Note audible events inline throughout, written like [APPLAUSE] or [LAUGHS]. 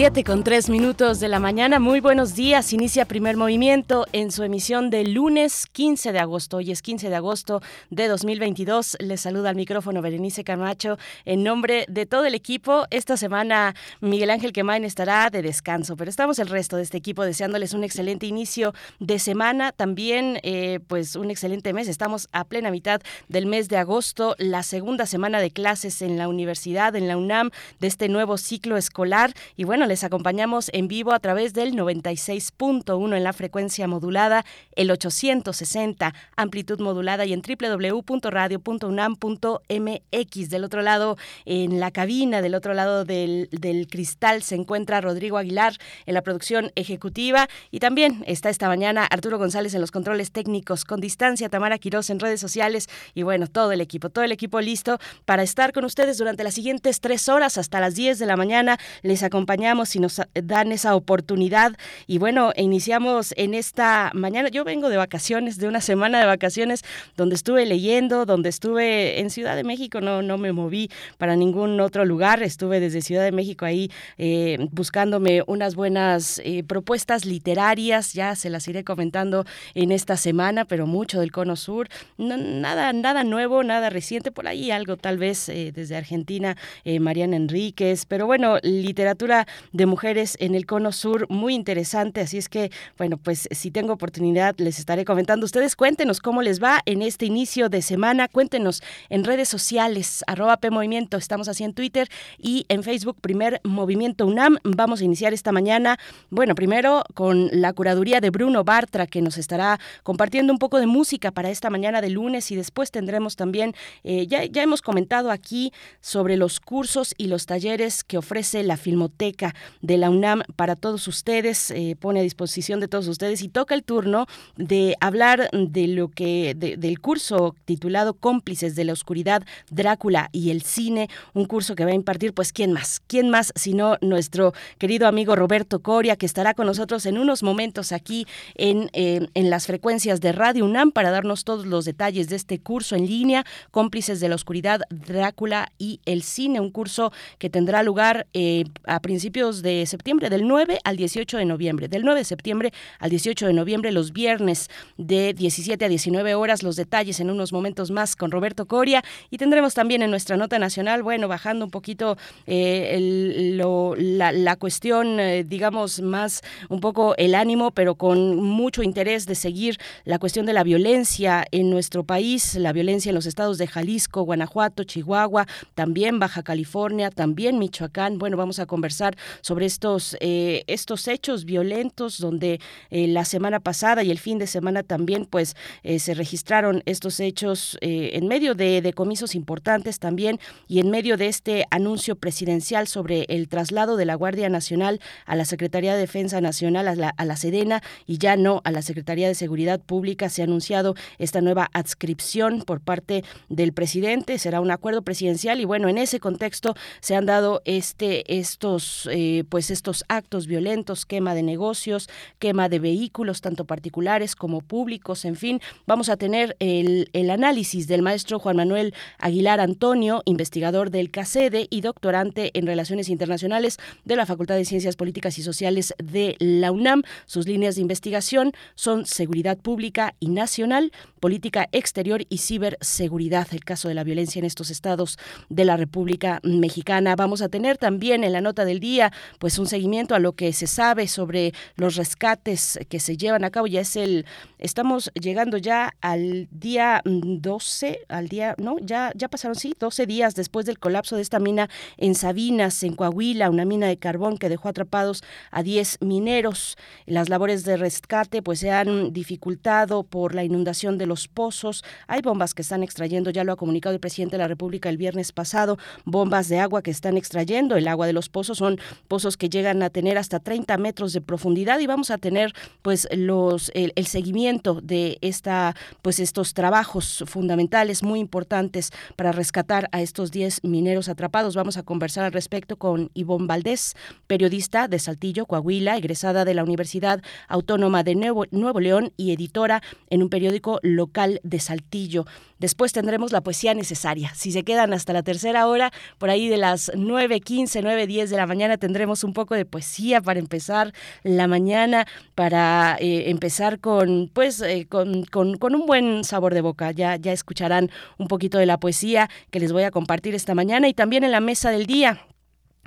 Siete con tres minutos de la mañana. Muy buenos días. Inicia primer movimiento en su emisión de lunes 15 de agosto. Hoy es 15 de agosto de 2022. Les saluda al micrófono Berenice Camacho en nombre de todo el equipo. Esta semana Miguel Ángel Quemain estará de descanso, pero estamos el resto de este equipo deseándoles un excelente inicio de semana. También, eh, pues, un excelente mes. Estamos a plena mitad del mes de agosto, la segunda semana de clases en la universidad, en la UNAM, de este nuevo ciclo escolar. Y bueno, les acompañamos en vivo a través del 96.1 en la frecuencia modulada, el 860 amplitud modulada y en www.radio.unam.mx. Del otro lado, en la cabina, del otro lado del, del cristal, se encuentra Rodrigo Aguilar en la producción ejecutiva y también está esta mañana Arturo González en los controles técnicos con distancia, Tamara Quirós en redes sociales y bueno, todo el equipo, todo el equipo listo para estar con ustedes durante las siguientes tres horas hasta las 10 de la mañana. Les acompañamos si nos dan esa oportunidad. Y bueno, iniciamos en esta mañana. Yo vengo de vacaciones, de una semana de vacaciones, donde estuve leyendo, donde estuve en Ciudad de México, no, no me moví para ningún otro lugar. Estuve desde Ciudad de México ahí eh, buscándome unas buenas eh, propuestas literarias. Ya se las iré comentando en esta semana, pero mucho del Cono Sur. nada, nada nuevo, nada reciente. Por ahí algo tal vez eh, desde Argentina, Mariana Enríquez. Pero bueno, literatura de mujeres en el cono sur, muy interesante, así es que, bueno, pues si tengo oportunidad les estaré comentando. Ustedes cuéntenos cómo les va en este inicio de semana, cuéntenos en redes sociales, arroba PMovimiento, estamos así en Twitter y en Facebook, primer Movimiento UNAM. Vamos a iniciar esta mañana, bueno, primero con la curaduría de Bruno Bartra, que nos estará compartiendo un poco de música para esta mañana de lunes y después tendremos también, eh, ya, ya hemos comentado aquí sobre los cursos y los talleres que ofrece la Filmoteca de la UNAM para todos ustedes, eh, pone a disposición de todos ustedes y toca el turno de hablar de lo que del curso titulado Cómplices de la Oscuridad, Drácula y el cine, un curso que va a impartir pues quién más, quién más sino nuestro querido amigo Roberto Coria que estará con nosotros en unos momentos aquí en, eh, en las frecuencias de Radio UNAM para darnos todos los detalles de este curso en línea, Cómplices de la Oscuridad, Drácula y el cine, un curso que tendrá lugar eh, a principios de septiembre, del 9 al 18 de noviembre. Del 9 de septiembre al 18 de noviembre, los viernes de 17 a 19 horas, los detalles en unos momentos más con Roberto Coria. Y tendremos también en nuestra nota nacional, bueno, bajando un poquito eh, la, cuestión, eh, digamos, más un poco el ánimo, pero con mucho interés de seguir la cuestión de la violencia en nuestro país, la violencia en los estados de Jalisco, Guanajuato, Chihuahua, también Baja California, también Michoacán. Bueno, vamos a conversar sobre estos, eh, estos hechos violentos donde eh, la semana pasada y el fin de semana también pues eh, se registraron estos hechos en medio de decomisos importantes también y en medio de este anuncio presidencial sobre el traslado de la Guardia Nacional a la Secretaría de Defensa Nacional, a la, a Sedena y ya no a la Secretaría de Seguridad Pública, se ha anunciado esta nueva adscripción por parte del presidente, será un acuerdo presidencial y bueno, en ese contexto se han dado este, estos pues estos actos violentos, quema de negocios, quema de vehículos, tanto particulares como públicos, en fin, vamos a tener el, análisis del maestro Juan Manuel Aguilar Antonio, investigador del CACEDE y doctorante en Relaciones Internacionales de la Facultad de Ciencias Políticas y Sociales de la UNAM. Sus líneas de investigación son seguridad pública y nacional, política exterior y ciberseguridad, el caso de la violencia en estos estados de la República Mexicana. Vamos a tener también en la nota del día pues un seguimiento a lo que se sabe sobre los rescates que se llevan a cabo. Ya es el, estamos llegando ya al día 12, al día, no, ya, ya pasaron, sí, 12 días después del colapso de esta mina en Sabinas, en Coahuila, una mina de carbón que dejó atrapados a 10 mineros. Las labores de rescate pues se han dificultado por la inundación de los pozos. Hay bombas que están extrayendo, ya lo ha comunicado el presidente de la República el viernes pasado, bombas de agua que están extrayendo. El agua de los pozos son pozos que llegan a tener hasta 30 metros de profundidad y vamos a tener pues los el, seguimiento de esta pues estos trabajos fundamentales muy importantes para rescatar a estos 10 mineros atrapados. Vamos a conversar al respecto con Ivonne Valdés, periodista de Saltillo, Coahuila, egresada de la Universidad Autónoma de Nuevo, Nuevo León y editora en un periódico local de Saltillo. Después tendremos la poesía necesaria. Si se quedan hasta la tercera hora, por ahí de las 9.15, 9.10 de la mañana, tendremos un poco de poesía para empezar la mañana, para eh, empezar con, pues, eh, con, con, con, un buen sabor de boca. Ya, ya escucharán un poquito de la poesía que les voy a compartir esta mañana y también en la mesa del día.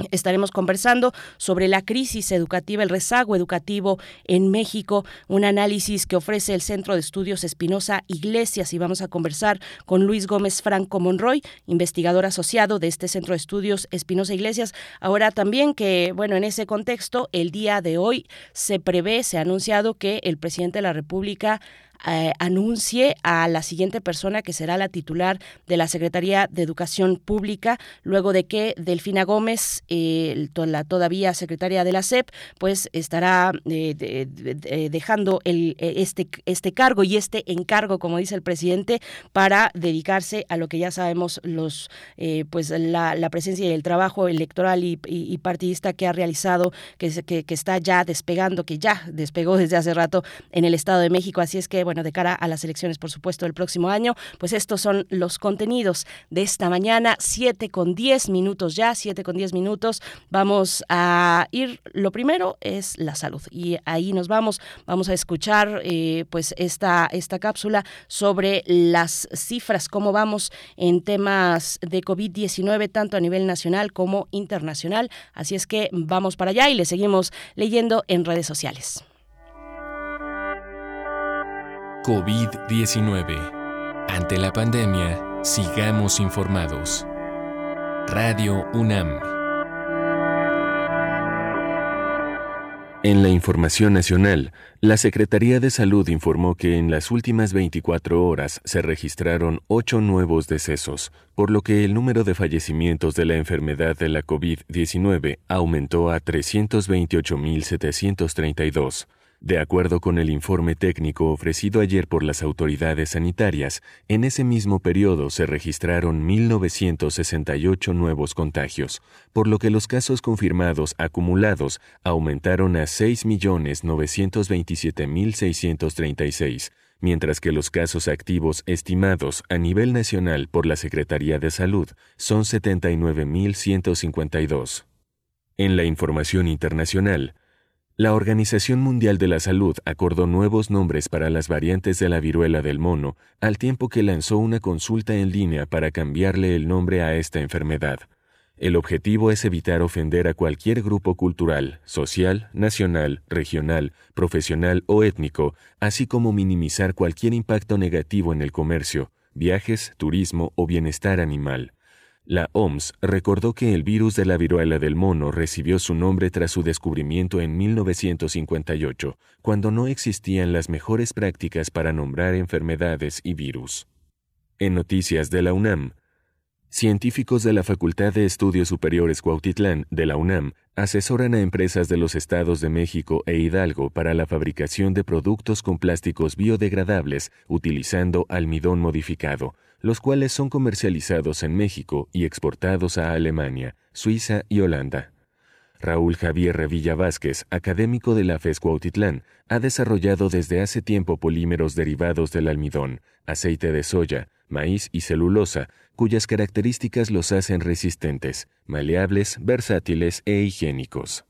Estaremos conversando sobre la crisis educativa, el rezago educativo en México, un análisis que ofrece el Centro de Estudios Espinosa Iglesias y vamos a conversar con Luis Gómez Franco Monroy, investigador asociado de este Centro de Estudios Espinosa Iglesias. Ahora también que, bueno, en ese contexto, el día de hoy se prevé, se ha anunciado que el presidente de la República eh, anuncie a la siguiente persona que será la titular de la Secretaría de Educación Pública, luego de que Delfina Gómez, eh, la todavía secretaria de la SEP, pues estará eh, dejando el, este, este cargo y este encargo, como dice el presidente, para dedicarse a lo que ya sabemos los pues la, presencia y el trabajo electoral y, partidista que ha realizado, que, que, que está ya despegando, que ya despegó desde hace rato en el Estado de México. Así es que, bueno, bueno, de cara a las elecciones, por supuesto, del próximo año, pues estos son los contenidos de esta mañana, 7 con 10 minutos ya, 7 con 10 minutos. Vamos a ir, lo primero es la salud y ahí nos vamos, vamos a escuchar eh, pues esta, esta cápsula sobre las cifras, cómo vamos en temas de COVID-19, tanto a nivel nacional como internacional. Así es que vamos para allá y le seguimos leyendo en redes sociales. COVID-19. Ante la pandemia, sigamos informados. Radio UNAM. En la información nacional, la Secretaría de Salud informó que en las últimas 24 horas se registraron ocho nuevos decesos, por lo que el número de fallecimientos de la enfermedad de la COVID-19 aumentó a 328.732. De acuerdo con el informe técnico ofrecido ayer por las autoridades sanitarias, en ese mismo periodo se registraron 1.968 nuevos contagios, por lo que los casos confirmados acumulados aumentaron a 6.927.636, mientras que los casos activos estimados a nivel nacional por la Secretaría de Salud son 79.152. En la información internacional, la Organización Mundial de la Salud acordó nuevos nombres para las variantes de la viruela del mono, al tiempo que lanzó una consulta en línea para cambiarle el nombre a esta enfermedad. El objetivo es evitar ofender a cualquier grupo cultural, social, nacional, regional, profesional o étnico, así como minimizar cualquier impacto negativo en el comercio, viajes, turismo o bienestar animal. La OMS recordó que el virus de la viruela del mono recibió su nombre tras su descubrimiento en 1958, cuando no existían las mejores prácticas para nombrar enfermedades y virus. En noticias de la UNAM, científicos de la Facultad de Estudios Superiores Cuautitlán de la UNAM asesoran a empresas de los estados de México e Hidalgo para la fabricación de productos con plásticos biodegradables utilizando almidón modificado los cuales son comercializados en México y exportados a Alemania, Suiza y Holanda. Raúl Javier Revilla Vázquez, académico de la FES Cuautitlán, ha desarrollado desde hace tiempo polímeros derivados del almidón, aceite de soya, maíz y celulosa, cuyas características los hacen resistentes, maleables, versátiles e higiénicos.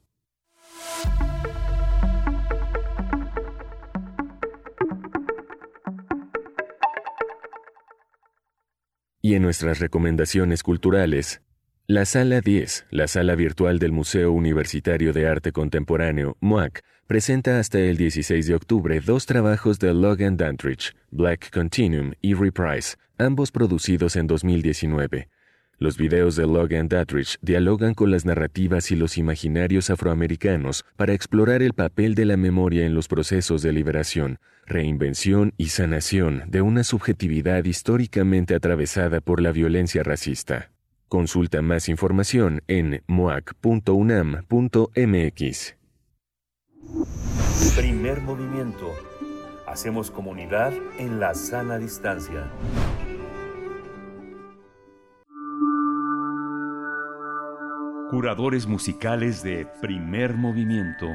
Y en nuestras recomendaciones culturales, la Sala 10, la sala virtual del Museo Universitario de Arte Contemporáneo, MUAC, presenta hasta el 16 de octubre dos trabajos de Logan Dantrich, Black Continuum y Reprise, ambos producidos en 2019. Los videos de Logan Dantrich dialogan con las narrativas y los imaginarios afroamericanos para explorar el papel de la memoria en los procesos de liberación, reinvención y sanación de una subjetividad históricamente atravesada por la violencia racista. Consulta más información en moac.unam.mx. Primer movimiento. Hacemos comunidad en la sana distancia. Curadores musicales de primer movimiento.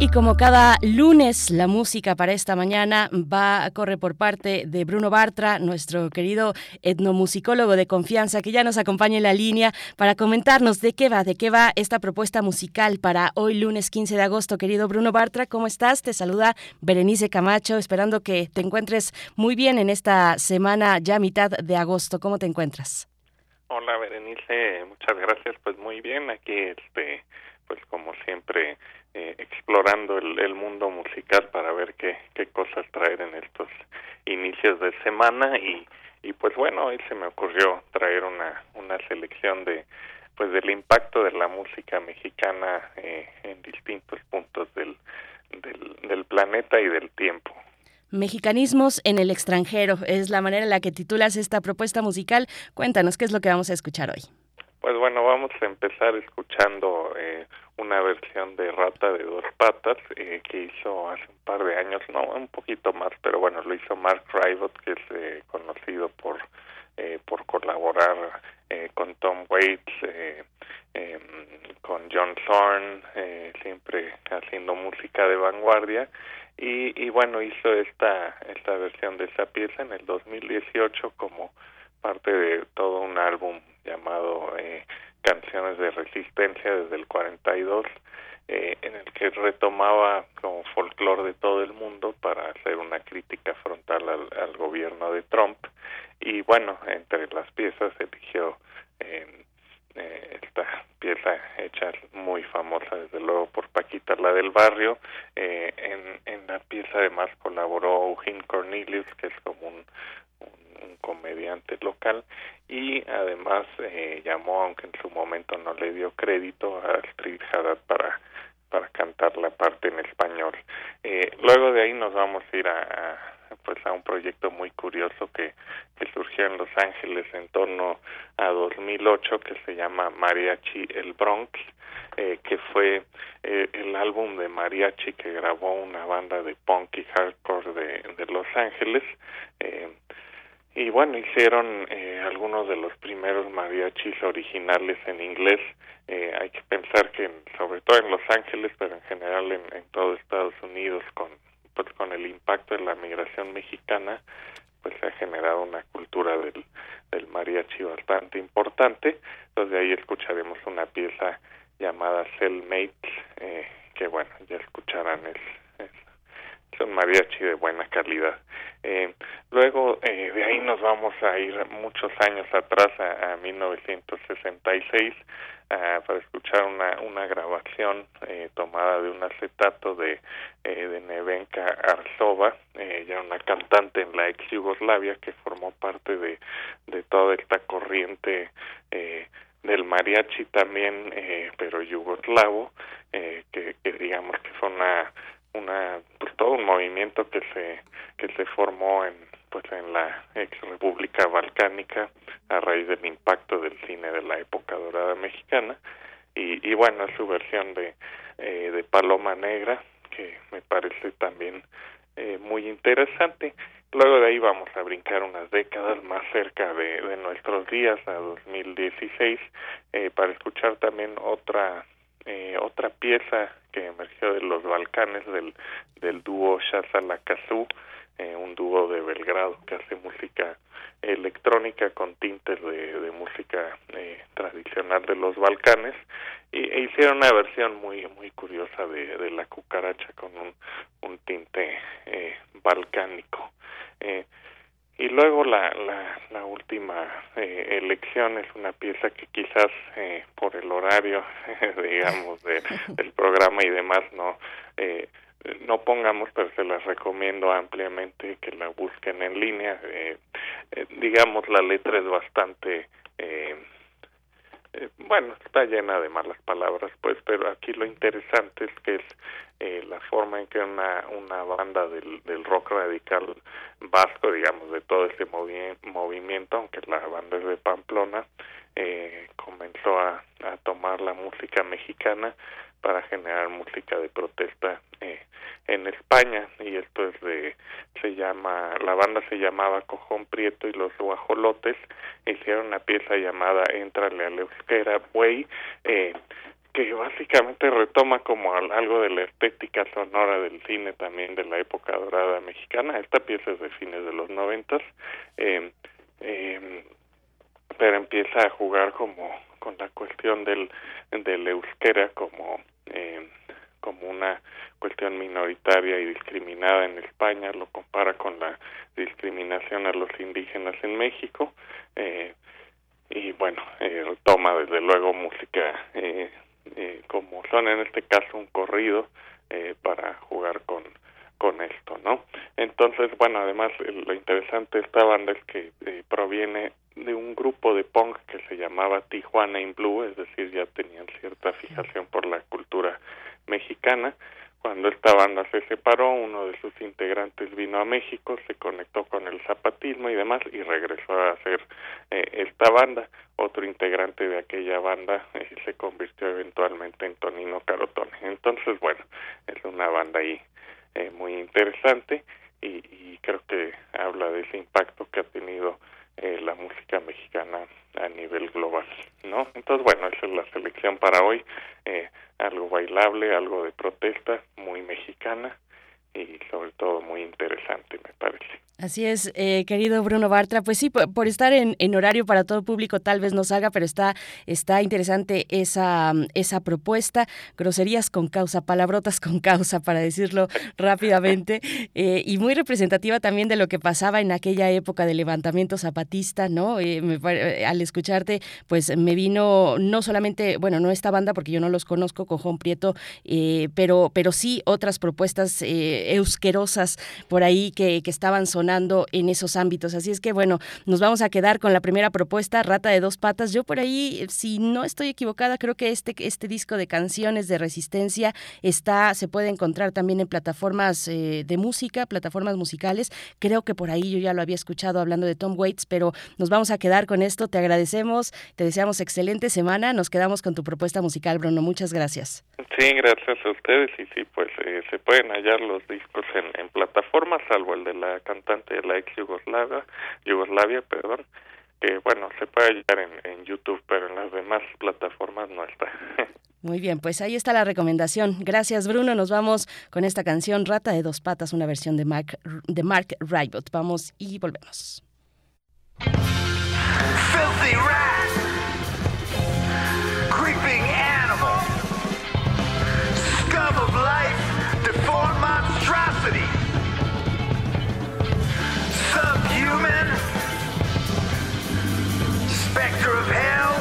Y como cada lunes, la música para esta mañana va a correr por parte de Bruno Bartra, nuestro querido etnomusicólogo de confianza, que ya nos acompaña en la línea para comentarnos de qué va, de qué va esta propuesta musical para hoy lunes 15 de agosto. Querido Bruno Bartra, ¿cómo estás? Te saluda Berenice Camacho, esperando que te encuentres muy bien en esta semana ya mitad de agosto. ¿Cómo te encuentras? Hola Berenice, muchas gracias. Pues muy bien, aquí este, pues como siempre eh, explorando el, mundo musical para ver qué, qué cosas traer en estos inicios de semana y, y pues bueno, hoy se me ocurrió traer una, una selección de pues del impacto de la música mexicana eh, en distintos puntos del, del planeta y del tiempo. Mexicanismos en el extranjero es la manera en la que titulas esta propuesta musical. Cuéntanos qué es lo que vamos a escuchar hoy. Pues bueno, vamos a empezar escuchando eh, una versión de Rata de dos patas eh, que hizo hace un par de años, no, un poquito más, pero bueno, lo hizo Mark Rybot, que es eh, conocido por por colaborar eh, con Tom Waits, eh, em, con John Thorne, siempre haciendo música de vanguardia. Y, y bueno hizo esta esta versión de esa pieza en el 2018 como parte de todo un álbum llamado eh, canciones de resistencia desde el 42, eh, en el que retomaba como folclore de todo el mundo para hacer una crítica frontal al, al gobierno de Trump. Y bueno, entre las piezas eligió eh, eh, esta pieza hecha muy famosa desde luego por Paquita la del barrio eh, en, en la pieza además colaboró Eugene Cornelius que es como un, un, comediante local y además eh, llamó aunque en su momento no le dio crédito a Astrid Haddad para para cantar la parte en español. Eh, luego de ahí nos vamos a ir a, a pues a un proyecto muy curioso que, que surgió en Los Ángeles en torno a 2008 que se llama Mariachi el Bronx eh, que fue eh, el álbum de mariachi que grabó una banda de punk y hardcore de, de Los Ángeles. Eh, y bueno hicieron eh, algunos de los primeros mariachis originales en inglés. Eh, hay que pensar que sobre todo en Los Ángeles pero en general en, en todo Estados Unidos con pues con el impacto de la migración mexicana pues se ha generado una cultura del, del mariachi bastante importante. Entonces de ahí escucharemos una pieza llamada Cellmates eh, que bueno ya escucharán es, es, un mariachi de buena calidad. Eh, luego eh, de ahí nos vamos a ir muchos años atrás a, a 1966 uh, para escuchar una, grabación eh, tomada de un acetato de, eh, de Nevenka Arzova, eh, ya una cantante en la ex Yugoslavia que formó parte de, de toda esta corriente eh, del mariachi también, eh, pero yugoslavo, eh, que, que digamos que fue una una pues todo un movimiento que se que se formó en pues en la ex república balcánica a raíz del impacto del cine de la época dorada mexicana. Y, y bueno su versión de eh, de Paloma Negra que me parece también eh, muy interesante. Luego de ahí vamos a brincar unas décadas más cerca de, de nuestros días a 2016 eh, para escuchar también otra eh, otra pieza que emergió de los Balcanes del, del dúo Shazala Kazoo, eh, un dúo de Belgrado que hace música electrónica con tintes de, música eh, tradicional de los Balcanes y e hicieron una versión muy muy curiosa de, de la cucaracha con un, un tinte eh, balcánico. Y luego la, la, la última eh, elección es una pieza que quizás eh, por el horario, [LAUGHS] digamos, de, [LAUGHS] del programa y demás no eh, no pongamos, pero se las recomiendo ampliamente que la busquen en línea. Eh, eh, digamos, la letra es bastante, eh, eh, bueno, está llena de malas palabras, pues, pero aquí lo interesante es que es eh, la forma en que una, una banda del, del rock radical vasco, digamos, de todo este movimiento, aunque la banda es de Pamplona, eh, comenzó a, a tomar la música mexicana para generar música de protesta eh, en España y esto es de se llama la banda se llamaba Cojón Prieto y los Guajolotes hicieron una pieza llamada Entrale a la euskera güey eh, que básicamente retoma como algo de la estética sonora del cine también de la época dorada mexicana. Esta pieza es de fines de los noventas eh, eh, pero empieza a jugar como con la cuestión del del euskera como eh, como una cuestión minoritaria y discriminada en España, lo compara con la discriminación a los indígenas en México eh, y bueno, eh, toma desde luego música eh, eh, como son en este caso un corrido eh, para jugar con con esto, ¿no? Entonces, bueno, además lo interesante de esta banda es que eh, proviene de un grupo de punk que se llamaba Tijuana in Blue, es decir, ya tenían cierta fijación por la cultura mexicana. Cuando esta banda se separó, uno de sus integrantes vino a México, se conectó con el zapatismo y demás y regresó a hacer eh, esta banda. Otro integrante de aquella banda eh, se convirtió eventualmente en Tonino Carotone. Entonces, bueno, es una banda ahí eh, muy interesante y, y, creo que habla de ese impacto que ha tenido eh, la música mexicana a nivel global, ¿no? Entonces, bueno, esa es la selección para hoy, eh, algo bailable, algo de protesta, muy mexicana y sobre todo muy interesante, me parece. Así es, eh, querido Bruno Bartra. Pues sí, por, por estar en, en, horario para todo público tal vez no salga, pero está, está interesante esa, esa propuesta. Groserías con causa, palabrotas con causa, para decirlo [LAUGHS] rápidamente. Eh, y muy representativa también de lo que pasaba en aquella época de levantamiento zapatista, ¿no? Eh, me, al escucharte, pues me vino no solamente, bueno, no esta banda, porque yo no los conozco, Cojón Prieto, pero, pero sí otras propuestas eusquerosas por ahí que, que estaban sonando en esos ámbitos. Así es que bueno, nos vamos a quedar con la primera propuesta, Rata de dos patas. Yo por ahí, si no estoy equivocada, creo que este, este disco de canciones de resistencia está, se puede encontrar también en plataformas eh, de música, plataformas musicales. Creo que por ahí yo ya lo había escuchado hablando de Tom Waits, pero nos vamos a quedar con esto. Te agradecemos, te deseamos excelente semana. Nos quedamos con tu propuesta musical, Bruno. Muchas gracias. Sí, gracias a ustedes. Y sí, pues eh, se pueden hallar los discos en, en plataformas, salvo el de la cantante de la ex Yugoslavia, Yugoslavia, perdón, que bueno, se puede hallar en, en YouTube, pero en las demás plataformas no está. [LAUGHS] Muy bien, pues ahí está la recomendación. Gracias, Bruno. Nos vamos con esta canción Rata de dos patas, una versión de Mark, de Mark Rybot. Vamos y volvemos. Filthy rat, creeping animal, scum of life, subhuman, specter of hell.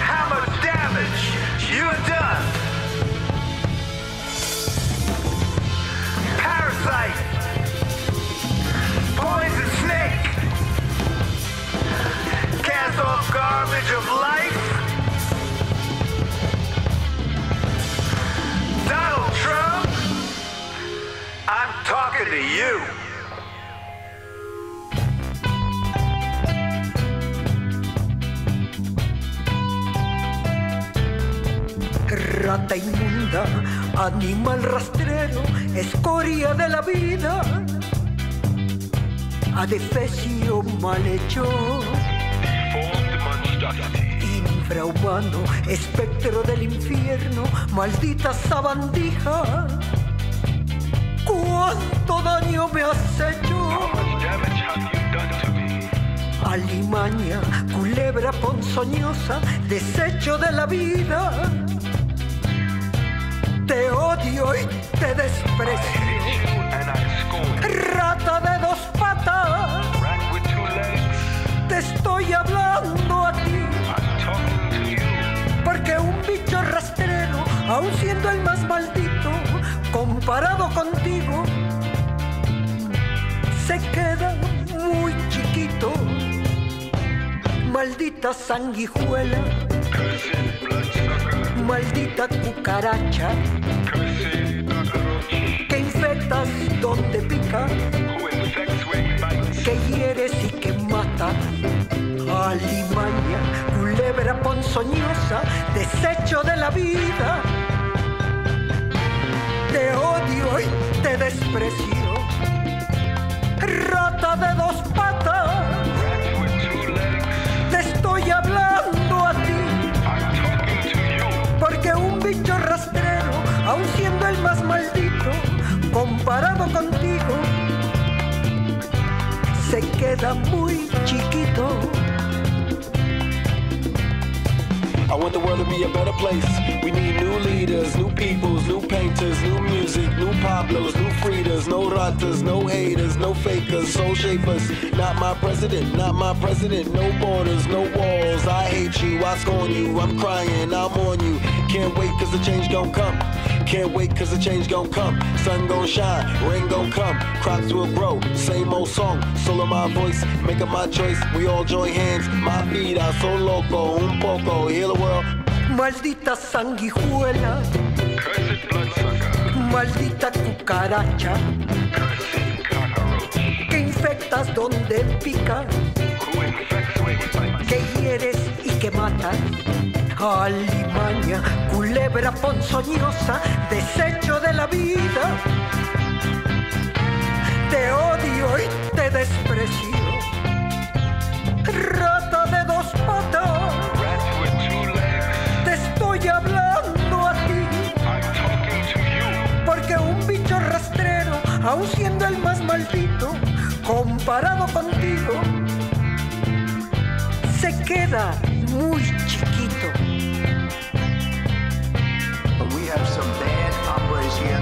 How much damage you have done? Parasite, poison snake, cast off garbage of life. Donald Trump, I'm talking to you. Rata inmunda, animal rastrero, escoria de la vida, adefesio mal hecho, infrahumano, espectro del infierno, maldita sabandija. ¿Cuánto daño me has hecho? Alimaña, culebra ponzoñosa, desecho de la vida te odio y te desprecio. Rata de dos patas, te estoy hablando a ti. Porque un bicho rastrero, aun siendo el más maldito, comparado contigo, se queda muy chiquito. Maldita sanguijuela, maldita cucaracha, que infectas donde pica, que hieres y que mata. Alimaña, culebra ponzoñosa, desecho de la vida. Te odio y te desprecio. Rata de dos patas, Porque un bicho rastrero, aun siendo el más maldito, comparado contigo, se queda muy chiquito. I want the world to be a better place. We need new leaders, new peoples, new painters, new music, new Pablos, new Fridas, no ratas, no haters, no fakers, soul shapers. Not my president, not my president, no borders, no walls. I hate you, I scorn you, I'm crying, I'm on you. Can't wait cause the change gon' come. Can't wait cause the change gon' come. Sun gon' shine, rain gon' come. Crops will grow, same old song. Solo my voice, make up my choice. We all join hands, my feet are so loco, un poco, heal Maldita sanguijuela, maldita cucaracha, que infectas donde pica, que hieres y que matas. Alimaña, culebra ponzoñosa, desecho de la vida. Te odio y te desprecio. Rata de dos patas, aun siendo el más maldito, comparado contigo, se queda muy chiquito. We have some bad hombres here.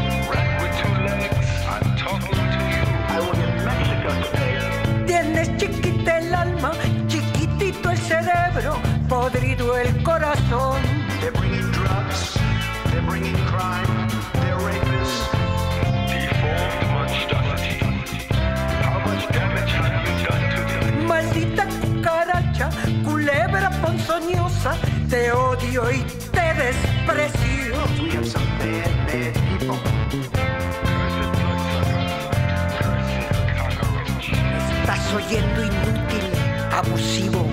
With two legs. I'm talking to you. I will get Mexico today. Tienes chiquita el alma, chiquitito el cerebro, podrido el corazón. They're bringing drugs. They're bringing crime. They're rapists. Maldita cucaracha, culebra ponzoñosa, te odio y te desprecio. We have some bad, bad people. Estás oyendo inútil, abusivo.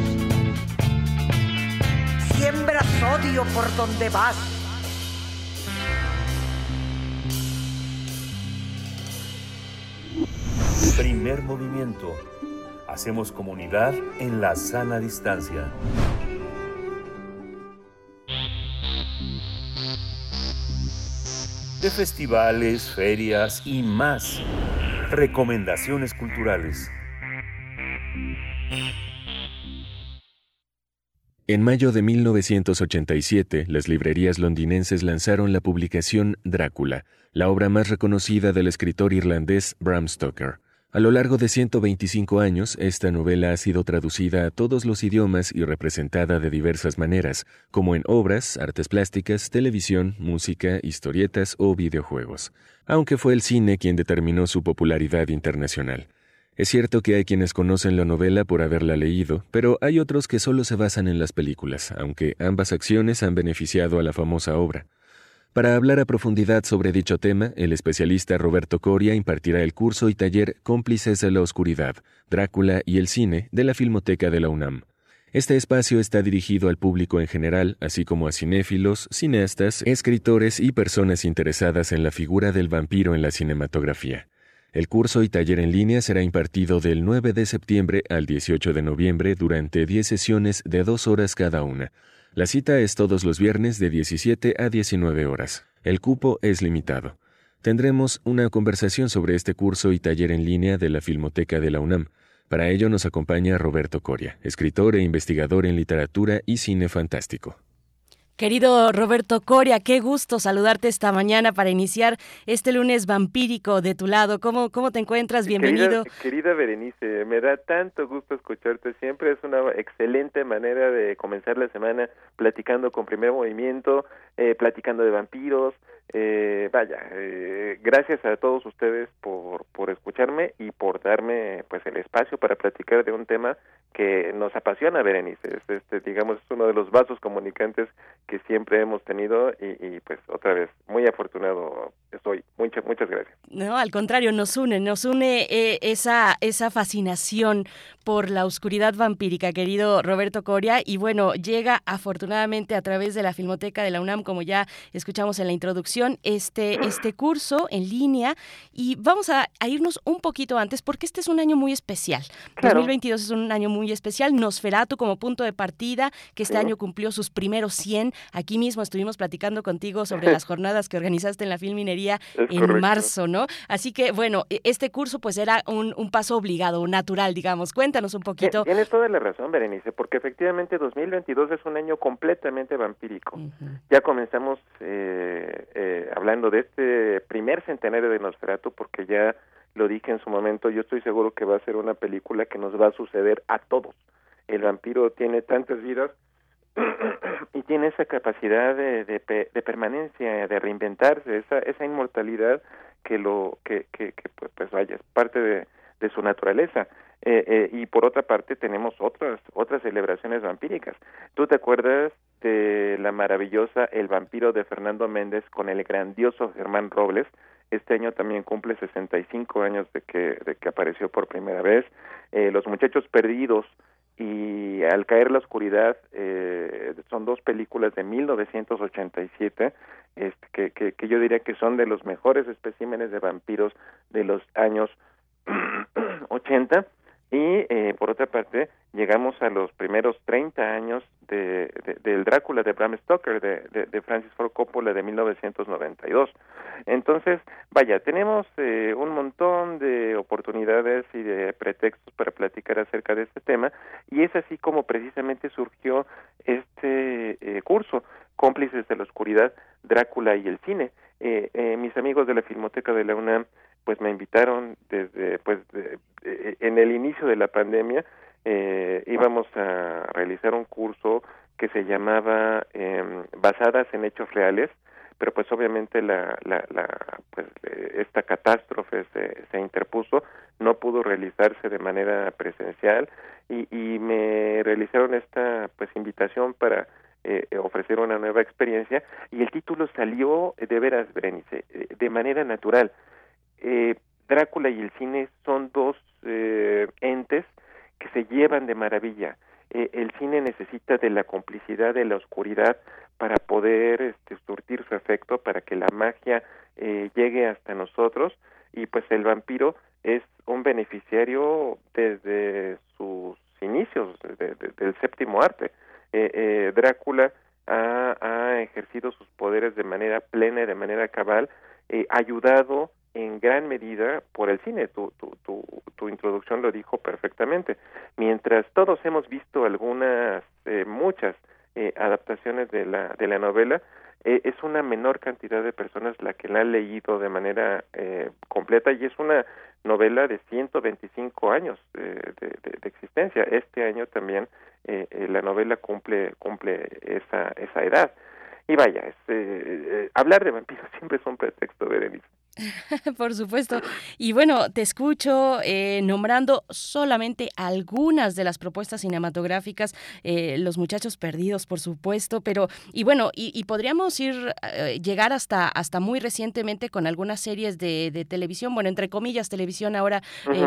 Siembras odio por donde vas. Primer movimiento. Hacemos comunidad en la sana distancia. De festivales, ferias y más. Recomendaciones culturales. En mayo de 1987, las librerías londinenses lanzaron la publicación Drácula, la obra más reconocida del escritor irlandés Bram Stoker. A lo largo de 125 años, esta novela ha sido traducida a todos los idiomas y representada de diversas maneras, como en obras, artes plásticas, televisión, música, historietas o videojuegos, aunque fue el cine quien determinó su popularidad internacional. Es cierto que hay quienes conocen la novela por haberla leído, pero hay otros que solo se basan en las películas, aunque ambas acciones han beneficiado a la famosa obra. Para hablar a profundidad sobre dicho tema, el especialista Roberto Coria impartirá el curso y taller Cómplices de la Oscuridad, Drácula y el Cine de la Filmoteca de la UNAM. Este espacio está dirigido al público en general, así como a cinéfilos, cineastas, escritores y personas interesadas en la figura del vampiro en la cinematografía. El curso y taller en línea será impartido del 9 de septiembre al 18 de noviembre durante 10 sesiones de dos horas cada una. La cita es todos los viernes de 17 a 19 horas. El cupo es limitado. Tendremos una conversación sobre este curso y taller en línea de la Filmoteca de la UNAM. Para ello nos acompaña Roberto Coria, escritor e investigador en literatura y cine fantástico. Querido Roberto Coria, qué gusto saludarte esta mañana para iniciar este lunes vampírico de tu lado. ¿Cómo, cómo te encuentras? Bienvenido. Querida, querida Berenice, me da tanto gusto escucharte. Siempre es una excelente manera de comenzar la semana platicando con primer movimiento, eh, platicando de vampiros. Eh, vaya, eh, gracias a todos ustedes por, por escucharme y por darme pues el espacio para platicar de un tema que nos apasiona, Berenice. Es, este, digamos, es uno de los vasos comunicantes que siempre hemos tenido y, y, pues otra vez muy afortunado estoy. Muchas muchas gracias. No, al contrario, nos une, nos une eh, esa esa fascinación por la oscuridad vampírica, querido Roberto Coria y bueno, llega afortunadamente a través de la Filmoteca de la UNAM como ya escuchamos en la introducción este este curso en línea y vamos a, a irnos un poquito antes porque este es un año muy especial. Claro. 2022 es un año muy especial, Nosferatu como punto de partida, que este Sí. año cumplió sus primeros 100. Aquí mismo estuvimos platicando contigo sobre las [LAUGHS] jornadas que organizaste en la Filminería Es en correcto. marzo, ¿no? Así que, bueno, e- este curso pues era un, un paso obligado, natural, digamos. Cuéntanos un poquito. Tien- Tienes toda la razón, Berenice, porque efectivamente 2022 es un año completamente vampírico. Ya comenzamos eh, eh, hablando de este primer centenario de Nosferatu, porque ya lo dije en su momento, yo estoy seguro que va a ser una película que nos va a suceder a todos. El vampiro tiene tantas vidas [CLEARS THROAT] y tiene esa capacidad de, de, pe- de permanencia, de reinventarse, esa, esa inmortalidad que lo que, pues, vaya, es parte de su naturaleza. Eh, eh, y por otra parte tenemos otras otras celebraciones vampíricas. ¿Tú te acuerdas de la maravillosa El vampiro de Fernando Méndez con el grandioso Germán Robles? Este año también cumple 65 años de que de que apareció por primera vez. Eh, Los muchachos perdidos y Al caer la oscuridad eh, son dos películas de 1987 este, que, que, que yo diría que son de los mejores especímenes de vampiros de los años [CLEARS THROAT] 80 y eh, por otra parte llegamos a los primeros 30 años de, de- del Drácula de Bram Stoker de, de, de Francis Ford Coppola de 1992 entonces vaya tenemos eh, un montón de oportunidades y de pretextos para platicar acerca de este tema y es así como precisamente surgió este eh, curso cómplices de la oscuridad Drácula y el cine eh, eh, mis amigos de la Filmoteca de la UNAM pues me invitaron desde pues de- de- en el inicio de la pandemia eh, íbamos a realizar un curso que se llamaba em, basadas en hechos reales pero pues obviamente la, la, la pues eh, esta catástrofe se, se interpuso no pudo realizarse de manera presencial y, y me realizaron esta pues invitación para eh, ofrecer una nueva experiencia y el título salió eh, de veras Berenice eh, de manera natural eh, Drácula y el cine son dos eh, entes que se llevan de maravilla. Eh, el cine necesita de la complicidad de la oscuridad para poder este, surtir su efecto, para que la magia eh, llegue hasta nosotros y pues el vampiro es un beneficiario desde sus inicios de- del séptimo arte. Eh, eh, Drácula ha, ejercido sus poderes de manera plena y de manera cabal, eh, ayudado en gran medida por el cine. Tu, tu, tu, tu introducción lo dijo perfectamente. Mientras todos hemos visto algunas, eh, muchas eh, adaptaciones de la, de la novela, eh, es una menor cantidad de personas la que la han leído de manera eh, completa y es una novela de 125 años eh, de, de- existencia. Este año también eh, eh, la novela cumple cumple esa esa edad. Y vaya, eh, hablar de vampiros [LAUGHS] siempre es un pretexto, Berenice. [LAUGHS] Por supuesto. Y bueno, te escucho eh, nombrando solamente algunas de las propuestas cinematográficas, eh, Los Muchachos Perdidos, por supuesto, pero, y bueno, y, y podríamos ir, eh, llegar hasta, hasta muy recientemente con algunas series de, de televisión, bueno, entre comillas, televisión ahora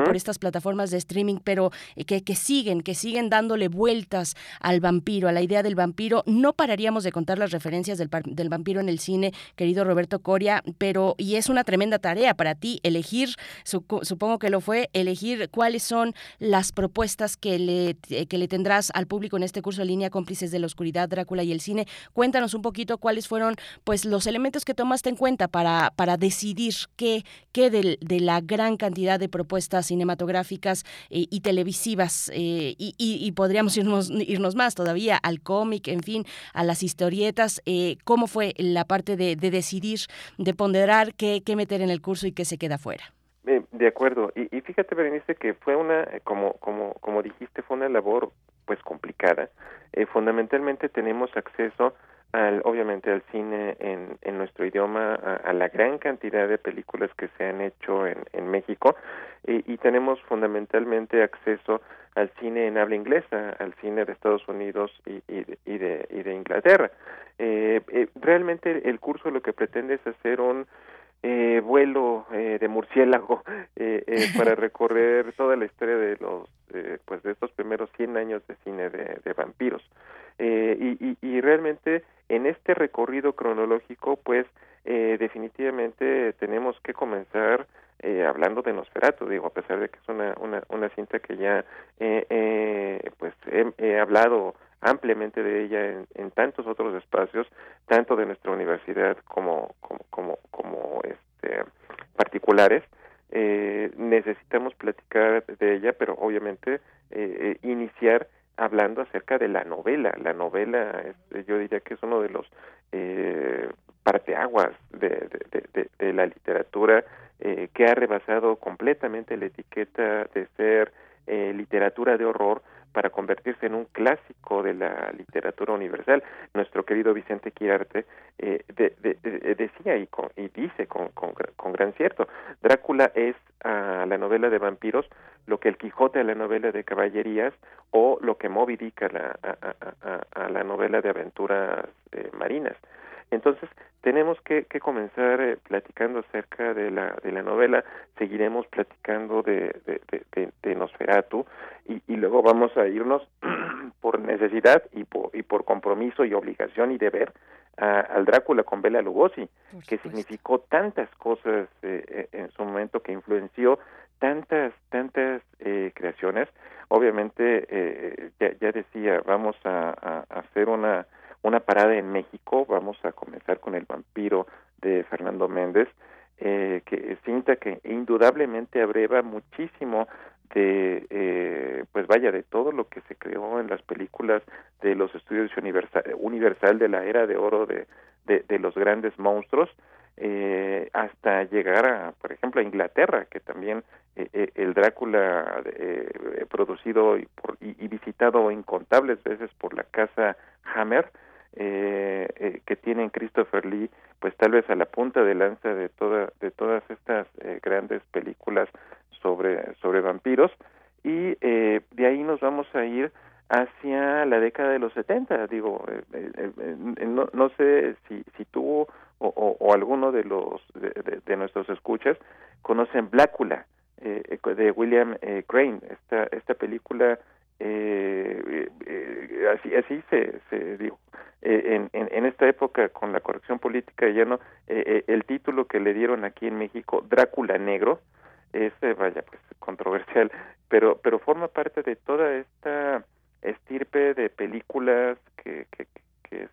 por estas plataformas de streaming, pero que, que siguen, que siguen dándole vueltas al vampiro, a la idea del vampiro. No pararíamos de contar las referencias del, del vampiro en el cine, querido Roberto Coria, pero, y es una tremenda tremenda tarea para ti, elegir, supongo que lo fue, elegir cuáles son las propuestas que le, que le tendrás al público en este curso en línea Cómplices de la Oscuridad, Drácula y el Cine. Cuéntanos un poquito cuáles fueron pues los elementos que tomaste en cuenta para, para decidir qué, qué de, de la gran cantidad de propuestas cinematográficas eh, y televisivas eh, y, y, podríamos irnos, irnos más todavía al cómic, en fin, a las historietas. Eh, ¿Cómo fue la parte de, de decidir, de ponderar qué, qué en el curso y qué se queda fuera? de acuerdo. Y, fíjate, Berenice, que fue una, como, como, como dijiste, fue una labor pues complicada. fundamentalmente tenemos acceso al, obviamente al cine en, en nuestro idioma, a, la gran cantidad de películas que se han hecho en, en México y, tenemos fundamentalmente acceso al cine en habla inglesa, al cine de Estados Unidos y, y, de, y de, y de Inglaterra. Eh, eh, realmente el curso lo que pretende es hacer un eh, vuelo eh, de murciélago [LAUGHS] eh, eh, para [LAUGHS] recorrer toda la historia de los eh, pues de estos primeros 100 años de cine de, de vampiros. Eh, y, y, y, realmente en este recorrido cronológico pues eh, definitivamente tenemos que comenzar eh, hablando de Nosferatu digo a pesar de que es una una, una cinta que ya pues he, he hablado ampliamente de ella en, en, tantos otros espacios, tanto de nuestra universidad como como como, este particulares. Eh, necesitamos platicar de ella, pero obviamente eh, eh, iniciar hablando acerca de la novela. La novela, yo diría que es uno de los eh, parteaguas de, de, la literatura eh, que ha rebasado completamente la etiqueta de ser eh, literatura de horror para convertirse en un clásico de la literatura universal. Nuestro querido Vicente Quirarte eh, de, de, de, decía y, con, y dice con, con, con, gran cierto, Drácula es a la novela de vampiros lo que el Quijote a la novela de caballerías o lo que Moby Dick a la, a la novela de aventuras eh, marinas. Entonces, tenemos que, que comenzar eh, platicando acerca de la, de la novela, seguiremos platicando de, de, de, de Nosferatu y, y, luego vamos a irnos [CLEARS THROAT] por necesidad y por, y por compromiso y obligación y deber a, al Drácula con Bela Lugosi, que significó tantas cosas eh, eh, en su momento, que influenció tantas, tantas eh, creaciones. Obviamente, eh, ya, ya decía, vamos a, a, a hacer una una parada en México. Vamos a comenzar con El vampiro de Fernando Méndez, eh, que cinta que indudablemente abreva muchísimo de, eh, pues vaya, de todo lo que se creó en las películas de los estudios universal, universal de la era de oro de, de, los grandes monstruos, eh, hasta llegar a, por ejemplo, a Inglaterra, que también eh, eh el Drácula eh, producido y, por, y, visitado incontables veces por la casa Hammer, eh, eh, que tienen Christopher Lee, pues tal vez a la punta de lanza de toda de todas estas eh, grandes películas sobre sobre vampiros. Y eh, de ahí nos vamos a ir hacia la década de los 70 digo no, no sé si si tú o, alguno de los de, nuestros escuchas conocen Blácula de William Crane. Esta esta película eh, eh, así así se, se dijo eh, en, en, en, esta época con la corrección política ya no eh, eh, el título que le dieron aquí en México Drácula negro es vaya pues controversial pero pero forma parte de toda esta estirpe de películas que, que,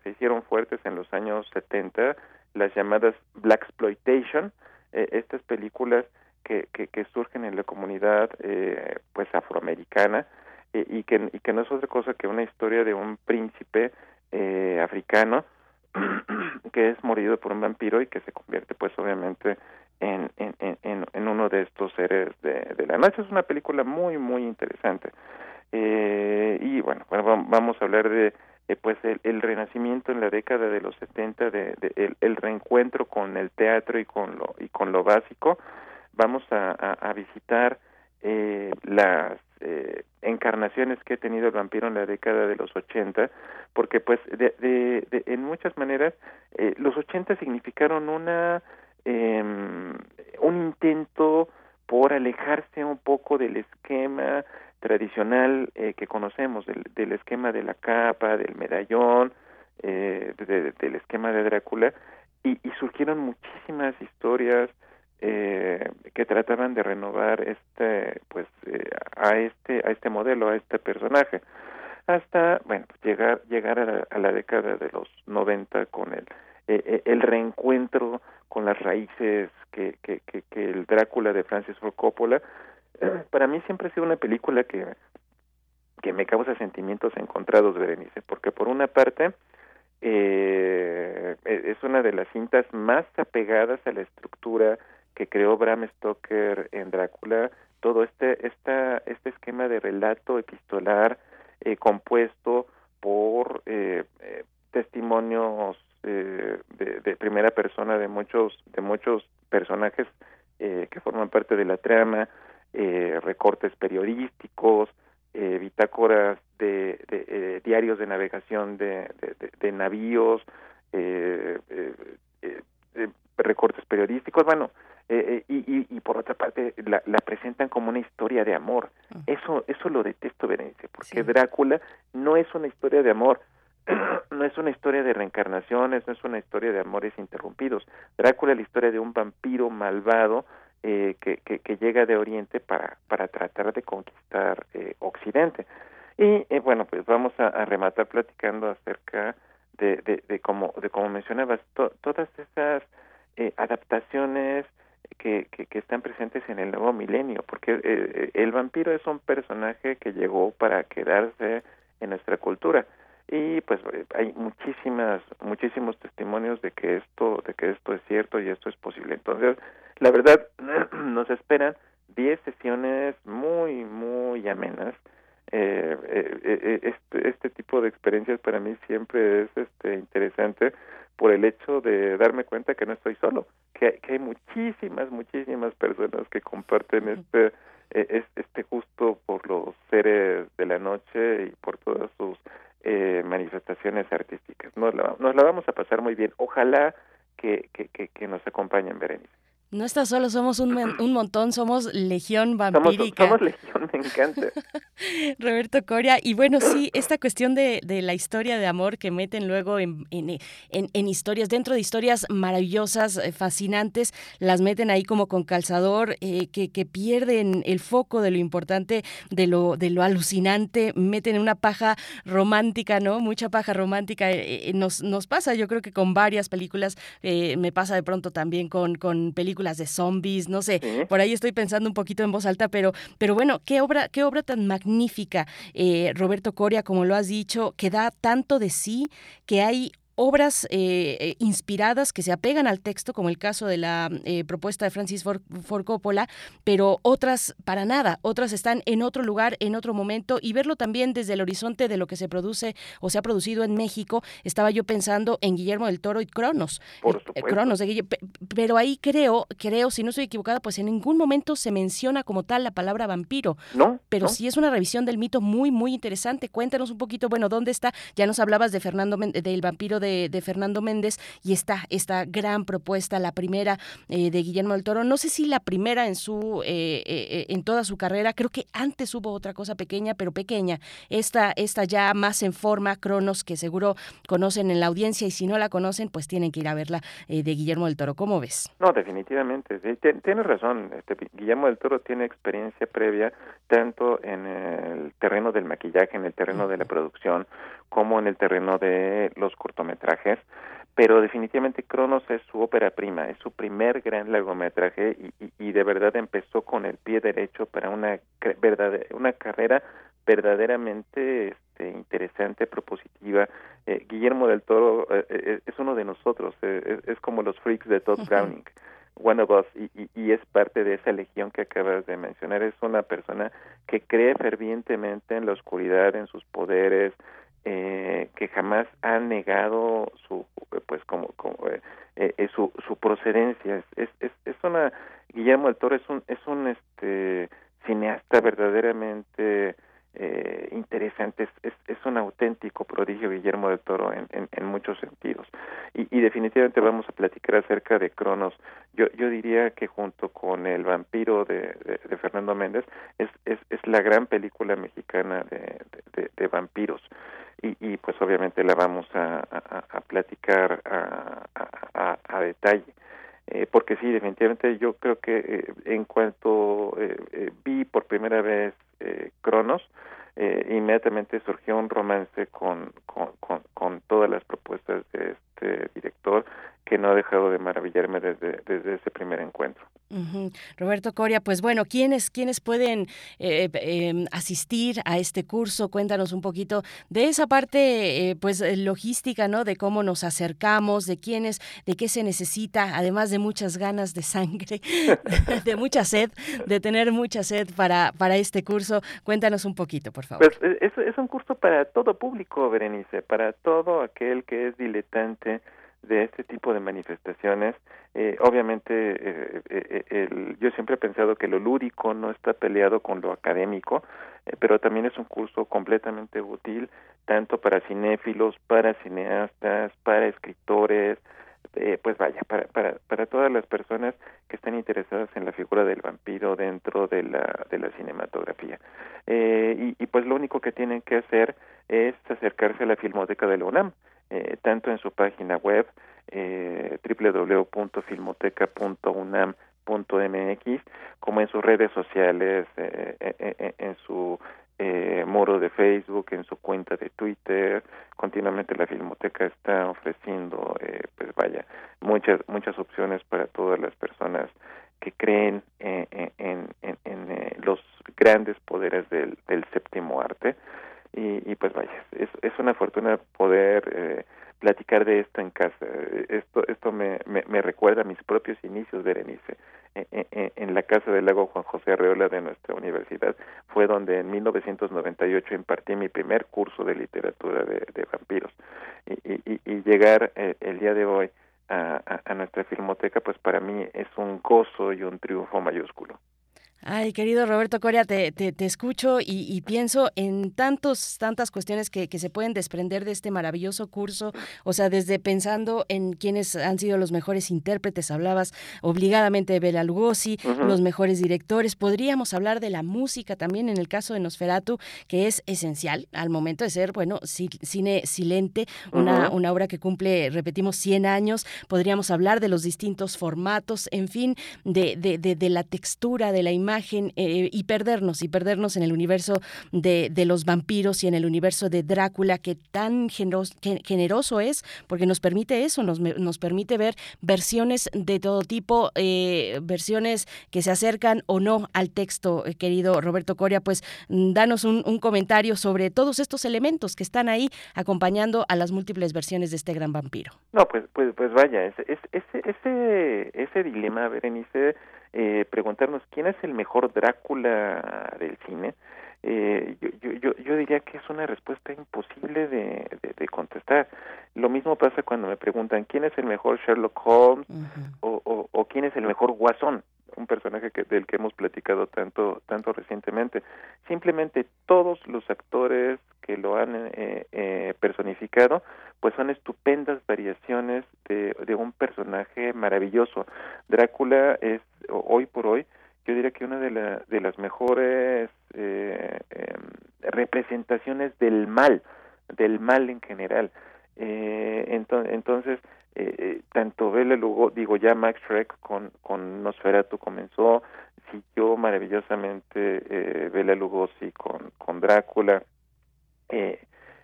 se hicieron fuertes en los años 70 las llamadas black exploitation estas películas que, que, que surgen en la comunidad pues afroamericana eh, y, que, y que no es otra cosa que una historia de un príncipe eh, africano [CLEARS THROAT] que es morido por un vampiro y que se convierte pues obviamente en, en, en, en uno de estos seres de, de, la noche. Es una película muy, muy interesante. Eh, y bueno, bueno, vamos a hablar de eh, pues el, el, renacimiento en la década de los 70, de, el, el, reencuentro con el teatro y con lo, y con lo básico. Vamos a, a visitar eh, las eh, encarnaciones que ha tenido el vampiro en la década de los 80, porque pues de, de, en muchas maneras eh, los 80 significaron una eh, un intento por alejarse un poco del esquema tradicional eh, que conocemos, del, del, esquema de la capa, del medallón, eh, de, del esquema de Drácula, y, y surgieron muchísimas historias eh, que trataban de renovar este pues eh, a este a este modelo a este personaje. Hasta bueno llegar llegar a la, a la década de los 90 con el eh, eh, el reencuentro con las raíces que, que, que, que el Drácula de Francis Ford Coppola. [CLEARS THROAT] Para mí siempre ha sido una película que que me causa sentimientos encontrados Berenice porque por una parte eh, es una de las cintas más apegadas a la estructura que creó Bram Stoker en Drácula todo este esta este esquema de relato epistolar eh, compuesto por eh, eh, testimonios eh, de, de, primera persona de muchos de muchos personajes eh, que forman parte de la trama recortes periodísticos bitácoras de, de diarios de navegación de, de, navíos recortes periodísticos bueno eh, y, y, y, por otra parte la, la, presentan como una historia de amor. Uh -huh. Eso eso lo detesto, Berenice, porque sí. Drácula no es una historia de amor, [CLEARS THROAT] no es una historia de reencarnaciones, no es una historia de amores interrumpidos. Drácula es la historia de un vampiro malvado eh, que, que, que, llega de Oriente para, para tratar de conquistar eh, Occidente. Y eh, bueno, pues vamos a, a, rematar platicando acerca de, de, de como, de como mencionabas, to, todas esas adaptaciones que, que, están presentes en el nuevo milenio, porque eh, el vampiro es un personaje que llegó para quedarse en nuestra cultura. Y pues hay muchísimas muchísimos testimonios de que esto de que esto es cierto y esto es posible. Entonces la verdad [CLEARS THROAT] nos esperan 10 sesiones muy muy amenas. Eh, eh, eh, este, este tipo de experiencias para mí siempre es este interesante por el hecho de darme cuenta que no estoy solo, que, que hay muchísimas, muchísimas personas que comparten este, eh, este gusto por los seres de la noche y por todas sus eh, manifestaciones artísticas. Nos la, nos la vamos a pasar muy bien. Ojalá que, que, que, que nos acompañen, Berenice. No estás solo, somos un, un montón, somos legión vampírica. Somos, somos legión, me encanta. [LAUGHS] Roberto Coria, y bueno, sí, esta cuestión de, de la historia de amor que meten luego en, en, en, en, historias, dentro de historias maravillosas, eh, fascinantes, las meten ahí como con calzador, eh, que, que, pierden el foco de lo importante, de lo, de lo alucinante, meten una paja romántica, ¿no? Mucha paja romántica. Eh, nos, nos pasa, yo creo que con varias películas, me pasa de pronto también con, con películas películas de zombies, no sé, ¿Sí? por ahí estoy pensando un poquito en voz alta, pero, pero bueno, qué obra, qué obra tan magnífica, eh, Roberto Coria, como lo has dicho, que da tanto de sí, que hay obras eh, inspiradas que se apegan al texto, como el caso de la eh, propuesta de Francis Ford, Ford, Coppola, pero otras para nada, otras están en otro lugar, en otro momento, y verlo también desde el horizonte de lo que se produce o se ha producido en México. Estaba yo pensando en Guillermo del Toro y Cronos. Por eh, Cronos, de pero ahí creo, creo, si no estoy equivocada, pues en ningún momento se menciona como tal la palabra vampiro. No. Pero no. sí es una revisión del mito muy, muy interesante. Cuéntanos un poquito, bueno, ¿dónde está? Ya nos hablabas de Fernando, del vampiro de de, de, Fernando Méndez y está esta gran propuesta, la primera eh, de Guillermo del Toro. No sé si la primera en su eh, eh, en toda su carrera, creo que antes hubo otra cosa pequeña, pero pequeña. Esta, esta ya más en forma, Cronos, que seguro conocen en la audiencia y si no la conocen, pues tienen que ir a verla de Guillermo del Toro. ¿Cómo ves? No, definitivamente. Tienes razón. Este, Guillermo del Toro tiene experiencia previa tanto en el terreno del maquillaje, en el terreno de la producción, como en el terreno de los cortometrajes, pero definitivamente Cronos es su ópera prima, es su primer gran largometraje y, y, y de verdad empezó con el pie derecho para una, verdad, una carrera verdaderamente este, interesante, propositiva. Eh, Guillermo del Toro eh, eh, es uno de nosotros, es, es, como los freaks de Todd Browning. Uh -huh one of us y, y, y, es parte de esa legión que acabas de mencionar. Es una persona que cree fervientemente en la oscuridad, en sus poderes, eh, que jamás ha negado su, pues como, como eh, eh, su, su procedencia. Es, es, es una Guillermo del Toro es un es un este cineasta verdaderamente eh, interesante, es, es, un auténtico prodigio Guillermo del Toro en, en, muchos sentidos. Y, y, definitivamente vamos a platicar acerca de Cronos. Yo, yo diría que junto con El vampiro de, de, Fernando Méndez es, es, es, la gran película mexicana de, de, vampiros. Y, y, pues obviamente la vamos a, a, platicar a, detalle. Eh, porque sí, definitivamente yo creo que eh, en cuanto eh, vi por primera vez Cronos, inmediatamente surgió un romance con, con, con, con todas las propuestas de este director que no ha dejado de maravillarme desde, desde ese primer encuentro. Roberto Coria, pues bueno, ¿quiénes, quiénes pueden eh, em, asistir a este curso? Cuéntanos un poquito de esa parte, eh, pues logística, ¿no? De cómo nos acercamos, de quiénes, de qué se necesita, además de muchas ganas de sangre, [LAUGHS] de mucha sed, de tener mucha sed para, para este curso. Cuéntanos un poquito, por favor. Pues es, es un curso para todo público, Berenice, para todo aquel que es diletante de este tipo de manifestaciones. Eh, obviamente, eh, eh, el, yo siempre he pensado que lo lúdico no está peleado con lo académico, pero también es un curso completamente útil tanto para cinéfilos, para cineastas, para escritores, pues vaya, para, para, para todas las personas que están interesadas en la figura del vampiro dentro de la, de la cinematografía. y, y pues lo único que tienen que hacer es acercarse a la Filmoteca de la UNAM. Eh, tanto en su página web eh, www.filmoteca.unam.mx como en sus redes sociales, eh, eh, en su muro de Facebook, en su cuenta de Twitter. Continuamente la Filmoteca está ofreciendo, pues vaya, muchas muchas opciones para todas las personas que creen en, en, en, los grandes poderes del, del séptimo arte y, y pues vaya, es, es una fortuna poder eh, platicar de esto en casa. Esto esto me, me, me recuerda a mis propios inicios, Berenice. En, en, en, la Casa del Lago Juan José Arreola de nuestra universidad fue donde en 1998 impartí mi primer curso de literatura de, vampiros. Y, y, y llegar eh, el día de hoy a, a nuestra filmoteca, pues para mí es un gozo y un triunfo mayúsculo. Ay, querido Roberto Coria, te, te, te escucho y, y, pienso en tantos, tantas cuestiones que, que, se pueden desprender de este maravilloso curso. O sea, desde pensando en quiénes han sido los mejores intérpretes, hablabas obligadamente de Bela Lugosi, uh -huh. los mejores directores. Podríamos hablar de la música también en el caso de Nosferatu, que es esencial al momento de ser, bueno, cine silente, una, uh -huh. una obra que cumple, repetimos, 100 años. Podríamos hablar de los distintos formatos, en fin, de, de, de, de la textura, de la imagen imagen eh, y perdernos, y perdernos en el universo de, de, los vampiros y en el universo de Drácula, que tan generoso, generoso es, porque nos permite eso, nos, nos, permite ver versiones de todo tipo, eh, versiones que se acercan o no al texto, eh, querido Roberto Coria, pues mm, danos un, un, comentario sobre todos estos elementos que están ahí acompañando a las múltiples versiones de este gran vampiro. No, pues, pues, pues vaya, ese, ese, ese, ese dilema, Berenice, eh, preguntarnos quién es el mejor Drácula del cine, eh, yo, yo, yo diría que es una respuesta imposible de, de, de, contestar. Lo mismo pasa cuando me preguntan quién es el mejor Sherlock Holmes uh -huh. o, o, o, quién es el mejor Guasón, un personaje que, del que hemos platicado tanto, tanto recientemente. Simplemente todos los actores que lo han eh, eh, personificado, pues son estupendas variaciones de, de un personaje maravilloso. Drácula es hoy por hoy yo diría que una de, la, de las mejores eh, eh, representaciones del mal, del mal en general. Eh, entonces, entonces eh, tanto Bela Lugo, digo ya Max Schreck con, con Nosferatu comenzó, siguió maravillosamente eh, Bela Lugosi con, con Drácula, eh,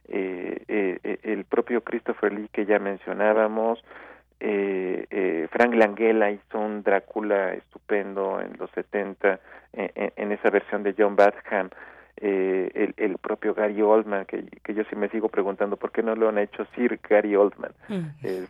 eh, eh, el propio Christopher Lee que ya mencionábamos, eh, eh, Frank Langella hizo un Drácula estupendo en los 70 en, en esa versión de John Badham eh, el, el, propio Gary Oldman que, que, yo sí me sigo preguntando por qué no lo han hecho Sir Gary Oldman eh,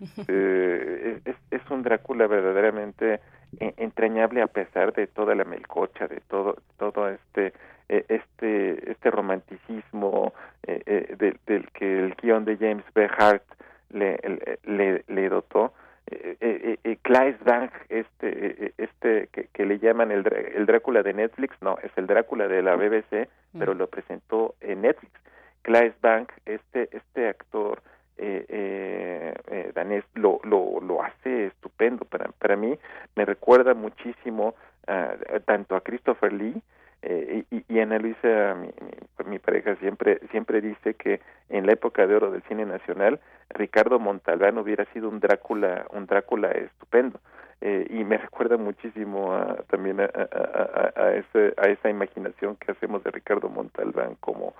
es, es, un Drácula verdaderamente entrañable a pesar de toda la melcocha de todo todo este eh, este este romanticismo del, del que el guion de James B. Hart le, le, le dotó eh, eh, eh, Claes Bang, este, este que, que, le llaman el, el Drácula de Netflix, no, es el Drácula de la BBC, mm. pero lo presentó en Netflix. Claes Bang, este, este actor eh, eh, danés, lo, lo, lo hace estupendo. Para, para mí me recuerda muchísimo uh, tanto a Christopher Lee, eh, y, y, Ana Luisa, mi, mi, mi, pareja, siempre, siempre dice que en la época de oro del cine nacional, Ricardo Montalbán hubiera sido un Drácula, un Drácula estupendo. eh, y me [LAUGHS] recuerda muchísimo a, también a, a, a, ese, a esa imaginación que hacemos de Ricardo Montalbán como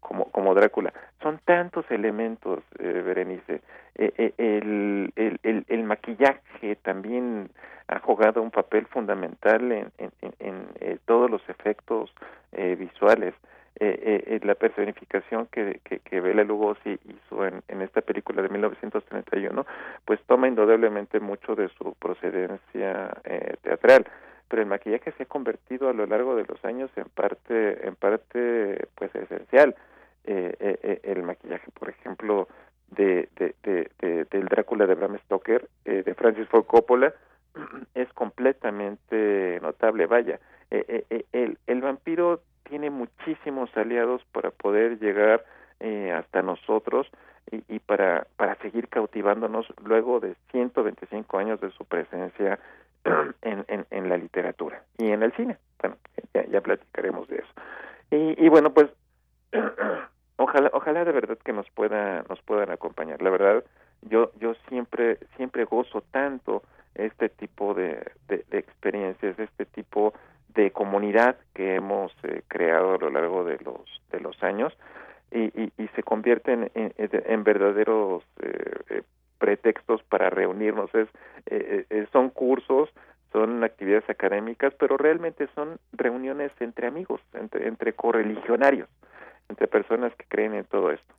como como Drácula. Son tantos elementos eh, Berenice. Eh, eh, el, el, el, el, maquillaje también ha jugado un papel fundamental en, en, en, en eh, todos los efectos eh, visuales. Eh, la personificación que, que, que Bela Lugosi hizo en, en esta película de 1931, pues toma indudablemente mucho de su procedencia teatral pero el maquillaje se ha convertido a lo largo de los años en parte en parte pues esencial. Eh, eh, eh el maquillaje por ejemplo de, de, de, de, del Drácula de Bram Stoker eh, de Francis Ford Coppola [CLEARS THROAT] es completamente notable vaya. Eh, eh, el, el vampiro tiene muchísimos aliados para poder llegar eh, hasta nosotros y, y, para, para seguir cautivándonos luego de 125 años de su presencia en, en, la literatura y en el cine. Bueno, ya, ya platicaremos de eso. Y, y bueno, pues [CLEARS THROAT] ojalá, ojalá de verdad que nos pueda, nos puedan acompañar. La verdad, yo, yo siempre, siempre gozo tanto este tipo de, de, experiencias, este tipo de comunidad que hemos eh, creado a lo largo de los de los años y, y, y se convierten en, en, en verdaderos eh, pretextos para reunirnos. Es eh, eh, son cursos son actividades académicas pero realmente son reuniones entre amigos entre entre correligionarios entre personas que creen en todo esto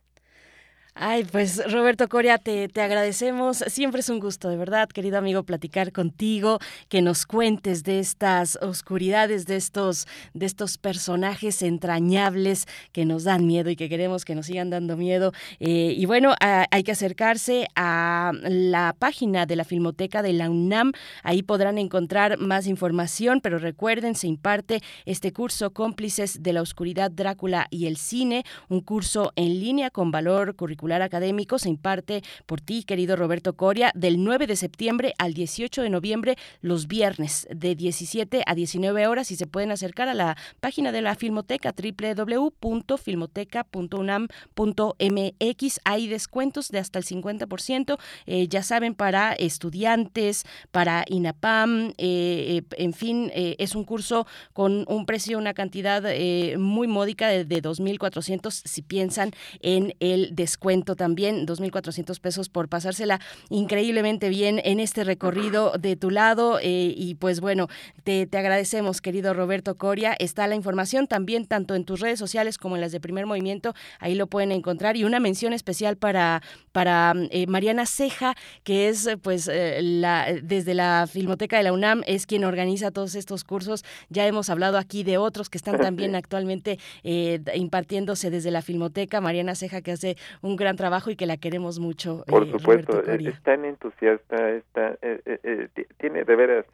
Ay, pues Roberto Coria, te, te, agradecemos. Siempre es un gusto, de verdad, querido amigo, platicar contigo, que nos cuentes de estas oscuridades, de estos, de estos personajes entrañables que nos dan miedo y que queremos que nos sigan dando miedo. Eh, y bueno, hay que acercarse a la página de la Filmoteca de la UNAM. Ahí podrán encontrar más información, pero recuerden, se imparte este curso Cómplices de la Oscuridad, Drácula y el Cine, un curso en línea con valor curricular académico se imparte por ti, querido Roberto Coria, del 9 de septiembre al 18 de noviembre, los viernes, de 17 a 19 horas, y se pueden acercar a la página de la Filmoteca, www.filmoteca.unam.mx. Hay descuentos de hasta el 50%, eh, ya saben, para estudiantes, para INAPAM, eh, en fin, eh, es un curso con un precio, una cantidad eh, muy módica de, de 2.400 si piensan en el descuento también, 2.400 pesos por pasársela increíblemente bien en este recorrido de tu lado. Eh, y pues bueno, te, te, agradecemos, querido Roberto Coria. Está la información también tanto en tus redes sociales como en las de Primer Movimiento. Ahí lo pueden encontrar. Y una mención especial para, para eh, Mariana Ceja, que es pues eh, la, desde la Filmoteca de la UNAM, es quien organiza todos estos cursos. Ya hemos hablado aquí de otros que están [LAUGHS] también actualmente impartiéndose desde la Filmoteca. Mariana Ceja, que hace un gran trabajo y que la queremos mucho. Por eh, supuesto, es tan entusiasta, está, eh, eh, tiene de veras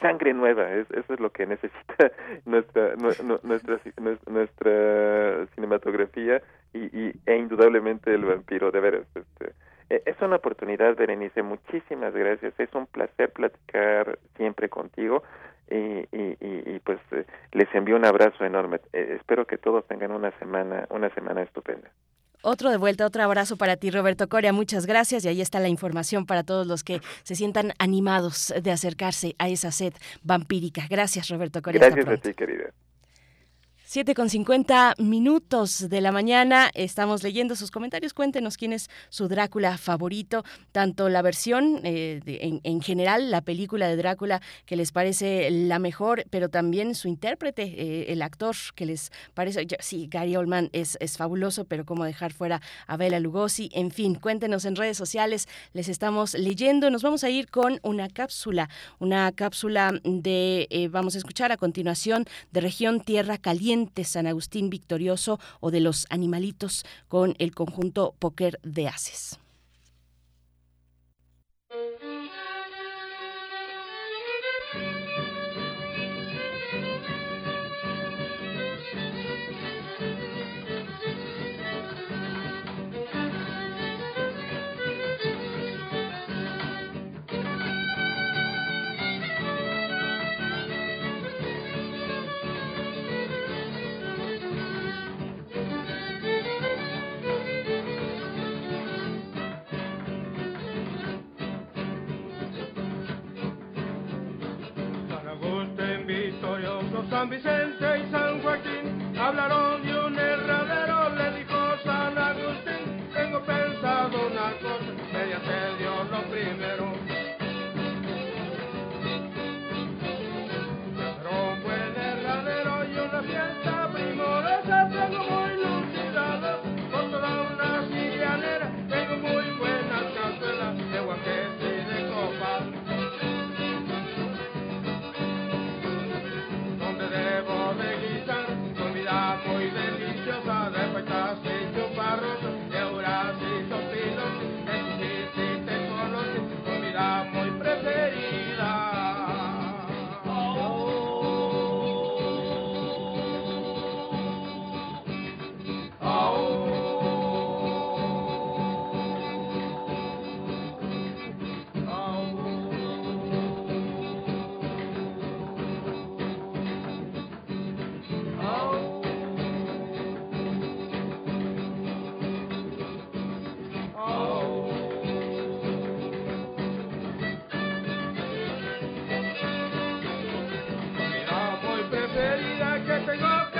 sangre nueva, es, eso es lo que necesita [LAUGHS] nuestra nuestra nuestra cinematografía y, y, e indudablemente el vampiro, de veras. Este, es una oportunidad, Berenice, muchísimas gracias, es un placer platicar siempre contigo. Y, y, y, pues les envío un abrazo enorme. espero que todos tengan una semana, una semana estupenda. Otro de vuelta, otro abrazo para ti, Roberto Coria. Muchas gracias. Y ahí está la información para todos los que se sientan animados de acercarse a esa sed vampírica. Gracias, Roberto Coria. Gracias a ti, querida. 7 con 50 minutos de la mañana. Estamos leyendo sus comentarios. Cuéntenos quién es su Drácula favorito, tanto la versión eh, en, en, general, la película de Drácula que les parece la mejor, pero también su intérprete, eh, el actor que les parece. Sí, Gary Oldman es, es fabuloso, pero cómo dejar fuera a Bela Lugosi. En fin, cuéntenos en redes sociales. Les estamos leyendo. Nos vamos a ir con una cápsula, una cápsula de, eh, vamos a escuchar a continuación, de región Tierra Caliente San Agustín Victorioso o de los animalitos con el conjunto Póker de Haces. San Vicente y San Joaquín hablaron que tengo que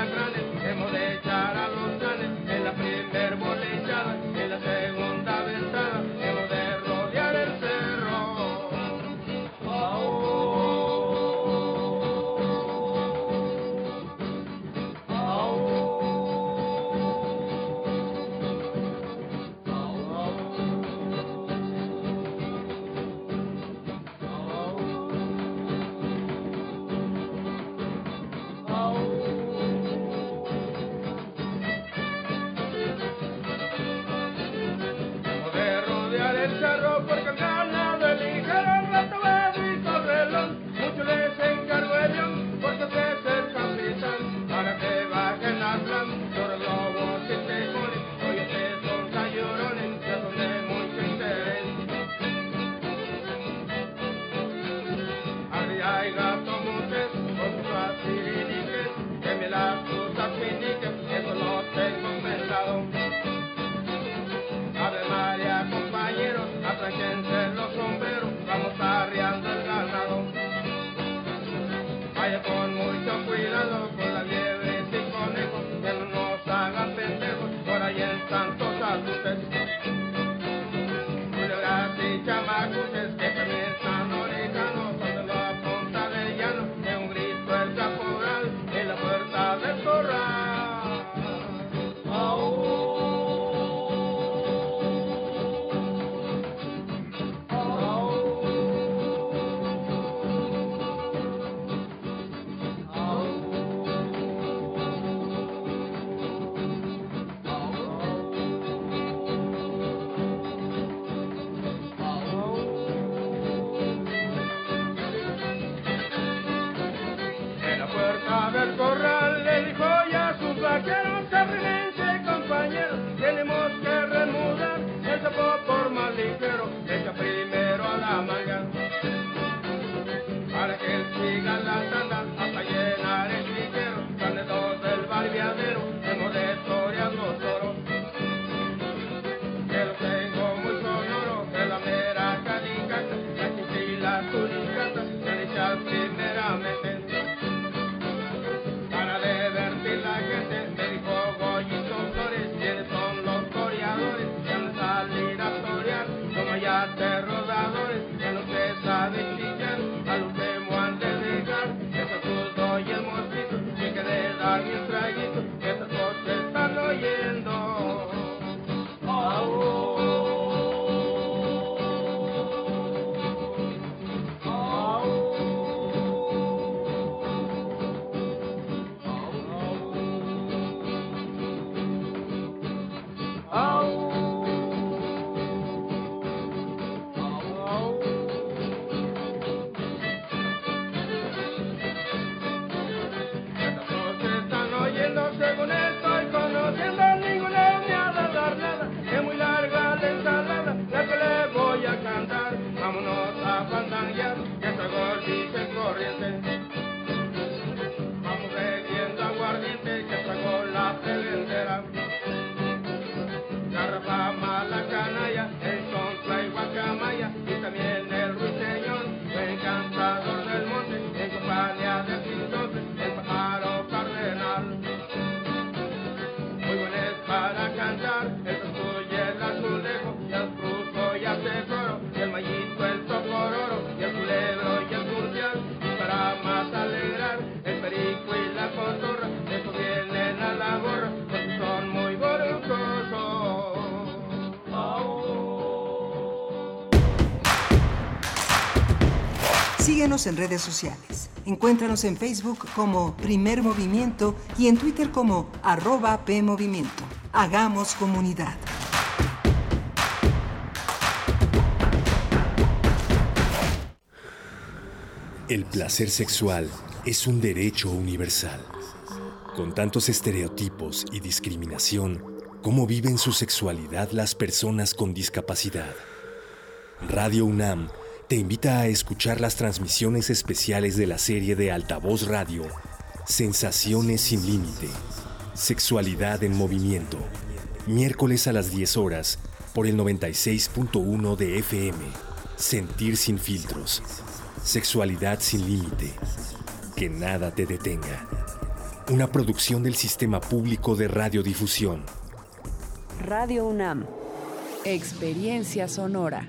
la gran Ave María, compañeros, atráquense los sombreros, vamos a arriando. Para En redes sociales. Encuéntranos en Facebook como Primer Movimiento y en Twitter como arroba PMovimiento. Hagamos comunidad. El placer sexual es un derecho universal. Con tantos estereotipos y discriminación, ¿cómo viven su sexualidad las personas con discapacidad? Radio UNAM te invita a escuchar las transmisiones especiales de la serie de Altavoz Radio, Sensaciones sin Límite, Sexualidad en Movimiento, miércoles a las 10 horas por el 96.1 de FM, Sentir sin filtros, Sexualidad sin Límite, que nada te detenga. Una producción del Sistema Público de Radiodifusión. Radio UNAM. Experiencia sonora.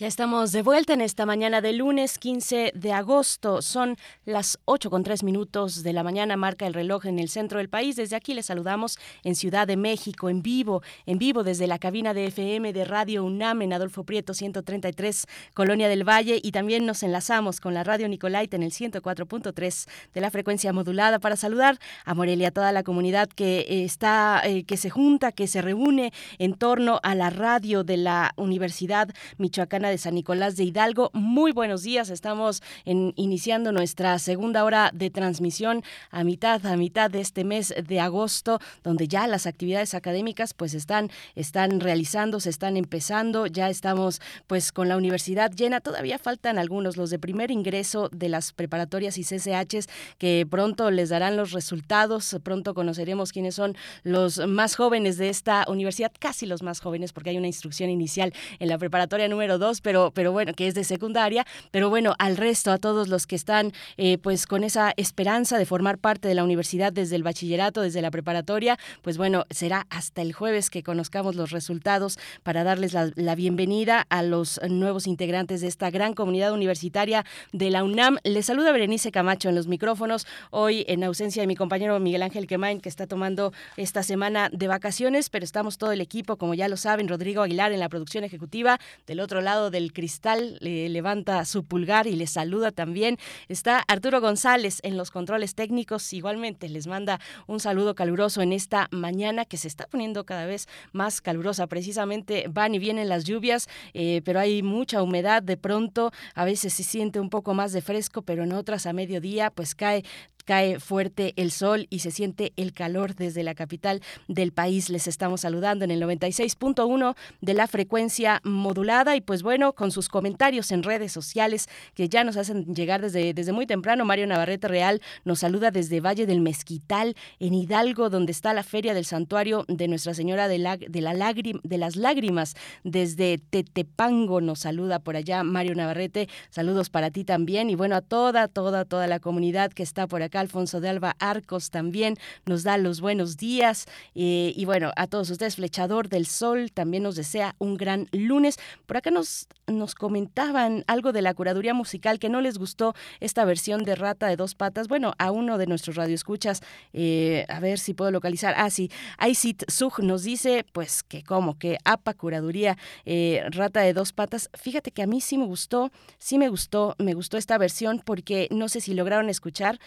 Ya estamos de vuelta en esta mañana de lunes 15 de agosto. Son las 8 con 3 minutos de la mañana, marca el reloj en el centro del país. Desde aquí les saludamos en Ciudad de México, en vivo, en vivo desde la cabina de FM de Radio UNAM en Adolfo Prieto 133, Colonia del Valle. Y también nos enlazamos con la Radio Nicolaita en el 104.3 de la frecuencia modulada para saludar a Morelia, a toda la comunidad que está, eh, que se junta, que se reúne en torno a la radio de la Universidad Michoacana de San Nicolás de Hidalgo. Muy buenos días, estamos iniciando nuestra segunda hora de transmisión a mitad, a mitad de este mes de agosto, donde ya las actividades académicas pues están, están realizando, se están empezando, ya estamos pues con la universidad llena, todavía faltan algunos, los de primer ingreso de las preparatorias y CCHs que pronto les darán los resultados, pronto conoceremos quiénes son los más jóvenes de esta universidad, casi los más jóvenes porque hay una instrucción inicial en la preparatoria número 2, pero, pero bueno, que es de secundaria, pero bueno, al resto, a todos los que están eh, pues con esa esperanza de formar parte de la universidad desde el bachillerato, desde la preparatoria, pues bueno, será hasta el jueves que conozcamos los resultados para darles la, bienvenida a los nuevos integrantes de esta gran comunidad universitaria de la UNAM. Les saluda Berenice Camacho en los micrófonos, hoy en ausencia de mi compañero Miguel Ángel Quemain, que está tomando esta semana de vacaciones, pero estamos todo el equipo, como ya lo saben, Rodrigo Aguilar en la producción ejecutiva, del otro lado del cristal le levanta su pulgar y le saluda también. Está Arturo González en los controles técnicos, igualmente les manda un saludo caluroso en esta mañana que se está poniendo cada vez más calurosa. Precisamente van y vienen las lluvias, eh, pero hay mucha humedad de pronto, a veces se siente un poco más de fresco, pero en otras a mediodía pues cae cae fuerte el sol y se siente el calor desde la capital del país. Les estamos saludando en el 96.1 de la frecuencia modulada y pues bueno, con sus comentarios en redes sociales que ya nos hacen llegar desde, desde muy temprano. Mario Navarrete Real nos saluda desde Valle del Mezquital, en Hidalgo, donde está la feria del santuario de Nuestra Señora de, la, de, la de las Lágrimas. Desde Tetepango nos saluda por allá Mario Navarrete. Saludos para ti también y bueno, a toda, toda, toda la comunidad que está por acá Alfonso de Alba Arcos también nos da los buenos días. Eh, y bueno, a todos ustedes, Flechador del Sol también nos desea un gran lunes. Por acá nos, nos comentaban algo de la curaduría musical que no les gustó esta versión de Rata de dos patas. Bueno, a uno de nuestros radioescuchas, eh, a ver si puedo localizar. Ah, sí, Aisit Sug nos dice, pues que como que APA curaduría eh, Rata de dos patas. Fíjate que a mí sí me gustó, sí me gustó, me gustó esta versión porque no sé si lograron escuchar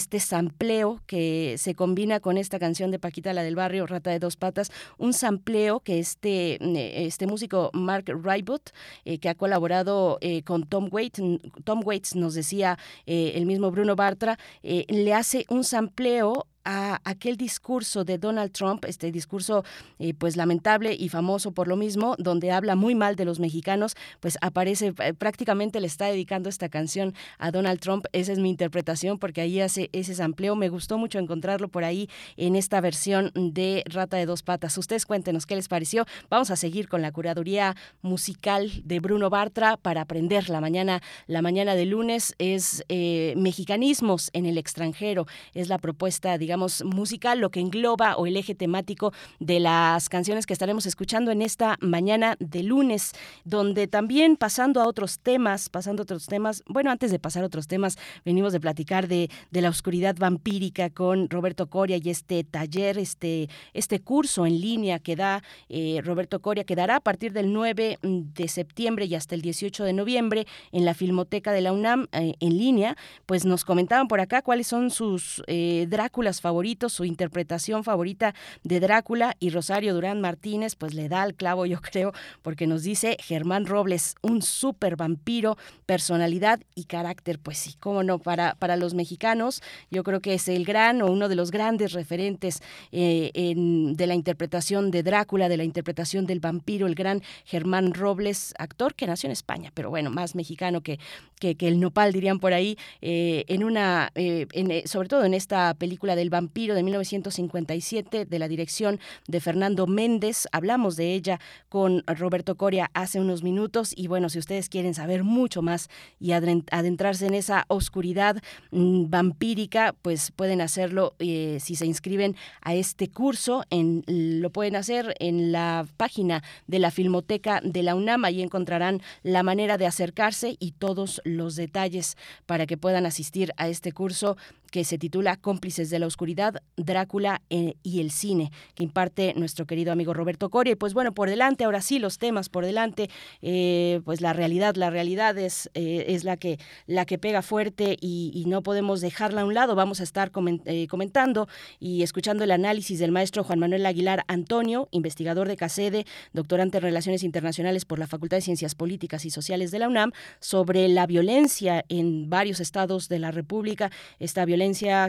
este sampleo que se combina con esta canción de Paquita la del barrio, Rata de dos patas, un sampleo que este, este músico Mark Rybot, eh, que ha colaborado eh, con Tom Waits, Tom Waits nos decía eh, el mismo Bruno Bartra, eh, le hace un sampleo a aquel discurso de Donald Trump, este discurso eh, pues lamentable y famoso por lo mismo, donde habla muy mal de los mexicanos, pues aparece, eh, prácticamente le está dedicando esta canción a Donald Trump, esa es mi interpretación porque ahí hace ese sampleo, me gustó mucho encontrarlo por ahí en esta versión de Rata de dos patas. Ustedes cuéntenos qué les pareció. Vamos a seguir con la curaduría musical de Bruno Bartra para aprender la mañana, la mañana de lunes es eh, mexicanismos en el extranjero, es la propuesta, digamos, musical, lo que engloba o el eje temático de las canciones que estaremos escuchando en esta mañana de lunes, donde también pasando a otros temas, pasando otros temas, bueno, antes de pasar a otros temas, venimos de platicar de, de la oscuridad vampírica con Roberto Coria y este taller, este, este curso en línea que da eh, Roberto Coria, que dará a partir del 9 de septiembre y hasta el 18 de noviembre en la Filmoteca de la UNAM eh, en línea, pues nos comentaban por acá cuáles son sus eh, Dráculas favoritos, su interpretación favorita de Drácula y Rosario Durán Martínez, pues le da al clavo, yo [LAUGHS] creo, porque nos dice Germán Robles, un súper vampiro, personalidad y carácter, pues sí, cómo no, para, para los mexicanos, yo creo que es el gran o uno de los grandes referentes eh, de la interpretación de Drácula, de la interpretación del vampiro, el gran Germán Robles, actor que nació en España, pero bueno, más mexicano que, que, el nopal, dirían por ahí, eh, en una, eh, sobre todo en esta película del vampiro de 1957, de la dirección de Fernando Méndez, hablamos de ella con Roberto Coria hace unos minutos, y bueno, si ustedes quieren saber mucho más y adentrarse en esa oscuridad mm, vampírica, pues pueden hacerlo eh, si se inscriben a este curso, en, lo pueden hacer en la página de la Filmoteca de la UNAM, ahí encontrarán la manera de acercarse y todos los detalles para que puedan asistir a este curso que se titula Cómplices de la Oscuridad, Drácula eh, y el cine, que imparte nuestro querido amigo Roberto Coria. Y pues bueno, por delante, ahora sí, los temas por delante, eh, pues la realidad, la realidad es, eh, es la, que, la que pega fuerte y, no podemos dejarla a un lado. Vamos a estar comentando y escuchando el análisis del maestro Juan Manuel Aguilar Antonio, investigador de CACEDE, doctorante en Relaciones Internacionales por la Facultad de Ciencias Políticas y Sociales de la UNAM, sobre la violencia en varios estados de la República, esta violencia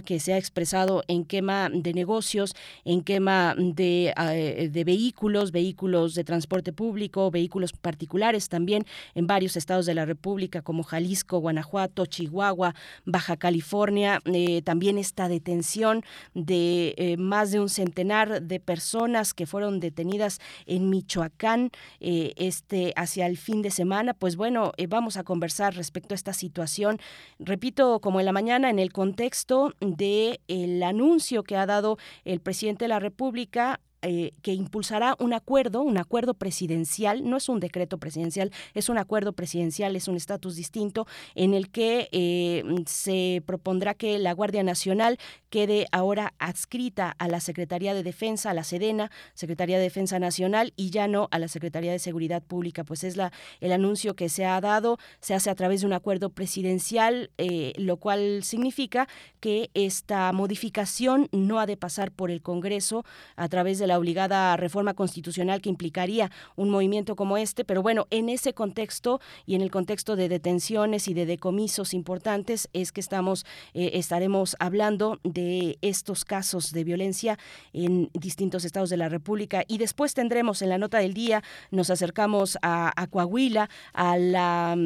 que se ha expresado en quema de negocios, en quema de, eh, de vehículos, vehículos de transporte público, vehículos particulares también en varios estados de la República como Jalisco, Guanajuato, Chihuahua, Baja California. Eh, también esta detención de eh, más de un centenar de personas que fueron detenidas en Michoacán este hacia el fin de semana. Pues bueno, vamos a conversar respecto a esta situación. Repito, como en la mañana, en el contexto de el anuncio que ha dado el presidente de la República eh, que impulsará un acuerdo, un acuerdo presidencial, no es un decreto presidencial, es un acuerdo presidencial, es un estatus distinto, en el que eh, se propondrá que la Guardia Nacional quede ahora adscrita a la Secretaría de Defensa, a la Sedena, Secretaría de Defensa Nacional, y ya no a la Secretaría de Seguridad Pública. Pues es la, el anuncio que se ha dado, se hace a través de un acuerdo presidencial, eh, lo cual significa que esta modificación no ha de pasar por el Congreso a través de la obligada reforma constitucional que implicaría un movimiento como este, pero bueno, en ese contexto y en el contexto de detenciones y de decomisos importantes es que estamos eh, estaremos hablando de estos casos de violencia en distintos estados de la República. Y después tendremos en la nota del día nos acercamos a, Coahuila a la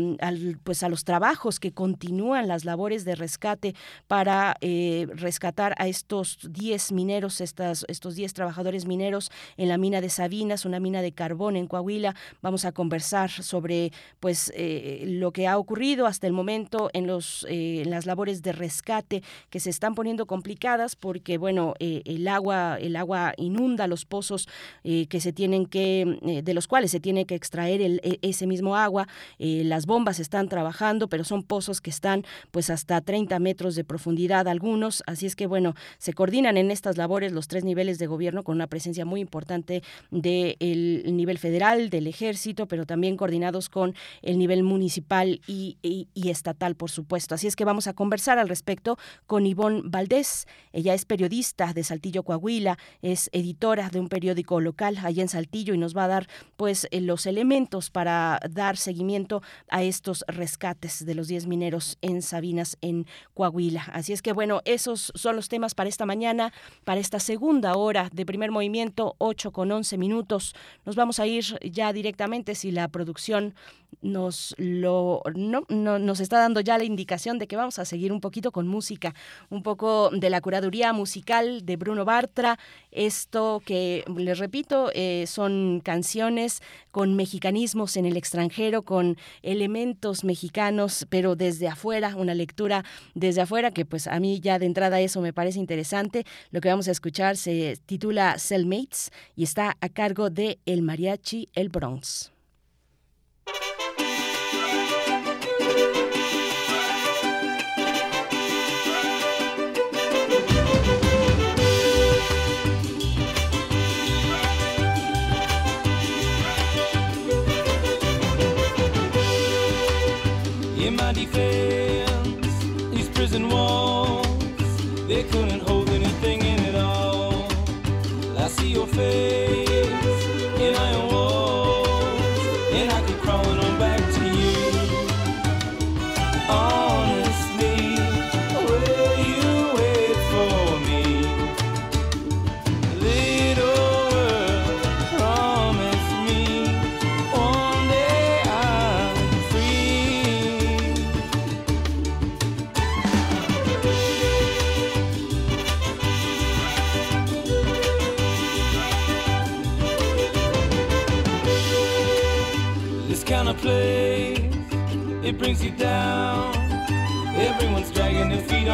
pues a los trabajos que continúan las labores de rescate para eh, rescatar a estos 10 mineros, estas, estos 10 trabajadores mineros en la mina de Sabinas, una mina de carbón en Coahuila. Vamos a conversar sobre pues eh, lo que ha ocurrido hasta el momento en los eh, las labores de rescate que se están poniendo complicadas porque bueno eh, el agua el agua inunda los pozos que se tienen que de los cuales se tiene que extraer e, ese mismo agua. las bombas están trabajando, pero son pozos que están pues hasta 30 metros de profundidad algunos. Así es que bueno se coordinan en estas labores los tres niveles de gobierno con una presencia muy importante del nivel federal, del ejército, pero también coordinados con el nivel municipal y, estatal, por supuesto. Así es que vamos a conversar al respecto con Ivonne Valdés. Ella es periodista de Saltillo, Coahuila, es editora de un periódico local allá en Saltillo y nos va a dar pues eh, los elementos para dar seguimiento a estos rescates de los 10 mineros en Sabinas, en Coahuila. Así es que bueno, esos son los temas para esta mañana, para esta segunda hora de primer movimiento 8 con 11 minutos. Nos vamos a ir ya directamente si la producción nos lo no, nos está dando ya la indicación de que vamos a seguir un poquito con música, un poco de la curaduría musical de Bruno Bartra. Esto que les repito eh, son canciones con mexicanismos en el extranjero, con elementos mexicanos, pero desde afuera, una lectura desde afuera que pues a mí ya de entrada eso me parece interesante. Lo que vamos a escuchar se titula Cellmates y está a cargo de El Mariachi El Bronx.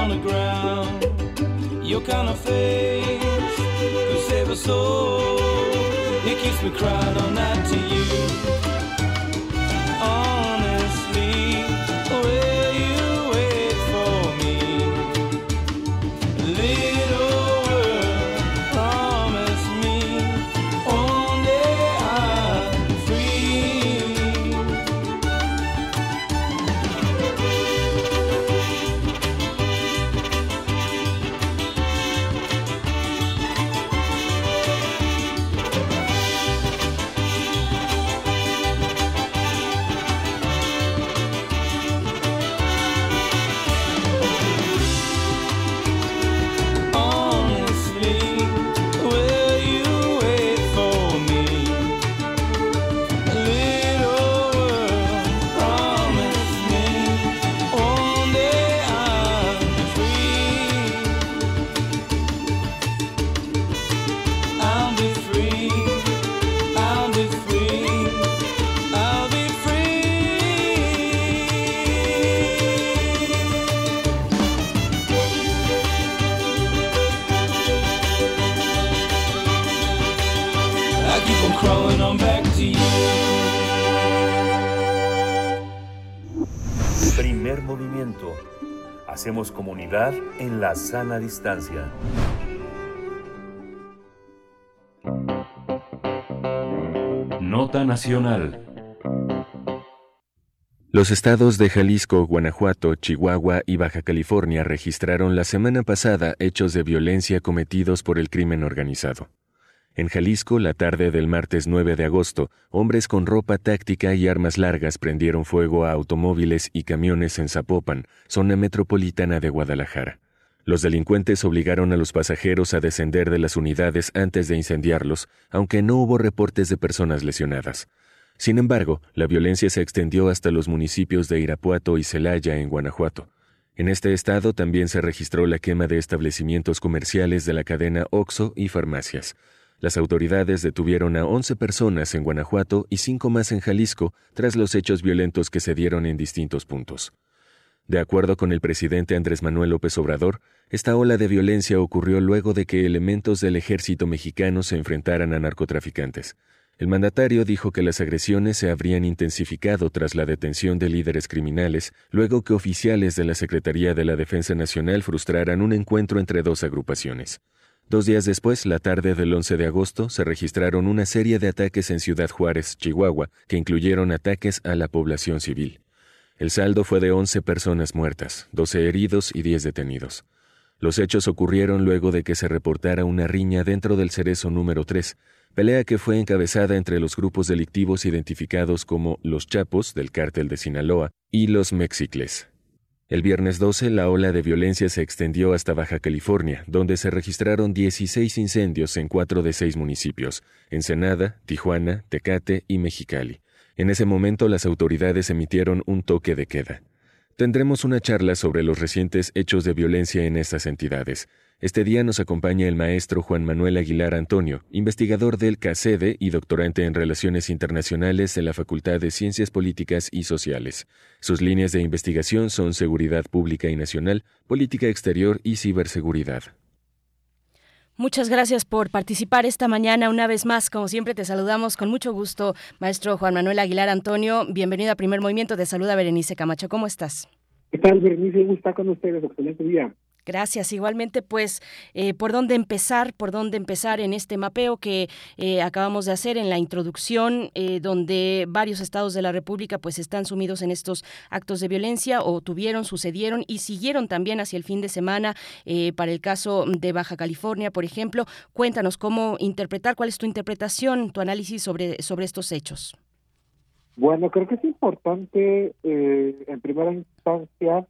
On the ground. Your kind of face could save a soul. It keeps me crying all night to you. Hacemos comunidad en la sana distancia. Nota Nacional. Los estados de Jalisco, Guanajuato, Chihuahua y Baja California registraron la semana pasada hechos de violencia cometidos por el crimen organizado. En Jalisco, la tarde del martes 9 de agosto, hombres con ropa táctica y armas largas prendieron fuego a automóviles y camiones en Zapopan, zona metropolitana de Guadalajara. Los delincuentes obligaron a los pasajeros a descender de las unidades antes de incendiarlos, aunque no hubo reportes de personas lesionadas. Sin embargo, la violencia se extendió hasta los municipios de Irapuato y Celaya, en Guanajuato. En este estado también se registró la quema de establecimientos comerciales de la cadena OXO y farmacias. Las autoridades detuvieron a 11 personas en Guanajuato y cinco más en Jalisco tras los hechos violentos que se dieron en distintos puntos. De acuerdo con el presidente Andrés Manuel López Obrador, esta ola de violencia ocurrió luego de que elementos del ejército mexicano se enfrentaran a narcotraficantes. El mandatario dijo que las agresiones se habrían intensificado tras la detención de líderes criminales, luego que oficiales de la Secretaría de la Defensa Nacional frustraran un encuentro entre dos agrupaciones. Dos días después, la tarde del 11 de agosto, se registraron una serie de ataques en Ciudad Juárez, Chihuahua, que incluyeron ataques a la población civil. El saldo fue de 11 personas muertas, 12 heridos y 10 detenidos. Los hechos ocurrieron luego de que se reportara una riña dentro del cerezo número 3, pelea que fue encabezada entre los grupos delictivos identificados como los Chapos del cártel de Sinaloa y los Mexicles. El viernes 12 la ola de violencia se extendió hasta Baja California, donde se registraron 16 incendios en cuatro de seis municipios, Ensenada, Tijuana, Tecate y Mexicali. En ese momento las autoridades emitieron un toque de queda. Tendremos una charla sobre los recientes hechos de violencia en estas entidades. Este día nos acompaña el maestro Juan Manuel Aguilar Antonio, investigador del CACEDE y doctorante en Relaciones Internacionales de la Facultad de Ciencias Políticas y Sociales. Sus líneas de investigación son seguridad pública y nacional, política exterior y ciberseguridad. Muchas gracias por participar esta mañana una vez más. Como siempre, te saludamos con mucho gusto, maestro Juan Manuel Aguilar Antonio. Bienvenido a Primer Movimiento. Te saluda Berenice Camacho. ¿Cómo estás? ¿Qué tal, Bernice? ¿Cómo está con ustedes? Excelente día. Gracias. Igualmente, pues, eh, ¿por dónde empezar? ¿Por dónde empezar en este mapeo que eh, acabamos de hacer en la introducción, eh, donde varios estados de la República, pues, están sumidos en estos actos de violencia o tuvieron, sucedieron y siguieron también hacia el fin de semana para el caso de Baja California, por ejemplo? Cuéntanos cómo interpretar, cuál es tu interpretación, tu análisis sobre, sobre estos hechos. Bueno, creo que es importante, en primera instancia,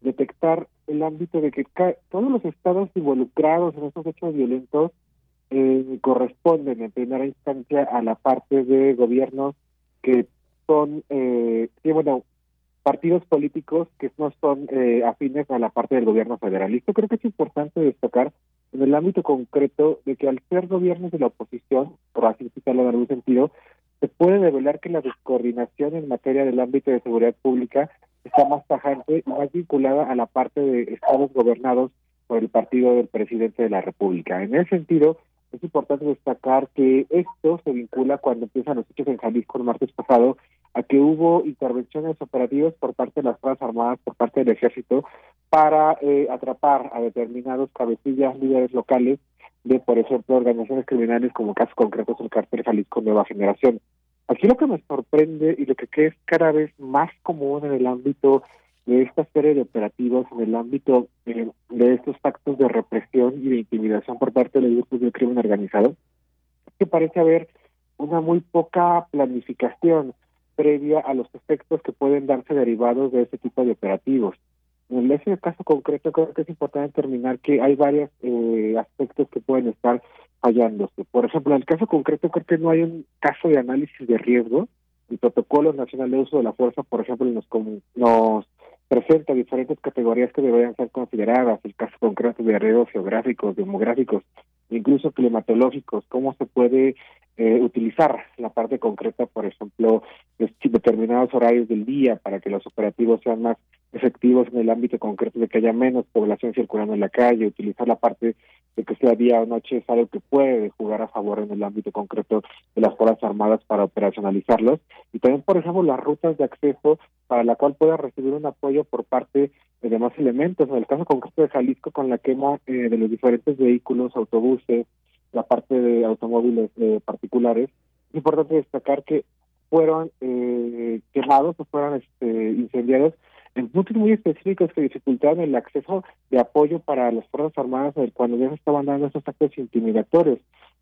detectar el ámbito de que todos los estados involucrados en estos hechos violentos eh, corresponden en primera instancia a la parte de gobiernos que son, eh, bueno, partidos políticos que no son eh, afines a la parte del gobierno federal. Y esto creo que es importante destacar en el ámbito concreto de que al ser gobiernos de la oposición, por así decirlo en algún sentido, se puede revelar que la descoordinación en materia del ámbito de seguridad pública está más tajante y más vinculada a la parte de estados gobernados por el partido del presidente de la República. En ese sentido, es importante destacar que esto se vincula cuando empiezan los hechos en Jalisco el martes pasado a que hubo intervenciones operativas por parte de las Fuerzas Armadas, por parte del Ejército, para eh, atrapar a determinados cabecillas, líderes locales de, por ejemplo, organizaciones criminales como casos concretos el cártel Jalisco Nueva Generación. Aquí lo que me sorprende y lo que es cada vez más común en el ámbito de esta serie de operativos, en el ámbito eh, de estos actos de represión y de intimidación por parte de los grupos de crimen organizado, es que parece haber una muy poca planificación previa a los efectos que pueden darse derivados de este tipo de operativos. En ese caso concreto creo que es importante determinar que hay varios eh, aspectos que pueden estar fallándose. Por ejemplo, en el caso concreto creo que no hay un caso de análisis de riesgo. El protocolo nacional de uso de la fuerza, por ejemplo, nos, nos presenta diferentes categorías que deberían ser consideradas, el caso concreto de riesgos geográficos, demográficos, incluso climatológicos, cómo se puede eh, utilizar la parte concreta, por ejemplo, de determinados horarios del día para que los operativos sean más efectivos en el ámbito concreto de que haya menos población circulando en la calle, utilizar la parte de que sea día o noche es algo que puede jugar a favor en el ámbito concreto de las Fuerzas Armadas para operacionalizarlos. Y también, por ejemplo, las rutas de acceso para la cual pueda recibir un apoyo por parte de demás elementos. En el caso concreto de Jalisco, con la quema eh, de los diferentes vehículos, autobuses, la parte de automóviles eh, particulares, es importante destacar que fueron eh, quemados o fueron este, incendiados en puntos muy específicos que dificultaban el acceso de apoyo para las Fuerzas Armadas cuando ya se estaban dando esos actos intimidatorios.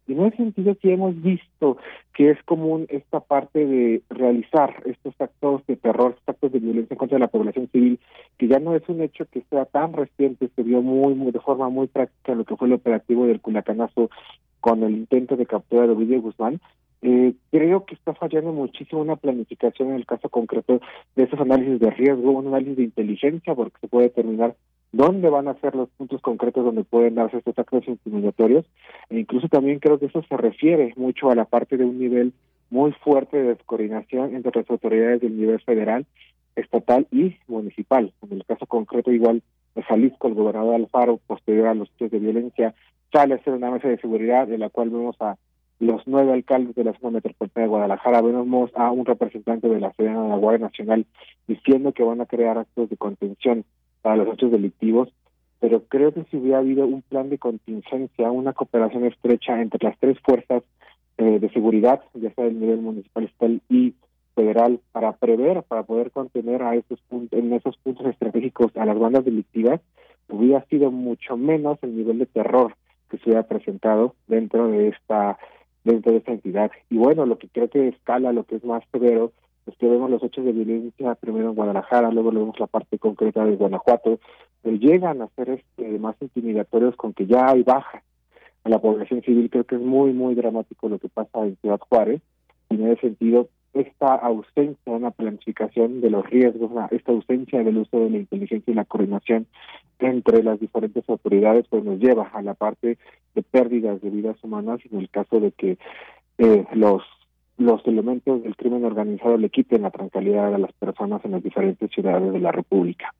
Y en ese sentido sí hemos visto que es común esta parte de realizar estos actos de terror, estos actos de violencia contra la población civil, que ya no es un hecho que sea tan reciente, se vio muy, muy de forma muy práctica lo que fue el operativo del Culacanazo con el intento de captura de Ovidio Guzmán, eh, creo que está fallando muchísimo una planificación en el caso concreto de esos análisis de riesgo, un análisis de inteligencia, porque se puede determinar dónde van a ser los puntos concretos donde pueden darse estos actos intimidatorios. E incluso también creo que eso se refiere mucho a la parte de un nivel muy fuerte de descoordinación entre las autoridades del nivel federal, estatal y municipal. En el caso concreto, igual de Jalisco, el gobernador Alfaro, posterior a los hechos de violencia, sale a hacer una mesa de seguridad de la cual vemos a los nueve alcaldes de la zona metropolitana de Guadalajara, vemos a un representante de la Sedena de la Guardia Nacional diciendo que van a crear actos de contención para los hechos delictivos, pero creo que si hubiera habido un plan de contingencia, una cooperación estrecha entre las tres fuerzas eh, de seguridad, ya sea del nivel municipal, estatal y federal, para prever, para poder contener a esos puntos, en esos puntos estratégicos a las bandas delictivas, hubiera sido mucho menos el nivel de terror que se hubiera presentado dentro de esta dentro de esta entidad. Y bueno, lo que creo que escala, lo que es más severo, es que vemos los hechos de violencia primero en Guadalajara, luego vemos la parte concreta de Guanajuato, que llegan a ser este, más intimidatorios con que ya hay baja a la población civil. Creo que es muy, muy dramático lo que pasa en Ciudad Juárez. Y en ese sentido, esta ausencia de una planificación de los riesgos, esta ausencia del uso de la inteligencia y la coordinación entre las diferentes autoridades, pues nos lleva a la parte de pérdidas de vidas humanas en el caso de que eh, los los elementos del crimen organizado le quiten la tranquilidad a las personas en las diferentes ciudades de la República.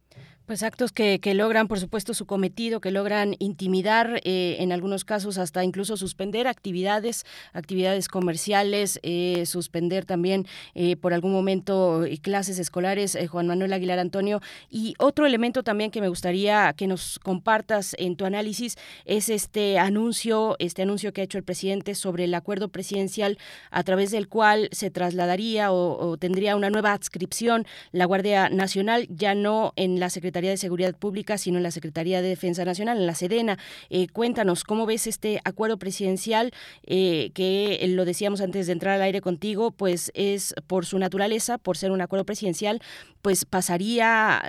Pues actos que, que, logran, por supuesto, su cometido, que logran intimidar, eh, en algunos casos hasta incluso suspender actividades, actividades comerciales, eh, suspender también eh, por algún momento clases escolares, Juan Manuel Aguilar Antonio. Y otro elemento también que me gustaría que nos compartas en tu análisis es este anuncio, este anuncio que ha hecho el presidente sobre el acuerdo presidencial a través del cual se trasladaría o, o tendría una nueva adscripción la Guardia Nacional, ya no en la Secretaría Secretaría de Seguridad Pública, sino en la Secretaría de Defensa Nacional, en la Sedena. Eh, cuéntanos, ¿cómo ves este acuerdo presidencial eh, que, eh, lo decíamos antes de entrar al aire contigo, pues es por su naturaleza, por ser un acuerdo presidencial, pues pasaría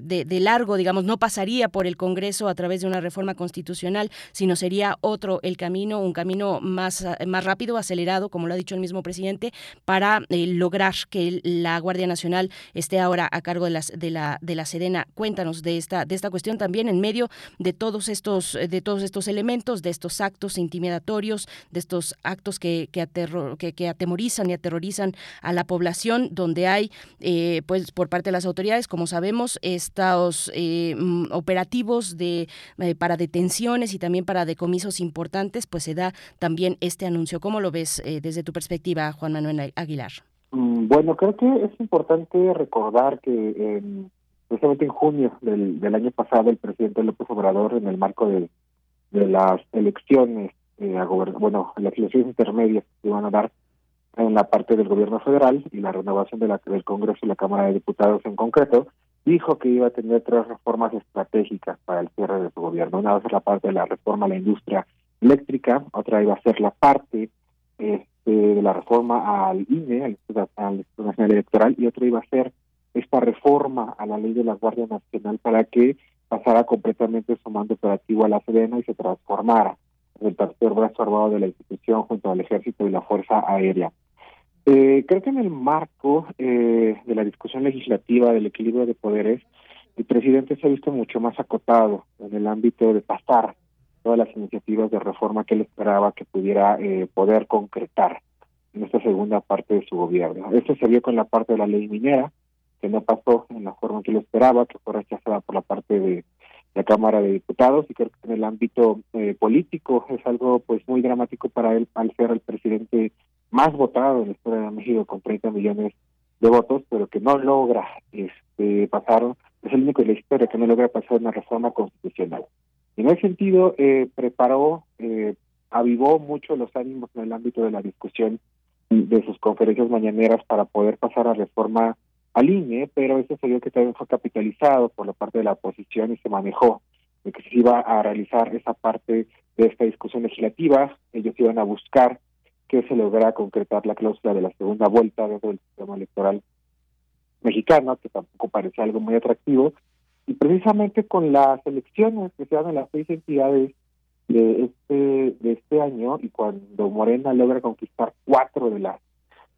de, largo, digamos, no pasaría por el Congreso a través de una reforma constitucional, sino sería otro el camino, un camino más, rápido, acelerado, como lo ha dicho el mismo presidente, para lograr que la Guardia Nacional esté ahora a cargo de, la, de Sedena. De esta, de esta cuestión también en medio de todos estos, de todos estos elementos, de estos actos intimidatorios, de estos actos que, que, aterro, que, que atemorizan y aterrorizan a la población, donde hay, eh, pues, por parte de las autoridades, como sabemos, estos eh, operativos de eh, para detenciones y también para decomisos importantes, pues se da también este anuncio. ¿Cómo lo ves eh, desde tu perspectiva, Juan Manuel Aguilar? Mm, bueno, creo que es importante recordar que eh, precisamente en junio del, del, año pasado el presidente López Obrador, en el marco de, las elecciones, eh, bueno, las elecciones intermedias que iban a dar en la parte del gobierno federal y la renovación de la, del Congreso y la Cámara de Diputados en concreto, dijo que iba a tener tres reformas estratégicas para el cierre de su gobierno. Una va a ser la parte de la reforma a la industria eléctrica, otra iba a ser la parte este, de la reforma al INE, al Instituto Nacional Electoral, y otra iba a ser esta reforma a la ley de la Guardia Nacional para que pasara completamente su mando operativo a la Sedena y se transformara en el tercer brazo armado de la institución junto al Ejército y la Fuerza Aérea. Eh, creo que en el marco eh, de la discusión legislativa del equilibrio de poderes, el presidente se ha visto mucho más acotado en el ámbito de pasar todas las iniciativas de reforma que él esperaba que pudiera eh, poder concretar en esta segunda parte de su gobierno. Esto se vio con la parte de la ley minera, que no pasó en la forma que él esperaba, que fue rechazada por la parte de la Cámara de Diputados y creo que en el ámbito eh, político es algo pues muy dramático para él al ser el presidente más votado en la historia de México con 30 millones de votos, pero que no logra este pasar, es el único de la historia que no logra pasar una reforma constitucional. En ese sentido, eh, preparó, eh, avivó mucho los ánimos en el ámbito de la discusión de sus conferencias mañaneras para poder pasar a reforma al INE, pero eso se vio que también fue capitalizado por la parte de la oposición y se manejó de que se iba a realizar esa parte de esta discusión legislativa. Ellos iban a buscar que se lograra concretar la cláusula de la segunda vuelta dentro del sistema electoral mexicano, que tampoco parece algo muy atractivo, y precisamente con las elecciones que se dan en las seis entidades de este de este año y cuando Morena logra conquistar cuatro de las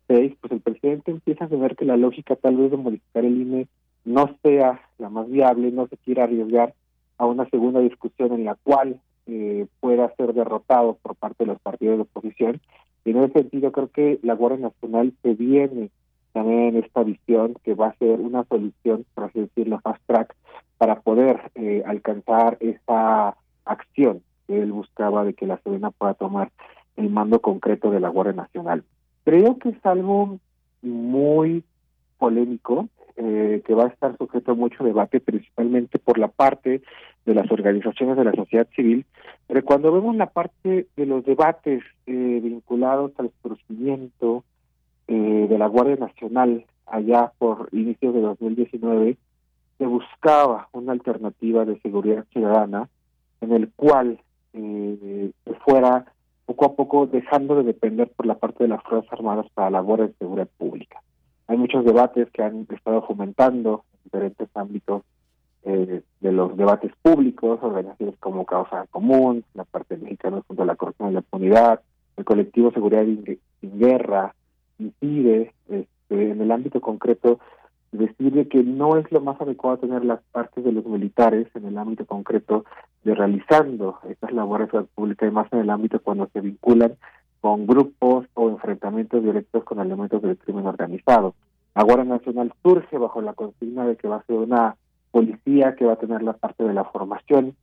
seis, pues el presidente empieza a ver que la lógica tal vez de modificar el INE no sea la más viable, no se quiera arriesgar a una segunda discusión en la cual eh, pueda ser derrotado por parte de los partidos de oposición. Y en ese sentido creo que la Guardia Nacional se viene también en esta visión que va a ser una solución, por así decirlo, fast track, para poder eh, alcanzar esa acción que él buscaba de que la Sedena pueda tomar el mando concreto de la Guardia Nacional. Creo que es algo muy polémico, eh, que va a estar sujeto a mucho debate, principalmente por la parte de las organizaciones de la sociedad civil, pero cuando vemos la parte de los debates eh, vinculados al procedimiento eh, de la Guardia Nacional allá por inicios de 2019, se buscaba una alternativa de seguridad ciudadana en el cual eh, fuera poco a poco dejando de depender por la parte de las Fuerzas Armadas para la Guardia de Seguridad Pública. Hay muchos debates que han estado fomentando en diferentes ámbitos eh, de los debates públicos, organizaciones como Causa Común, la parte mexicana junto a la Corrupción y la Impunidad, el colectivo Seguridad sin Guerra, incide este, en el ámbito concreto decirle que no es lo más adecuado tener las partes de los militares en el ámbito concreto de realizando estas labores públicas y más en el ámbito cuando se vinculan con grupos o enfrentamientos directos con elementos del crimen organizado. La Guardia Nacional surge bajo la consigna de que va a ser una policía que va a tener la parte de la formación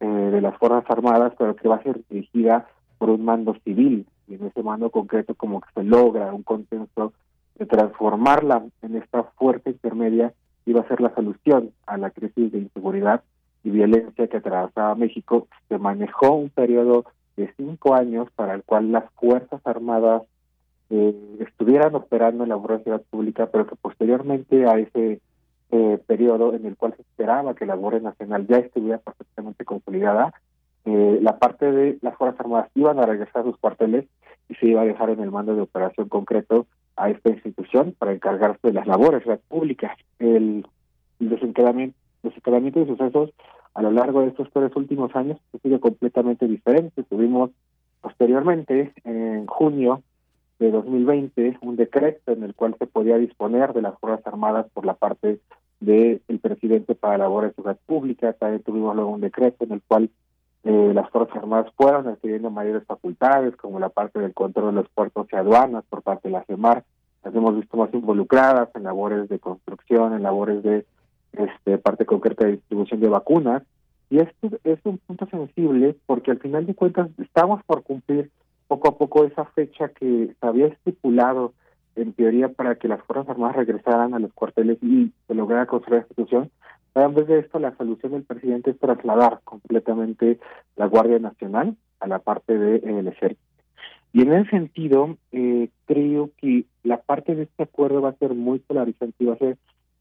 eh, de las Fuerzas Armadas, pero que va a ser dirigida por un mando civil. Y en ese mando concreto como que se logra un consenso de transformarla en esta fuerza intermedia va a ser la solución a la crisis de inseguridad y violencia que atravesaba México. Se manejó un periodo de cinco años para el cual las Fuerzas Armadas eh, estuvieran operando en la seguridad pública, pero que posteriormente a ese eh, periodo en el cual se esperaba que la Guardia Nacional ya estuviera perfectamente consolidada, eh, la parte de las Fuerzas Armadas iban a regresar a sus cuarteles y se iba a dejar en el mando de operación concreto a esta institución para encargarse de las labores públicas. El, desencadenamiento, de sucesos a lo largo de estos tres últimos años ha sido completamente diferente. Tuvimos posteriormente, en junio de 2020, un decreto en el cual se podía disponer de las Fuerzas Armadas por la parte del presidente para labores de seguridad pública. También tuvimos luego un decreto en el cual eh, las Fuerzas Armadas fueron adquiriendo mayores facultades, como la parte del control de los puertos y aduanas por parte de la CEMAR. Las hemos visto más involucradas en labores de construcción, en labores de este, parte concreta de distribución de vacunas. Y esto es un punto sensible porque al final de cuentas estamos por cumplir poco a poco esa fecha que se había estipulado en teoría para que las Fuerzas Armadas regresaran a los cuarteles y se lograra construir la institución. En vez de esto, la solución del presidente es trasladar completamente la Guardia Nacional a la parte del ejército. Y en ese sentido, eh, creo que la parte de este acuerdo va a ser muy polarizante y va a ser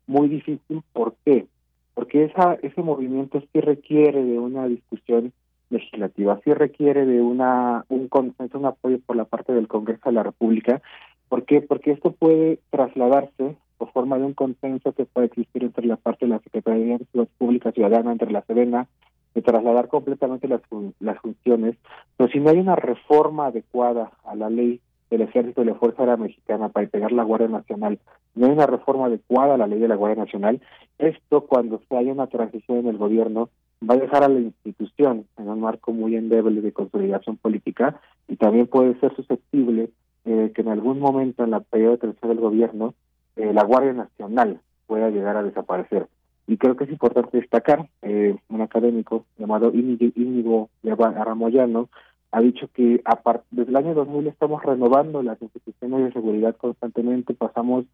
muy difícil. ¿Por qué? Porque esa, ese movimiento sí requiere de una discusión legislativa, sí requiere de una un consenso, un apoyo por la parte del Congreso de la República. ¿Por qué? Porque esto puede trasladarse por forma de un consenso que puede existir entre la parte de la Secretaría de Seguridad Pública Ciudadana, entre la Sedena, de trasladar completamente las, las funciones, pero si no hay una reforma adecuada a la ley del Ejército y la Fuerza Aérea Mexicana para integrar la Guardia Nacional, no hay una reforma adecuada a la ley de la Guardia Nacional, esto cuando se haya una transición en el gobierno va a dejar a la institución en un marco muy endeble de consolidación política y también puede ser susceptible eh, que en algún momento en la periodo de transición del gobierno eh, la Guardia Nacional pueda llegar a desaparecer. Y creo que es importante destacar, eh, un académico llamado Íñigo, Aramoyano ha dicho que a desde el año 2000 estamos renovando las instituciones de seguridad constantemente, pasamos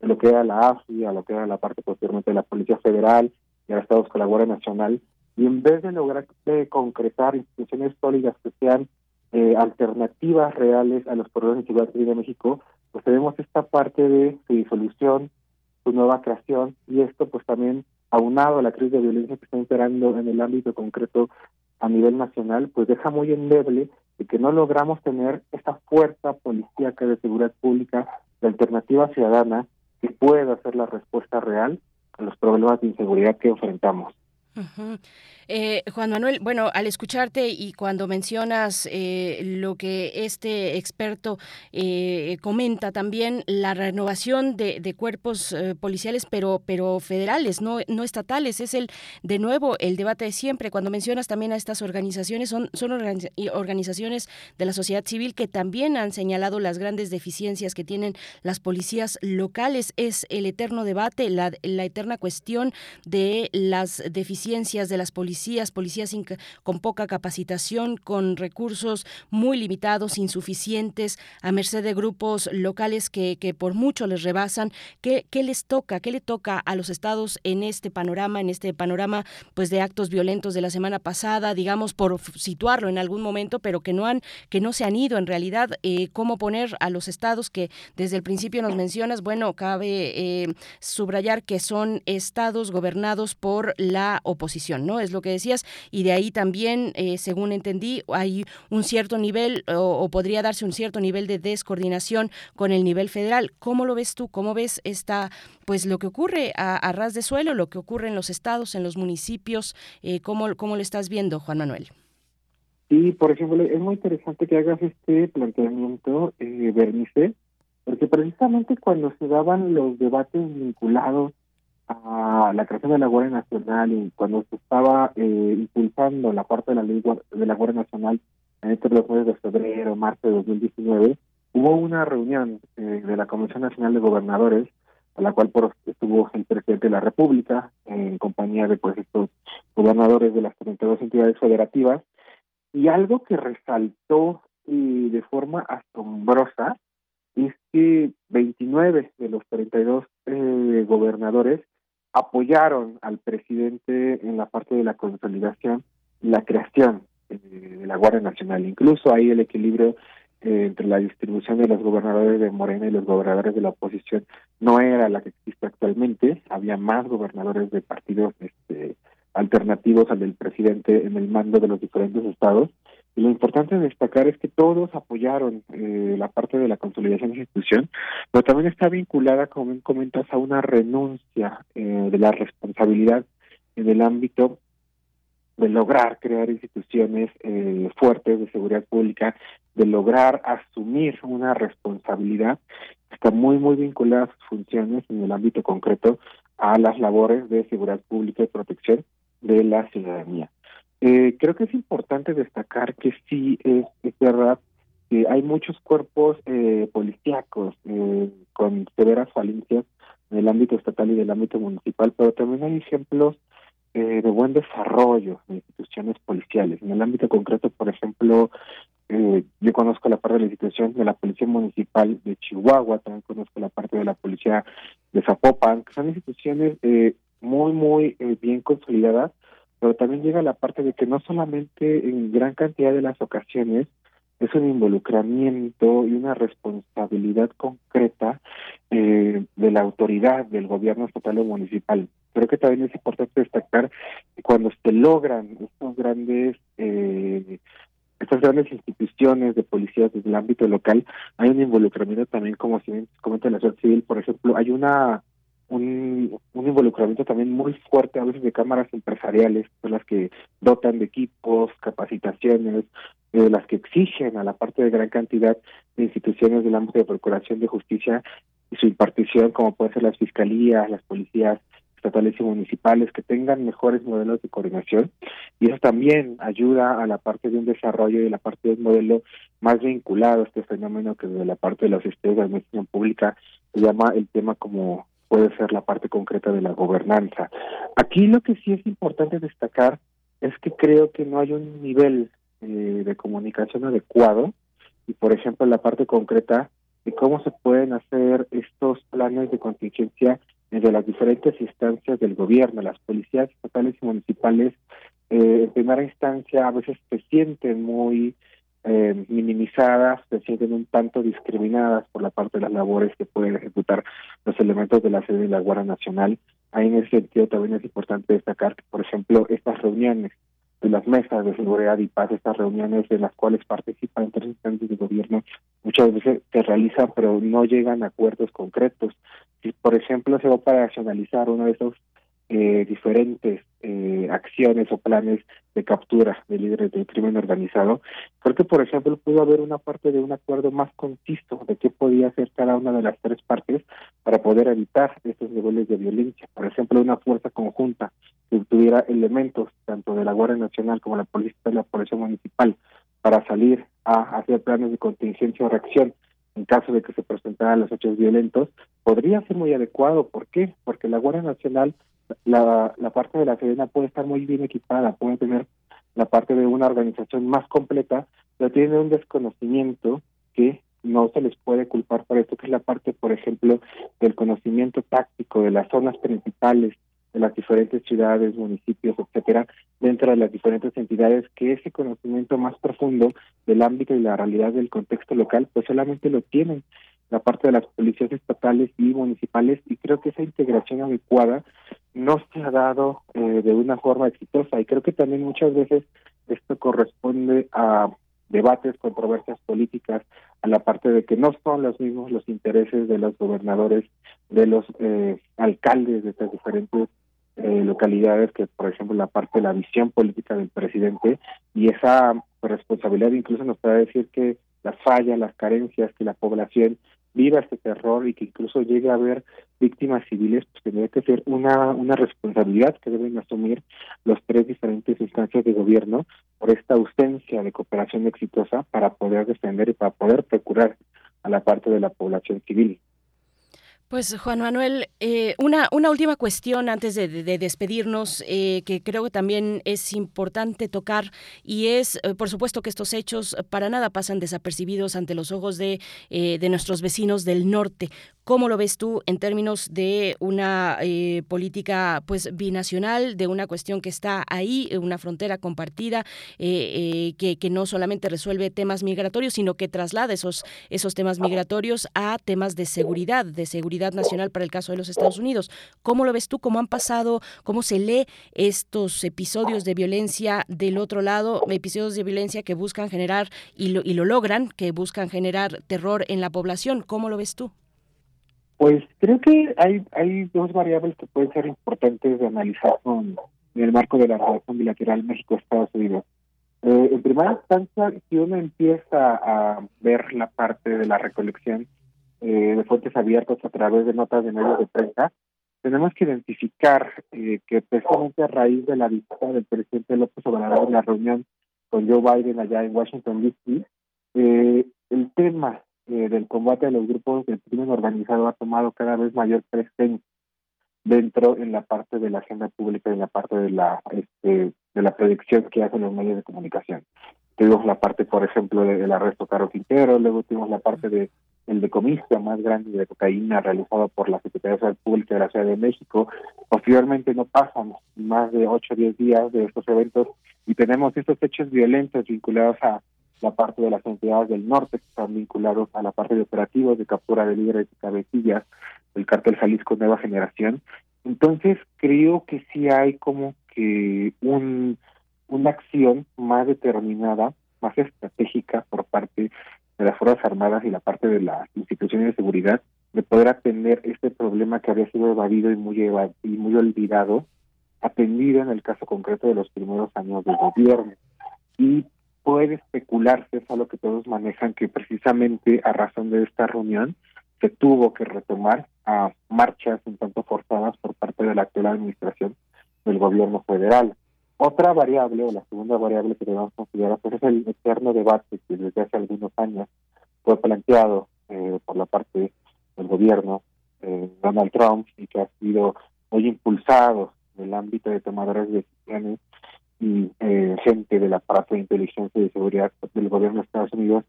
de lo que era la AFI a lo que era la parte posteriormente de la Policía Federal y ahora estamos con la Guardia Nacional, y en vez de lograr concretar instituciones sólidas que sean eh, alternativas reales a los problemas de seguridad de México, pues tenemos esta parte de su disolución, su nueva creación, y esto pues también aunado a la crisis de violencia que está imperando en el ámbito concreto a nivel nacional, pues deja muy endeble de que no logramos tener esta fuerza policíaca de seguridad pública de alternativa ciudadana que pueda hacer la respuesta real a los problemas de inseguridad que enfrentamos. Eh, Juan Manuel, bueno, al escucharte y cuando mencionas eh, lo que este experto eh, comenta también, la renovación de, cuerpos policiales, pero, pero federales, no, no estatales, es el de nuevo el debate de siempre. Cuando mencionas también a estas organizaciones, son, son organizaciones de la sociedad civil que también han señalado las grandes deficiencias que tienen las policías locales. Es el eterno debate, la, la eterna cuestión de las deficiencias de las policías policías, policías con poca capacitación, con recursos muy limitados, insuficientes, a merced de grupos locales que, que por mucho les rebasan. ¿Qué, ¿Qué les toca? ¿Qué le toca a los estados en este panorama, en este panorama pues de actos violentos de la semana pasada, digamos, por situarlo en algún momento, pero que no han, que no se han ido en realidad? Eh, ¿Cómo poner a los estados que desde el principio nos mencionas? Bueno, cabe eh, subrayar que son estados gobernados por la oposición, ¿no? Es lo que decías, y de ahí también, eh, según entendí, hay un cierto nivel o, podría darse un cierto nivel de descoordinación con el nivel federal. ¿Cómo lo ves tú? ¿Cómo ves esta, pues lo que ocurre a, ras de suelo, lo que ocurre en los estados, en los municipios? Eh, ¿cómo, ¿Cómo lo estás viendo, Juan Manuel? Sí, por ejemplo, es muy interesante que hagas este planteamiento, eh, Bernice, porque precisamente cuando se daban los debates vinculados a la creación de la Guardia Nacional y cuando se estaba eh, impulsando la parte de la ley de la Guardia Nacional entre los meses de febrero, marzo de 2019, hubo una reunión eh, de la Comisión Nacional de Gobernadores, a la cual por, estuvo el presidente de la República en compañía de pues estos gobernadores de las 32 entidades federativas y algo que resaltó y de forma asombrosa es que 29 de los 32 eh, gobernadores apoyaron al presidente en la parte de la consolidación y la creación eh, de la Guardia Nacional. Incluso ahí el equilibrio eh, entre la distribución de los gobernadores de Morena y los gobernadores de la oposición no era la que existe actualmente. Había más gobernadores de partidos este, alternativos al del presidente en el mando de los diferentes estados. Lo importante de destacar es que todos apoyaron eh, la parte de la consolidación de la institución, pero también está vinculada, como comentas, a una renuncia eh, de la responsabilidad en el ámbito de lograr crear instituciones eh, fuertes de seguridad pública, de lograr asumir una responsabilidad está muy, muy vinculada a sus funciones en el ámbito concreto a las labores de seguridad pública y protección de la ciudadanía. Eh, creo que es importante destacar que sí es, es verdad que hay muchos cuerpos eh, policíacos eh, con severas falencias en el ámbito estatal y del ámbito municipal, pero también hay ejemplos eh, de buen desarrollo de instituciones policiales. En el ámbito concreto, por ejemplo, eh, yo conozco la parte de la institución de la Policía Municipal de Chihuahua, también conozco la parte de la Policía de Zapopan, que son instituciones eh, muy, muy eh, bien consolidadas, pero también llega la parte de que no solamente en gran cantidad de las ocasiones es un involucramiento y una responsabilidad concreta eh, de la autoridad del gobierno estatal o municipal. Creo que también es importante destacar que cuando se logran estos grandes eh, estas grandes instituciones de policía desde el ámbito local, hay un involucramiento también, como se comenta en la sociedad civil, por ejemplo, hay una un, involucramiento también muy fuerte a veces de cámaras empresariales, son las que dotan de equipos, capacitaciones, eh, las que exigen a la parte de gran cantidad de instituciones del ámbito de procuración de justicia y su impartición, como pueden ser las fiscalías, las policías estatales y municipales, que tengan mejores modelos de coordinación. Y eso también ayuda a la parte de un desarrollo y la parte de un modelo más vinculado a este fenómeno que desde la parte de los estudios de administración pública se llama el tema como puede ser la parte concreta de la gobernanza. Aquí lo que sí es importante destacar es que creo que no hay un nivel eh, de comunicación adecuado y, por ejemplo, la parte concreta de cómo se pueden hacer estos planes de contingencia entre las diferentes instancias del gobierno, las policías estatales y municipales, eh, en primera instancia a veces se sienten muy eh, minimizadas, se sienten un tanto discriminadas por la parte de las labores que pueden ejecutar los elementos de la sede de la Guardia Nacional. Ahí en ese sentido también es importante destacar que, por ejemplo, estas reuniones de las mesas de seguridad y paz, estas reuniones en las cuales participan tres instantes de gobierno, muchas veces se realizan pero no llegan a acuerdos concretos. Si, por ejemplo, se va para racionalizar uno de esos eh, diferentes eh, acciones o planes de captura de líderes del crimen organizado. Creo que, por ejemplo, pudo haber una parte de un acuerdo más conciso de qué podía hacer cada una de las tres partes para poder evitar estos niveles de violencia. Por ejemplo, una fuerza conjunta que tuviera elementos tanto de la Guardia Nacional como la Policía y la Policía Municipal para salir a hacer planes de contingencia o reacción en caso de que se presentaran los hechos violentos, podría ser muy adecuado. ¿Por qué? Porque la Guardia Nacional la, la parte de la Sedena puede estar muy bien equipada, puede tener la parte de una organización más completa, pero tiene un desconocimiento que no se les puede culpar por esto, que es la parte, por ejemplo, del conocimiento táctico de las zonas principales de las diferentes ciudades, municipios, etcétera, dentro de las diferentes entidades, que ese conocimiento más profundo del ámbito y la realidad del contexto local, pues solamente lo tienen la parte de las policías estatales y municipales y creo que esa integración adecuada no se ha dado eh, de una forma exitosa. Y creo que también muchas veces esto corresponde a debates, controversias políticas, a la parte de que no son los mismos los intereses de los gobernadores, de los eh, alcaldes de estas diferentes eh, localidades que, por ejemplo, la parte de la visión política del presidente y esa responsabilidad incluso nos puede decir que las fallas, las carencias que la población viva este terror y que incluso llegue a haber víctimas civiles, pues tendría que ser una, una responsabilidad que deben asumir los tres diferentes instancias de gobierno por esta ausencia de cooperación exitosa para poder defender y para poder procurar a la parte de la población civil. Pues Juan Manuel, eh, una, una última cuestión antes de, despedirnos eh, que creo que también es importante tocar y es, eh, por supuesto, que estos hechos para nada pasan desapercibidos ante los ojos de, de nuestros vecinos del norte. ¿Cómo lo ves tú en términos de una política pues binacional, de una cuestión que está ahí, una frontera compartida, que, que, no solamente resuelve temas migratorios, sino que traslada esos, esos temas migratorios a temas de seguridad, de seguridad nacional para el caso de los Estados Unidos. ¿Cómo lo ves tú? ¿Cómo han pasado? ¿Cómo se lee estos episodios de violencia del otro lado? Episodios de violencia que buscan generar y lo, y lo logran, que buscan generar terror en la población. ¿Cómo lo ves tú? Pues creo que hay, dos variables que pueden ser importantes de analizar con, en el marco de la relación bilateral México-Estados Unidos. Eh, en primera instancia, si uno empieza a ver la parte de la recolección eh, de fuentes abiertas a través de notas de medios de prensa, tenemos que identificar eh, que precisamente a raíz de la visita del presidente López Obrador en la reunión con Joe Biden allá en Washington, D.C., eh, el tema del combate a los grupos del crimen organizado ha tomado cada vez mayor presencia dentro en la parte de la agenda pública y en la parte de la este, de la predicción que hacen los medios de comunicación. Tuvimos la parte, por ejemplo, del arresto Caro Quintero, luego tuvimos la parte de el decomiso más grande de cocaína realizado por la Secretaría de Salud Pública de la Ciudad de México. Posteriormente no pasan más de 8 o 10 días de estos eventos y tenemos estos hechos violentos vinculados a la parte de las entidades del norte que están vinculados a la parte de operativos de captura de líderes y cabecillas del cártel Jalisco Nueva Generación. Entonces creo que sí hay como que un una acción más determinada, más estratégica por parte de las Fuerzas Armadas y la parte de las instituciones de seguridad de poder atender este problema que había sido evadido y muy, y muy olvidado, atendido en el caso concreto de los primeros años del gobierno. Y puede especularse, es algo que todos manejan, que precisamente a razón de esta reunión se tuvo que retomar a marchas un tanto forzadas por parte de la actual administración del gobierno federal. Otra variable, o la segunda variable que debemos considerar, pues es el eterno debate que desde hace algunos años fue planteado eh, por la parte del gobierno eh, Donald Trump y que ha sido muy impulsado en el ámbito de tomadores de decisiones y eh, gente del aparato de inteligencia y de seguridad del gobierno de Estados Unidos,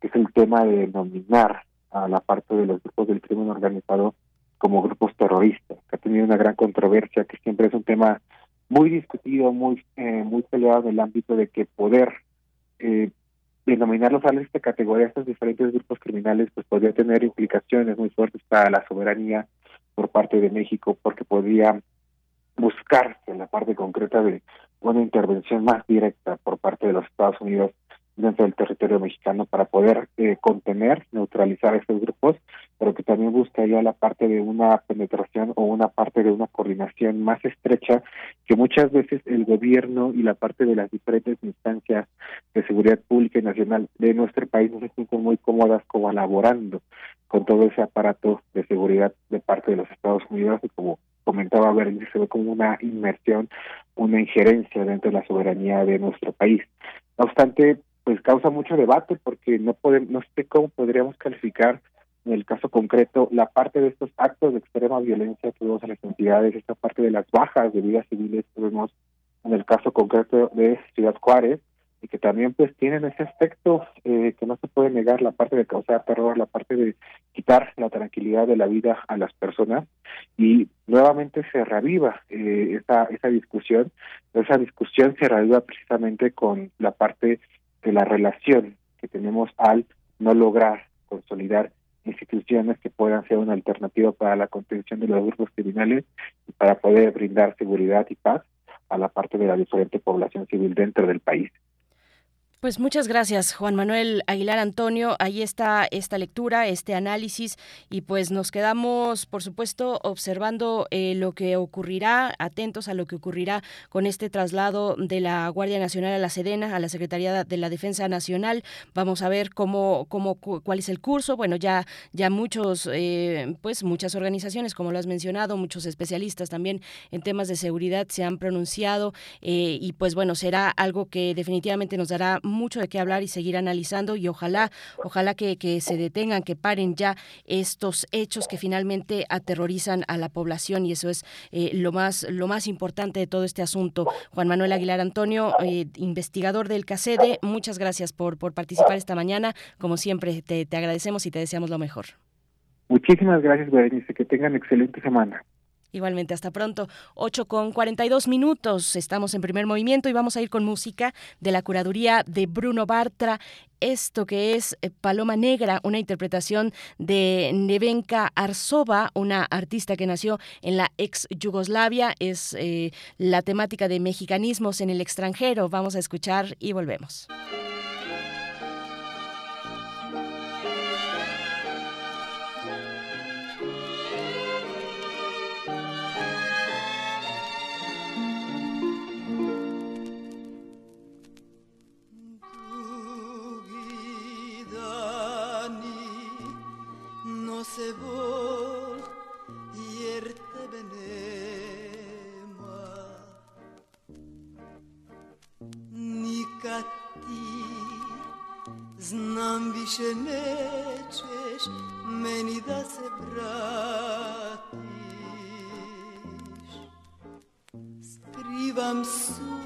que es el tema de denominar a la parte de los grupos del crimen organizado como grupos terroristas, que ha tenido una gran controversia, que siempre es un tema muy discutido, muy eh, muy peleado en el ámbito de que poder eh, denominarlos a esta categoría, estos diferentes grupos criminales, pues podría tener implicaciones muy fuertes para la soberanía por parte de México, porque podría buscarse en la parte concreta de una intervención más directa por parte de los Estados Unidos dentro del territorio mexicano para poder eh, contener, neutralizar estos grupos, pero que también buscaría la parte de una penetración o una parte de una coordinación más estrecha que muchas veces el gobierno y la parte de las diferentes instancias de seguridad pública y nacional de nuestro país no se sienten muy cómodas colaborando con todo ese aparato de seguridad de parte de los Estados Unidos y como comentaba Berlín, se ve como una inmersión, una injerencia dentro de la soberanía de nuestro país. No obstante, pues causa mucho debate porque no podemos, no sé cómo podríamos calificar en el caso concreto la parte de estos actos de extrema violencia que vemos en las entidades, esta parte de las bajas de vidas civiles que vemos en el caso concreto de Ciudad Juárez y que también pues tienen ese aspecto eh, que no se puede negar la parte de causar terror, la parte de quitar la tranquilidad de la vida a las personas y nuevamente se reaviva eh, esa, esa discusión, esa discusión se reaviva precisamente con la parte de la relación que tenemos al no lograr consolidar instituciones que puedan ser una alternativa para la contención de los grupos criminales y para poder brindar seguridad y paz a la parte de la diferente población civil dentro del país. Pues muchas gracias, Juan Manuel Aguilar Antonio. Ahí está esta lectura, este análisis y pues nos quedamos, por supuesto, observando eh, lo que ocurrirá, atentos a lo que ocurrirá con este traslado de la Guardia Nacional a la Sedena, a la Secretaría de la Defensa Nacional. Vamos a ver cómo, cómo cuál es el curso. Bueno, ya, ya muchos, eh, pues muchas organizaciones, como lo has mencionado, muchos especialistas también en temas de seguridad se han pronunciado eh, y pues bueno, será algo que definitivamente nos dará mucho de qué hablar y seguir analizando y ojalá, ojalá que, que se detengan, que paren ya estos hechos que finalmente aterrorizan a la población y eso es eh, lo más lo más importante de todo este asunto. Juan Manuel Aguilar Antonio, eh, investigador del CACEDE, muchas gracias por, por participar esta mañana. Como siempre, te, te agradecemos y te deseamos lo mejor. Muchísimas gracias, Berenice. Que tengan excelente semana. Igualmente, hasta pronto. 8 con 42 minutos. Estamos en primer movimiento y vamos a ir con música de la curaduría de Bruno Bartra. Esto que es eh, Paloma Negra, una interpretación de Nevenka Arsova, una artista que nació en la ex Yugoslavia. Es eh, la temática de mexicanismos en el extranjero. Vamos a escuchar y volvemos. Znam više nećeš meni da se vratiš skrivam suze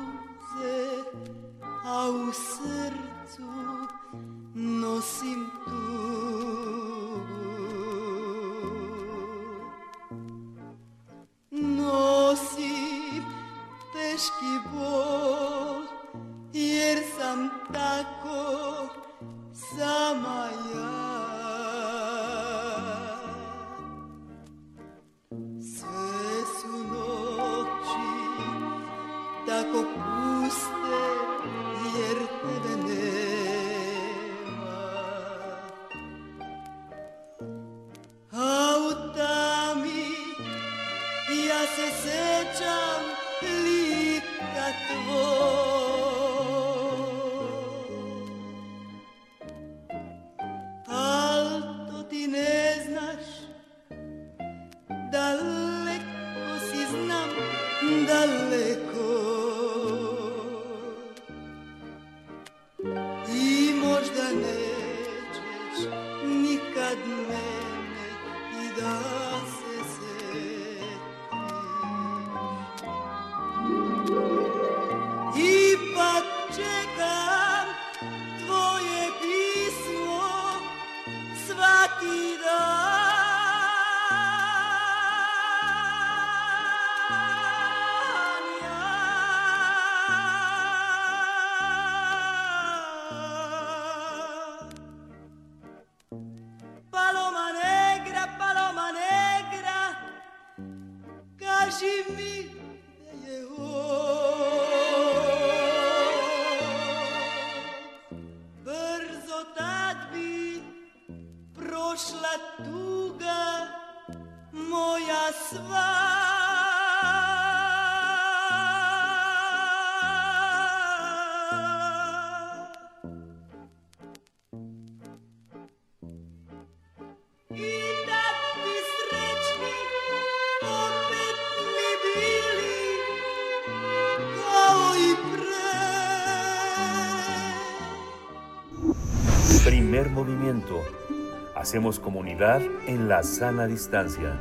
Hacemos comunidad en la sana distancia.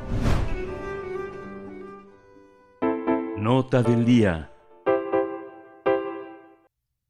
Nota del día.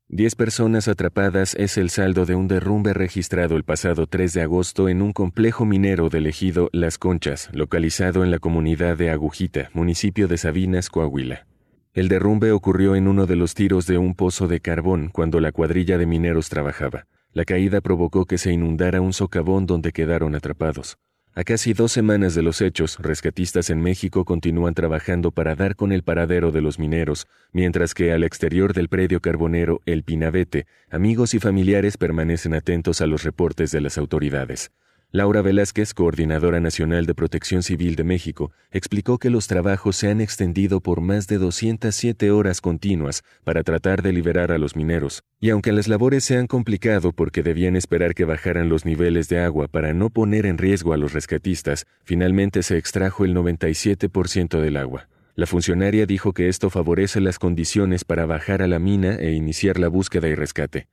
Diez personas atrapadas es el saldo de un derrumbe registrado el pasado 3 de agosto en un complejo minero del ejido Las Conchas, localizado en la comunidad de Agujita, municipio de Sabinas, Coahuila. El derrumbe ocurrió en uno de los tiros de un pozo de carbón cuando la cuadrilla de mineros trabajaba. La caída provocó que se inundara un socavón donde quedaron atrapados. A casi dos semanas de los hechos, rescatistas en México continúan trabajando para dar con el paradero de los mineros, mientras que al exterior del predio carbonero El Pinabete, amigos y familiares permanecen atentos a los reportes de las autoridades. Laura Velázquez, coordinadora nacional de Protección Civil de México, explicó que los trabajos se han extendido por más de 207 horas continuas para tratar de liberar a los mineros, y aunque las labores se han complicado porque debían esperar que bajaran los niveles de agua para no poner en riesgo a los rescatistas, finalmente se extrajo el 97% del agua. La funcionaria dijo que esto favorece las condiciones para bajar a la mina e iniciar la búsqueda y rescate.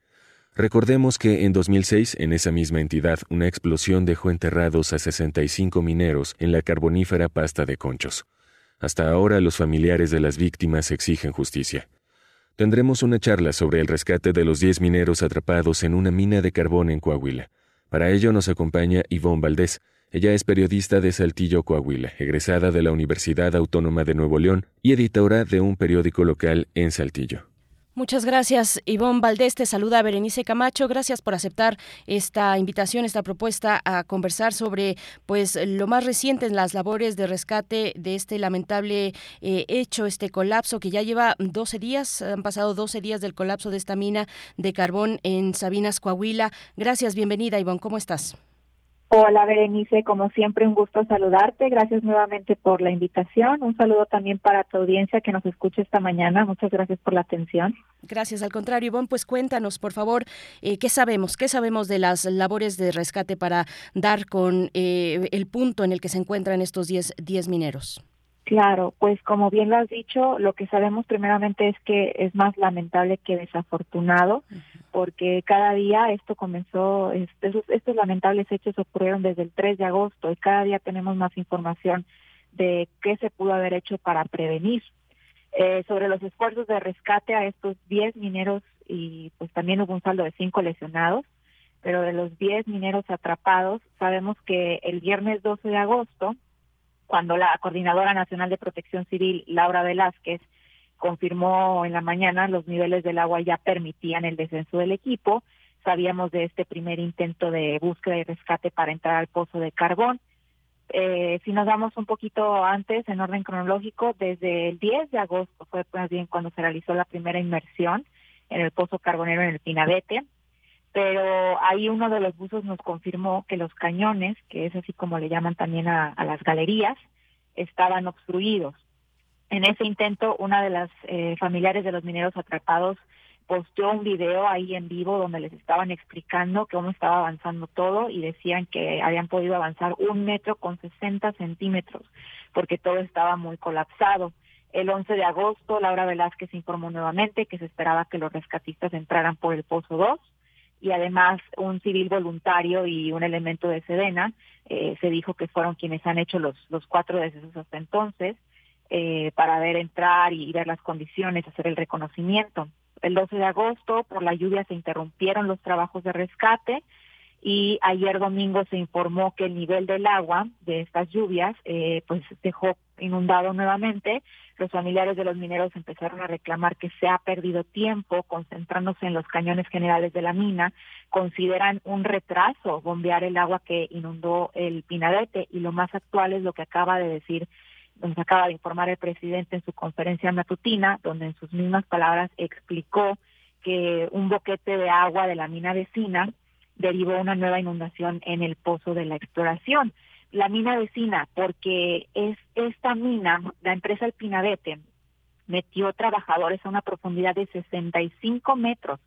Recordemos que en 2006, en esa misma entidad, una explosión dejó enterrados a 65 mineros en la carbonífera pasta de conchos. Hasta ahora los familiares de las víctimas exigen justicia. Tendremos una charla sobre el rescate de los 10 mineros atrapados en una mina de carbón en Coahuila. Para ello nos acompaña Ivonne Valdés. Ella es periodista de Saltillo, Coahuila, egresada de la Universidad Autónoma de Nuevo León y editora de un periódico local en Saltillo. Muchas gracias, Ivonne Valdés. Te saluda Berenice Camacho. Gracias por aceptar esta invitación, esta propuesta a conversar sobre pues lo más reciente en las labores de rescate de este lamentable eh, hecho, este colapso que ya lleva 12 días. Han pasado 12 días del colapso de esta mina de carbón en Sabinas, Coahuila. Gracias, bienvenida, Ivonne. ¿Cómo estás? Hola Berenice, como siempre un gusto saludarte. Gracias nuevamente por la invitación. Un saludo también para tu audiencia que nos escucha esta mañana. Muchas gracias por la atención. Gracias, al contrario, Ivonne, pues cuéntanos, por favor, eh, qué sabemos, qué sabemos de las labores de rescate para dar con eh, el punto en el que se encuentran estos 10 mineros. Claro, pues como bien lo has dicho, lo que sabemos primeramente es que es más lamentable que desafortunado, porque cada día esto comenzó, estos, estos lamentables hechos ocurrieron desde el 3 de agosto y cada día tenemos más información de qué se pudo haber hecho para prevenir. Eh, sobre los esfuerzos de rescate a estos 10 mineros y pues también hubo un saldo de 5 lesionados, pero de los 10 mineros atrapados, sabemos que el viernes 12 de agosto, cuando la Coordinadora Nacional de Protección Civil, Laura Velázquez, confirmó en la mañana los niveles del agua ya permitían el descenso del equipo. Sabíamos de este primer intento de búsqueda y rescate para entrar al pozo de carbón. Eh, si nos vamos un poquito antes, en orden cronológico, desde el 10 de agosto fue más bien cuando se realizó la primera inmersión en el pozo carbonero en el Pinabete, pero ahí uno de los buzos nos confirmó que los cañones, que es así como le llaman también a, las galerías, estaban obstruidos. En ese intento, una de las eh, familiares de los mineros atrapados posteó un video ahí en vivo donde les estaban explicando cómo estaba avanzando todo y decían que habían podido avanzar un metro con 60 centímetros porque todo estaba muy colapsado. El 11 de agosto, Laura Velázquez informó nuevamente que se esperaba que los rescatistas entraran por el Pozo 2 y además un civil voluntario y un elemento de Sedena. Eh, se dijo que fueron quienes han hecho los, los cuatro decesos hasta entonces eh, para ver entrar y ver las condiciones, hacer el reconocimiento. El 12 de agosto, por la lluvia, se interrumpieron los trabajos de rescate y ayer domingo se informó que el nivel del agua de estas lluvias eh, pues dejó inundado nuevamente. Los familiares de los mineros empezaron a reclamar que se ha perdido tiempo concentrándose en los cañones generales de la mina. Consideran un retraso bombear el agua que inundó el Pinadete y lo más actual es lo que acaba de decir nos acaba de informar el presidente en su conferencia matutina, donde en sus mismas palabras explicó que un boquete de agua de la mina vecina derivó una nueva inundación en el pozo de la exploración. La mina vecina, porque es esta mina, la empresa El Pinabete, metió trabajadores a una profundidad de 65 metros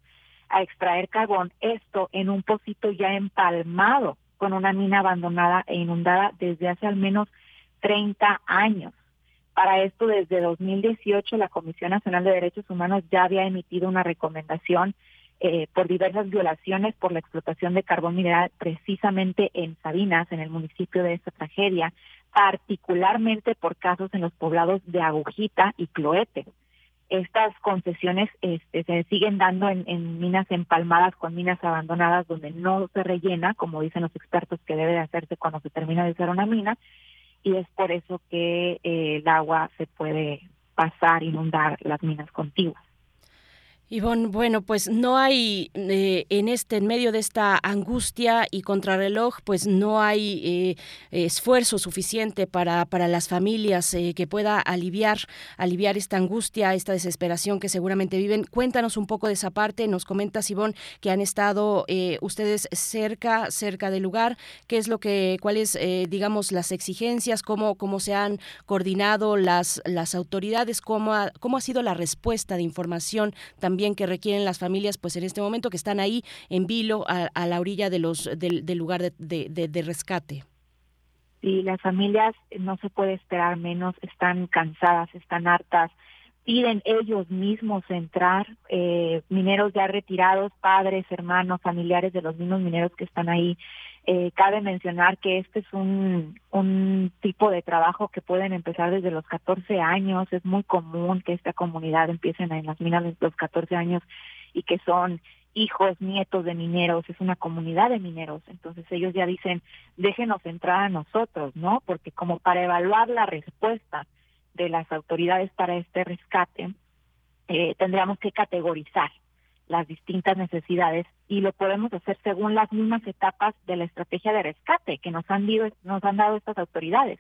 a extraer carbón, esto en un pocito ya empalmado con una mina abandonada e inundada desde hace al menos 30 años. Para esto, desde 2018, la Comisión Nacional de Derechos Humanos ya había emitido una recomendación eh, por diversas violaciones por la explotación de carbón mineral precisamente en Sabinas, en el municipio de esta tragedia, particularmente por casos en los poblados de Agujita y Cloete. Estas concesiones este, se siguen dando en, minas empalmadas con minas abandonadas donde no se rellena, como dicen los expertos que debe de hacerse cuando se termina de hacer una mina, y es por eso que eh, el agua se puede pasar, inundar las minas contiguas. Ivonne, bueno, pues no hay eh, en este, en medio de esta angustia y contrarreloj, pues no hay eh, esfuerzo suficiente para, para las familias eh, que pueda aliviar, aliviar esta angustia, esta desesperación que seguramente viven. Cuéntanos un poco de esa parte. Nos comentas, Ivonne, que han estado ustedes cerca, cerca del lugar. ¿Qué es lo que, cuáles, digamos, las exigencias, cómo, cómo se han coordinado las, las autoridades, cómo ha, cómo ha sido la respuesta de información también que requieren las familias, pues en este momento que están ahí en vilo a, la orilla de los del, lugar de, de, rescate. Sí, las familias no se puede esperar menos, están cansadas, están hartas piden ellos mismos entrar, eh, mineros ya retirados, padres, hermanos, familiares de los mismos mineros que están ahí. Eh, cabe mencionar que este es un, un tipo de trabajo que pueden empezar desde los 14 años. Es muy común que esta comunidad empiecen en las minas desde los 14 años y que son hijos, nietos de mineros, es una comunidad de mineros. Entonces ellos ya dicen, déjenos entrar a nosotros, ¿no? Porque como para evaluar la respuesta de las autoridades para este rescate, eh, tendríamos que categorizar las distintas necesidades y lo podemos hacer según las mismas etapas de la estrategia de rescate que nos han, nos han dado estas autoridades.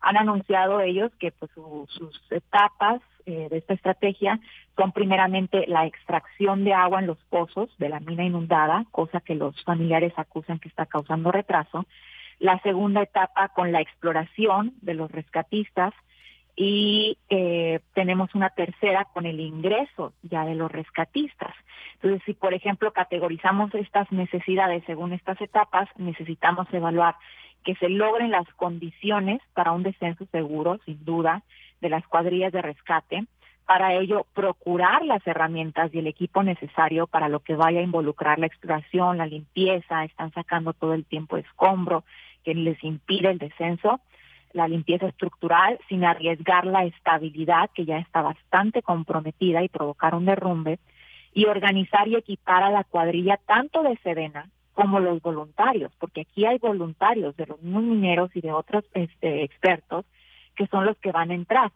Han anunciado ellos que pues, sus etapas eh, de esta estrategia son primeramente la extracción de agua en los pozos de la mina inundada, cosa que los familiares acusan que está causando retraso. La segunda etapa con la exploración de los rescatistas y eh, tenemos una tercera con el ingreso ya de los rescatistas. Entonces, si por ejemplo categorizamos estas necesidades según estas etapas, necesitamos evaluar que se logren las condiciones para un descenso seguro, sin duda, de las cuadrillas de rescate. Para ello, procurar las herramientas y el equipo necesario para lo que vaya a involucrar la exploración, la limpieza, están sacando todo el tiempo escombro que les impide el descenso, la limpieza estructural sin arriesgar la estabilidad que ya está bastante comprometida y provocar un derrumbe, y organizar y equipar a la cuadrilla tanto de Sedena como los voluntarios, porque aquí hay voluntarios de los mineros y de otros este, expertos que son los que van a entrar.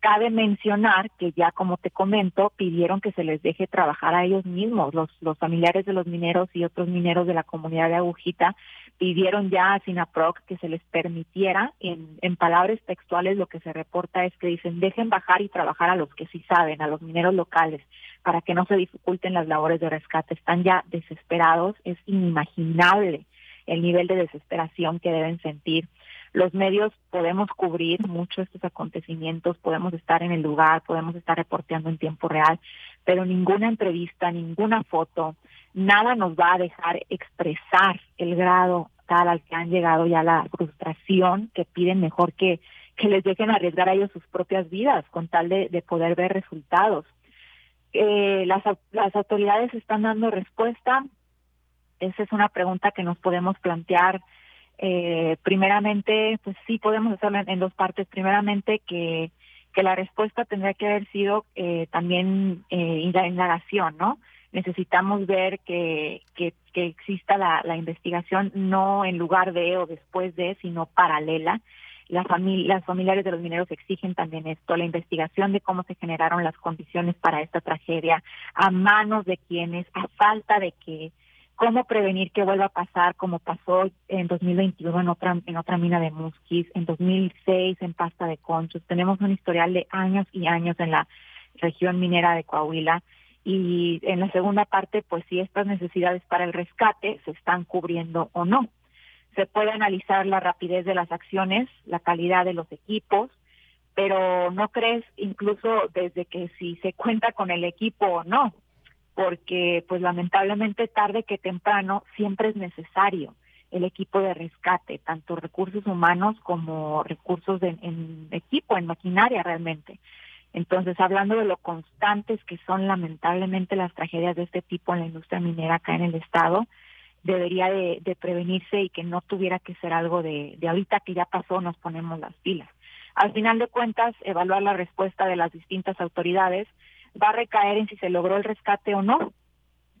Cabe mencionar que ya como te comento, pidieron que se les deje trabajar a ellos mismos, los, los familiares de los mineros y otros mineros de la comunidad de Agujita pidieron ya a SINAPROC que se les permitiera, en, en palabras textuales lo que se reporta es que dicen dejen bajar y trabajar a los que sí saben, a los mineros locales, para que no se dificulten las labores de rescate. Están ya desesperados, es inimaginable el nivel de desesperación que deben sentir los medios podemos cubrir mucho estos acontecimientos, podemos estar en el lugar, podemos estar reporteando en tiempo real, pero ninguna entrevista, ninguna foto, nada nos va a dejar expresar el grado tal al que han llegado ya la frustración que piden mejor que, que les dejen arriesgar a ellos sus propias vidas con tal de, de poder ver resultados. Eh, las, las autoridades están dando respuesta. Esa es una pregunta que nos podemos plantear eh, primeramente, pues sí podemos hacerlo en, dos partes. Primeramente, que, que la respuesta tendría que haber sido eh, también eh, indagación, ¿no? Necesitamos ver que, que, que exista la, la, investigación no en lugar de o después de, sino paralela. La familia, las familiares de los mineros exigen también esto, la investigación de cómo se generaron las condiciones para esta tragedia, a manos de quienes, a falta de que cómo prevenir que vuelva a pasar como pasó en 2021 en otra en otra mina de Musquis, en 2006 en Pasta de Conchos. Tenemos un historial de años y años en la región minera de Coahuila y en la segunda parte, pues si estas necesidades para el rescate se están cubriendo o no. Se puede analizar la rapidez de las acciones, la calidad de los equipos, pero no crees incluso desde que si se cuenta con el equipo o no, porque pues lamentablemente tarde que temprano siempre es necesario el equipo de rescate, tanto recursos humanos como recursos en equipo, en maquinaria realmente. Entonces, hablando de lo constantes que son lamentablemente las tragedias de este tipo en la industria minera acá en el estado, debería de, prevenirse y que no tuviera que ser algo de, de ahorita que ya pasó, nos ponemos las pilas. Al final de cuentas, evaluar la respuesta de las distintas autoridades, va a recaer en si se logró el rescate o no,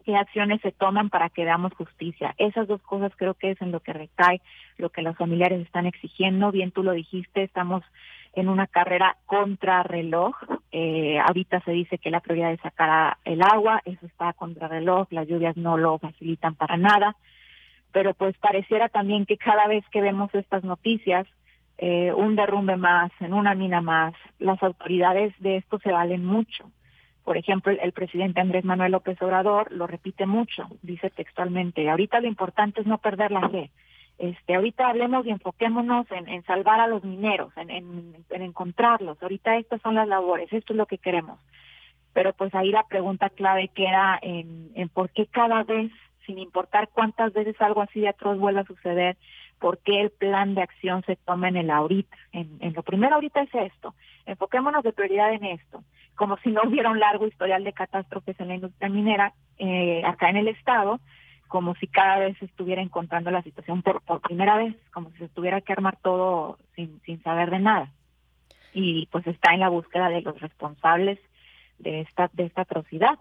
qué acciones se toman para que damos justicia. Esas dos cosas creo que es en lo que recae lo que los familiares están exigiendo. Bien, tú lo dijiste, estamos en una carrera contra reloj. Eh, ahorita se dice que la prioridad es sacar el agua, eso está contra reloj, las lluvias no lo facilitan para nada. Pero pues pareciera también que cada vez que vemos estas noticias, eh, un derrumbe más, en una mina más, las autoridades de esto se valen mucho por ejemplo, el, presidente Andrés Manuel López Obrador lo repite mucho, dice textualmente, ahorita lo importante es no perder la fe. Este, ahorita hablemos y enfoquémonos en, salvar a los mineros, en, encontrarlos. Ahorita estas son las labores, esto es lo que queremos. Pero pues ahí la pregunta clave queda en, en por qué cada vez, sin importar cuántas veces algo así de atroz vuelva a suceder, por qué el plan de acción se toma en el ahorita. En, en lo primero ahorita es esto. Enfoquémonos de prioridad en esto como si no hubiera un largo historial de catástrofes en la industria minera eh, acá en el estado, como si cada vez estuviera encontrando la situación por, por primera vez, como si se tuviera que armar todo sin, sin saber de nada. Y pues está en la búsqueda de los responsables de esta, de esta atrocidad.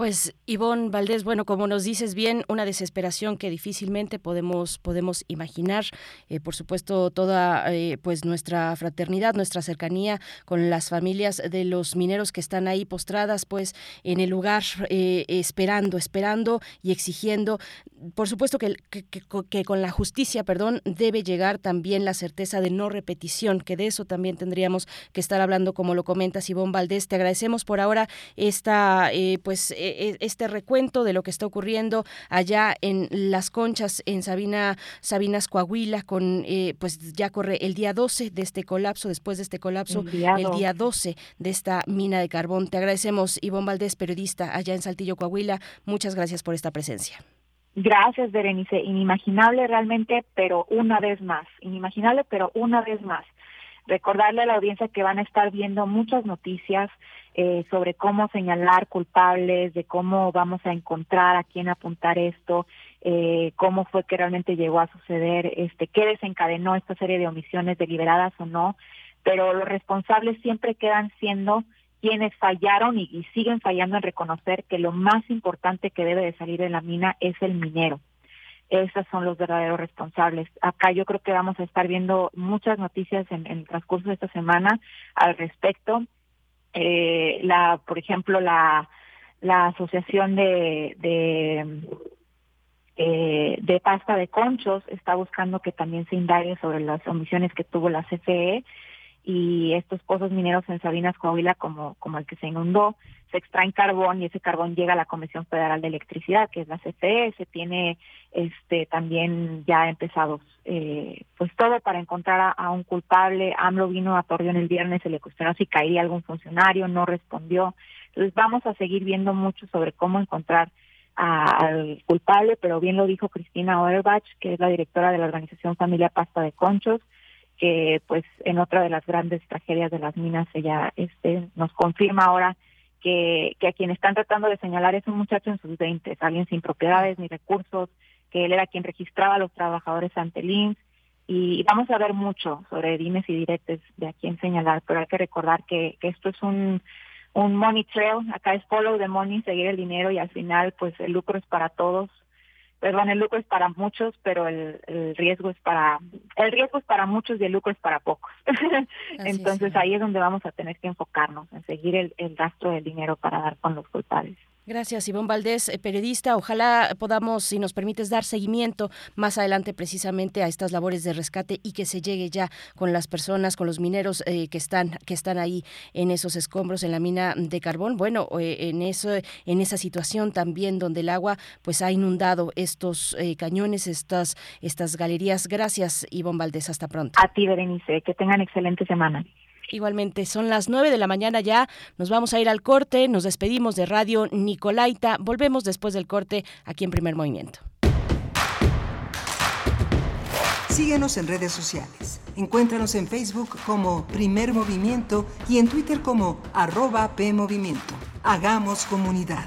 Pues Ivonne Valdés, bueno, como nos dices bien, una desesperación que difícilmente podemos podemos imaginar. Eh, por supuesto, toda eh, pues nuestra fraternidad, nuestra cercanía con las familias de los mineros que están ahí postradas, pues en el lugar eh, esperando, esperando y exigiendo. Por supuesto que, que, con la justicia, perdón, debe llegar también la certeza de no repetición, que de eso también tendríamos que estar hablando, como lo comentas Ivonne Valdés. Te agradecemos por ahora esta pues e, este recuento de lo que está ocurriendo allá en Las Conchas, en Sabina, Sabinas, Coahuila, con eh, pues ya corre el día 12 de este colapso, después de este colapso, el día, el día 12 de esta mina de carbón. Te agradecemos, Ivonne Valdés, periodista allá en Saltillo, Coahuila. Muchas gracias por esta presencia. Gracias, Berenice. Inimaginable realmente, pero una vez más. Inimaginable, pero una vez más. Recordarle a la audiencia que van a estar viendo muchas noticias eh, sobre cómo señalar culpables, de cómo vamos a encontrar a quién apuntar esto, eh, cómo fue que realmente llegó a suceder, este, qué desencadenó esta serie de omisiones deliberadas o no, pero los responsables siempre quedan siendo quienes fallaron y, siguen fallando en reconocer que lo más importante que debe de salir de la mina es el minero. Esos son los verdaderos responsables. Acá yo creo que vamos a estar viendo muchas noticias en, en el transcurso de esta semana al respecto eh, la, por ejemplo, la, la asociación de, de, eh, de pasta de conchos está buscando que también se indague sobre las omisiones que tuvo la CFE y estos pozos mineros en Sabinas, Coahuila, como, como el que se inundó, se extraen carbón y ese carbón llega a la Comisión Federal de Electricidad, que es la CFE, se tiene este también ya empezados eh, pues todo para encontrar a, un culpable. AMLO vino a Torreón el viernes, se le cuestionó si caería algún funcionario, no respondió. Entonces vamos a seguir viendo mucho sobre cómo encontrar al culpable, pero bien lo dijo Cristina Oerbach, que es la directora de la organización Familia Pasta de Conchos, que pues en otra de las grandes tragedias de las minas ella este nos confirma ahora que, que a quien están tratando de señalar es un muchacho en sus 20, alguien sin propiedades ni recursos, que él era quien registraba a los trabajadores ante el y vamos a ver mucho sobre dimes y diretes de a quién señalar, pero hay que recordar que, que esto es un, un money trail, acá es follow the money, seguir el dinero y al final pues el lucro es para todos perdón, el lucro es para muchos, pero el, el, riesgo es para, el riesgo es para muchos y el lucro es para pocos. [LAUGHS] Entonces ahí es donde vamos a tener que enfocarnos, en seguir el, el rastro del dinero para dar con los culpables. Gracias, Ivonne Valdés, eh, periodista. Ojalá podamos, si nos permites, dar seguimiento más adelante precisamente a estas labores de rescate y que se llegue ya con las personas, con los mineros eh, que están que están ahí en esos escombros en la mina de carbón. Bueno, eh, en eso, en esa situación también donde el agua pues ha inundado estos eh, cañones, estas estas galerías. Gracias, Ivonne Valdés. Hasta pronto. A ti, Berenice. Que tengan excelente semana. Igualmente, son las 9 de la mañana ya. Nos vamos a ir al corte. Nos despedimos de Radio Nicolaita. Volvemos después del corte aquí en Primer Movimiento. Síguenos en redes sociales. Encuéntranos en Facebook como Primer Movimiento y en Twitter como arroba PMovimiento. Hagamos comunidad.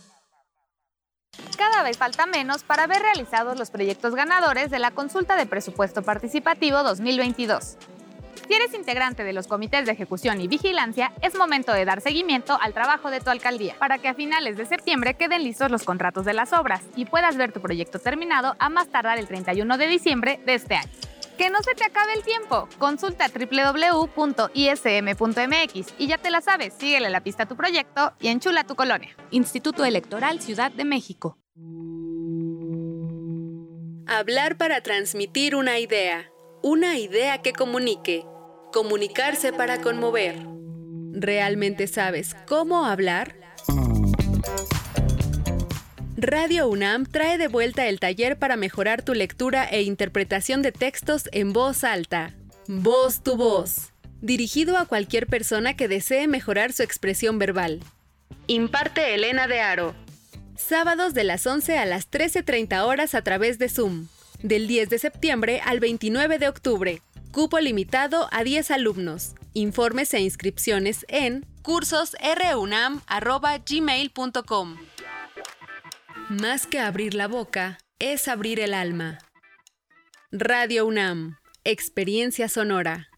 Cada vez falta menos para ver realizados los proyectos ganadores de la consulta de presupuesto participativo 2022. Si eres integrante de los comités de ejecución y vigilancia, es momento de dar seguimiento al trabajo de tu alcaldía para que a finales de septiembre queden listos los contratos de las obras y puedas ver tu proyecto terminado a más tardar el 31 de diciembre de este año. Que no se te acabe el tiempo. Consulta www.ism.mx y ya te la sabes, síguele la pista a tu proyecto y enchula tu colonia. Instituto Electoral Ciudad de México. Hablar para transmitir una idea. Una idea que comunique. Comunicarse para conmover. ¿Realmente sabes cómo hablar? Radio UNAM trae de vuelta el taller para mejorar tu lectura e interpretación de textos en voz alta. Voz tu voz. Dirigido a cualquier persona que desee mejorar su expresión verbal. Imparte Elena de Aro. Sábados de las 11 a las 13.30 horas a través de Zoom. Del 10 de septiembre al 29 de octubre. Cupo limitado a 10 alumnos. Informes e inscripciones en cursosrunam.gmail.com. Más que abrir la boca, es abrir el alma. Radio UNAM, Experiencia Sonora.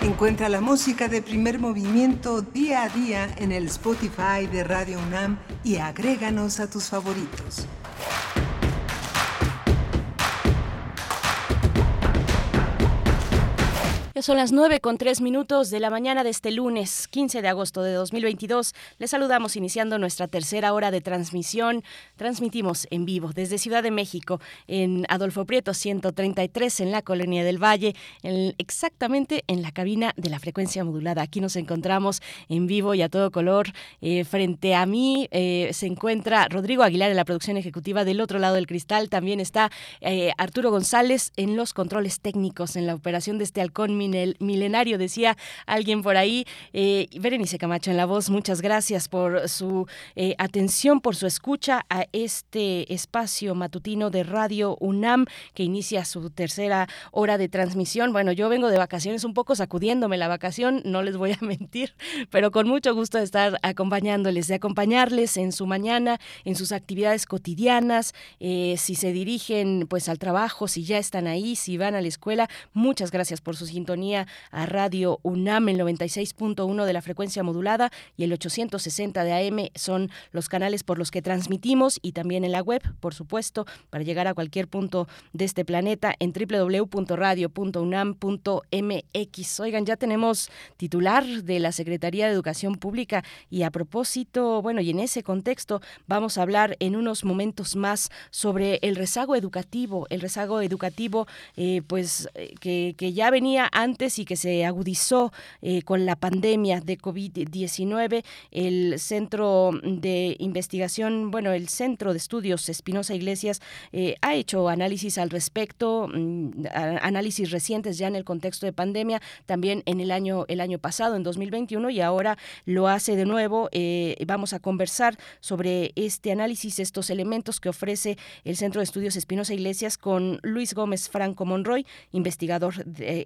Encuentra la música de primer movimiento día a día en el Spotify de Radio UNAM y agréganos a tus favoritos. Son las 9 con 3 minutos de la mañana de este lunes 15 de agosto de 2022. Les saludamos iniciando nuestra tercera hora de transmisión. Transmitimos en vivo desde Ciudad de México en Adolfo Prieto 133 en la Colonia del Valle, exactamente en la cabina de la frecuencia modulada. Aquí nos encontramos en vivo y a todo color. Eh, frente a mí eh, se encuentra Rodrigo Aguilar en la producción ejecutiva. Del otro lado del cristal también está eh, Arturo González en los controles técnicos, en la operación de este halcón milenario, decía alguien por ahí. Eh, Berenice Camacho en la voz, muchas gracias por su eh, atención, por su escucha a este espacio matutino de Radio UNAM que inicia su tercera hora de transmisión. Bueno, yo vengo de vacaciones un poco sacudiéndome la vacación, no les voy a [LAUGHS] mentir, pero con mucho gusto de estar acompañándoles, de acompañarles en su mañana, en sus actividades cotidianas, eh, si se dirigen pues al trabajo, si ya están ahí, si van a la escuela. Muchas gracias por su sintonía a Radio UNAM, el 96.1 de la frecuencia modulada y el 860 de AM son los canales por los que transmitimos y también en la web, por supuesto, para llegar a cualquier punto de este planeta en www.radio.unam.mx. Oigan, ya tenemos titular de la Secretaría de Educación Pública y a propósito, bueno, y en ese contexto vamos a hablar en unos momentos más sobre el rezago educativo, el rezago educativo, eh, pues eh, que, que ya venía antes y que se agudizó eh, con la pandemia de COVID-19. El Centro de Investigación, bueno, el Centro de Estudios Espinosa Iglesias eh, ha hecho análisis al respecto, mm, análisis recientes ya en el contexto de pandemia, también en el año, el año pasado, en 2021, y ahora lo hace de nuevo. Eh, vamos a conversar sobre este análisis, estos elementos que ofrece el Centro de Estudios Espinosa Iglesias con Luis Gómez Franco Monroy, investigador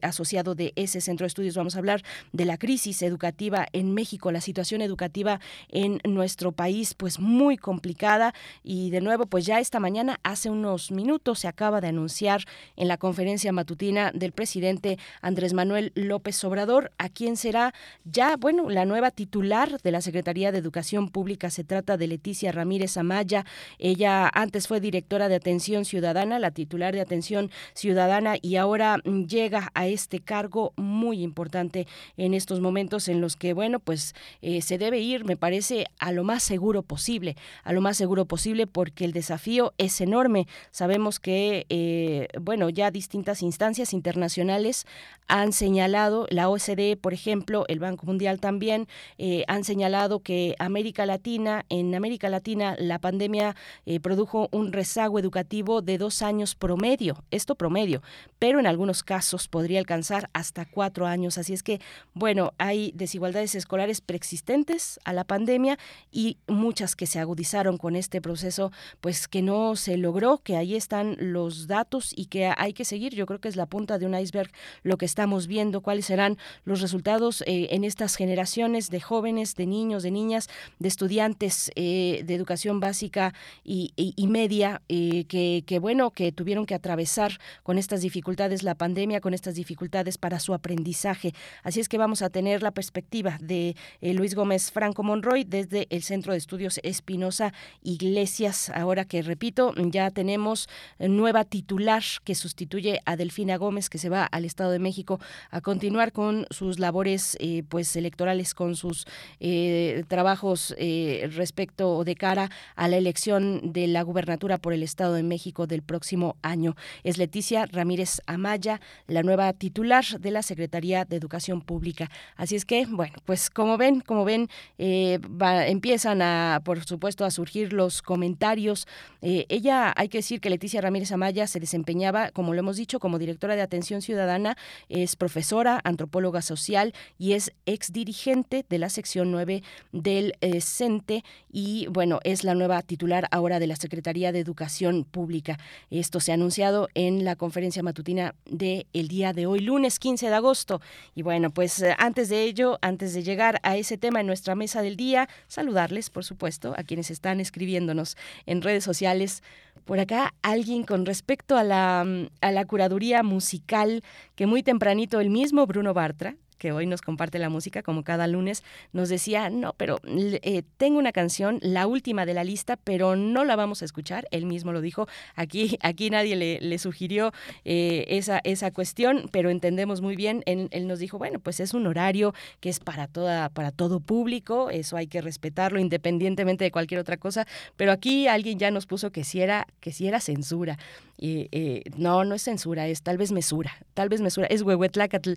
asociado de ese centro de estudios. Vamos a hablar de la crisis educativa en México, la situación educativa en nuestro país, pues muy complicada. Y de nuevo, pues ya esta mañana, hace unos minutos, se acaba de anunciar en la conferencia matutina del presidente Andrés Manuel López Obrador, a quien será ya, bueno, la nueva titular de la Secretaría de Educación Pública. Se trata de Leticia Ramírez Amaya. Ella antes fue directora de Atención Ciudadana, la titular de Atención Ciudadana, y ahora llega a este cargo muy importante en estos momentos en los que, bueno, pues eh, se debe ir, me parece, a lo más seguro posible, a lo más seguro posible porque el desafío es enorme. Sabemos que, eh, bueno, ya distintas instancias internacionales han señalado, la OCDE, por ejemplo, el Banco Mundial también, eh, han señalado que América Latina, en América Latina la pandemia produjo un rezago educativo de dos años promedio, esto promedio, pero en algunos casos podría alcanzar hasta cuatro años. Así es que, bueno, hay desigualdades escolares preexistentes a la pandemia y muchas que se agudizaron con este proceso, pues que no se logró, que ahí están los datos y que hay que seguir. Yo creo que es la punta de un iceberg lo que estamos viendo, cuáles serán los resultados eh, en estas generaciones de jóvenes, de niños, de niñas, de estudiantes eh, de educación básica y, media, eh, que, bueno, que tuvieron que atravesar con estas dificultades la pandemia, con estas dificultades para su aprendizaje. Así es que vamos a tener la perspectiva de Luis Gómez Franco Monroy desde el Centro de Estudios Espinosa Iglesias. Ahora que repito, ya tenemos nueva titular que sustituye a Delfina Gómez, que se va al Estado de México a continuar con sus labores eh, pues electorales, con sus eh, trabajos eh, respecto de cara a la elección de la gubernatura por el Estado de México del próximo año. Es Leticia Ramírez Amaya, la nueva titular de la Secretaría de Educación Pública. Así es que, bueno, pues como ven, como ven, empiezan a, por supuesto, a surgir los comentarios. ella, hay que decir que Leticia Ramírez Amaya se desempeñaba, como lo hemos dicho, como directora de Atención Ciudadana, es profesora, antropóloga social y es ex dirigente de la sección 9 del eh, CENTE y bueno, es la nueva titular ahora de la Secretaría de Educación Pública. Esto se ha anunciado en la conferencia matutina del el día de hoy, lunes 15 de agosto. Y bueno, pues eh, antes de ello, antes de llegar a ese tema en nuestra mesa del día, saludarles, por supuesto, a quienes están escribiéndonos en redes sociales por acá alguien con respecto a la, a la curaduría musical que muy tempranito el mismo Bruno Bartra que hoy nos comparte la música como cada lunes, nos decía, no, pero eh, tengo una canción, la última de la lista, pero no la vamos a escuchar, él mismo lo dijo, aquí, aquí nadie le, sugirió eh, esa, esa cuestión, pero entendemos muy bien, él, nos dijo, bueno, pues es un horario que es para, toda, para todo público, eso hay que respetarlo independientemente de cualquier otra cosa, pero aquí alguien ya nos puso que si era, que si era censura. Y, eh, no, no es censura, es tal vez mesura, tal vez mesura, es huehuetlacatl.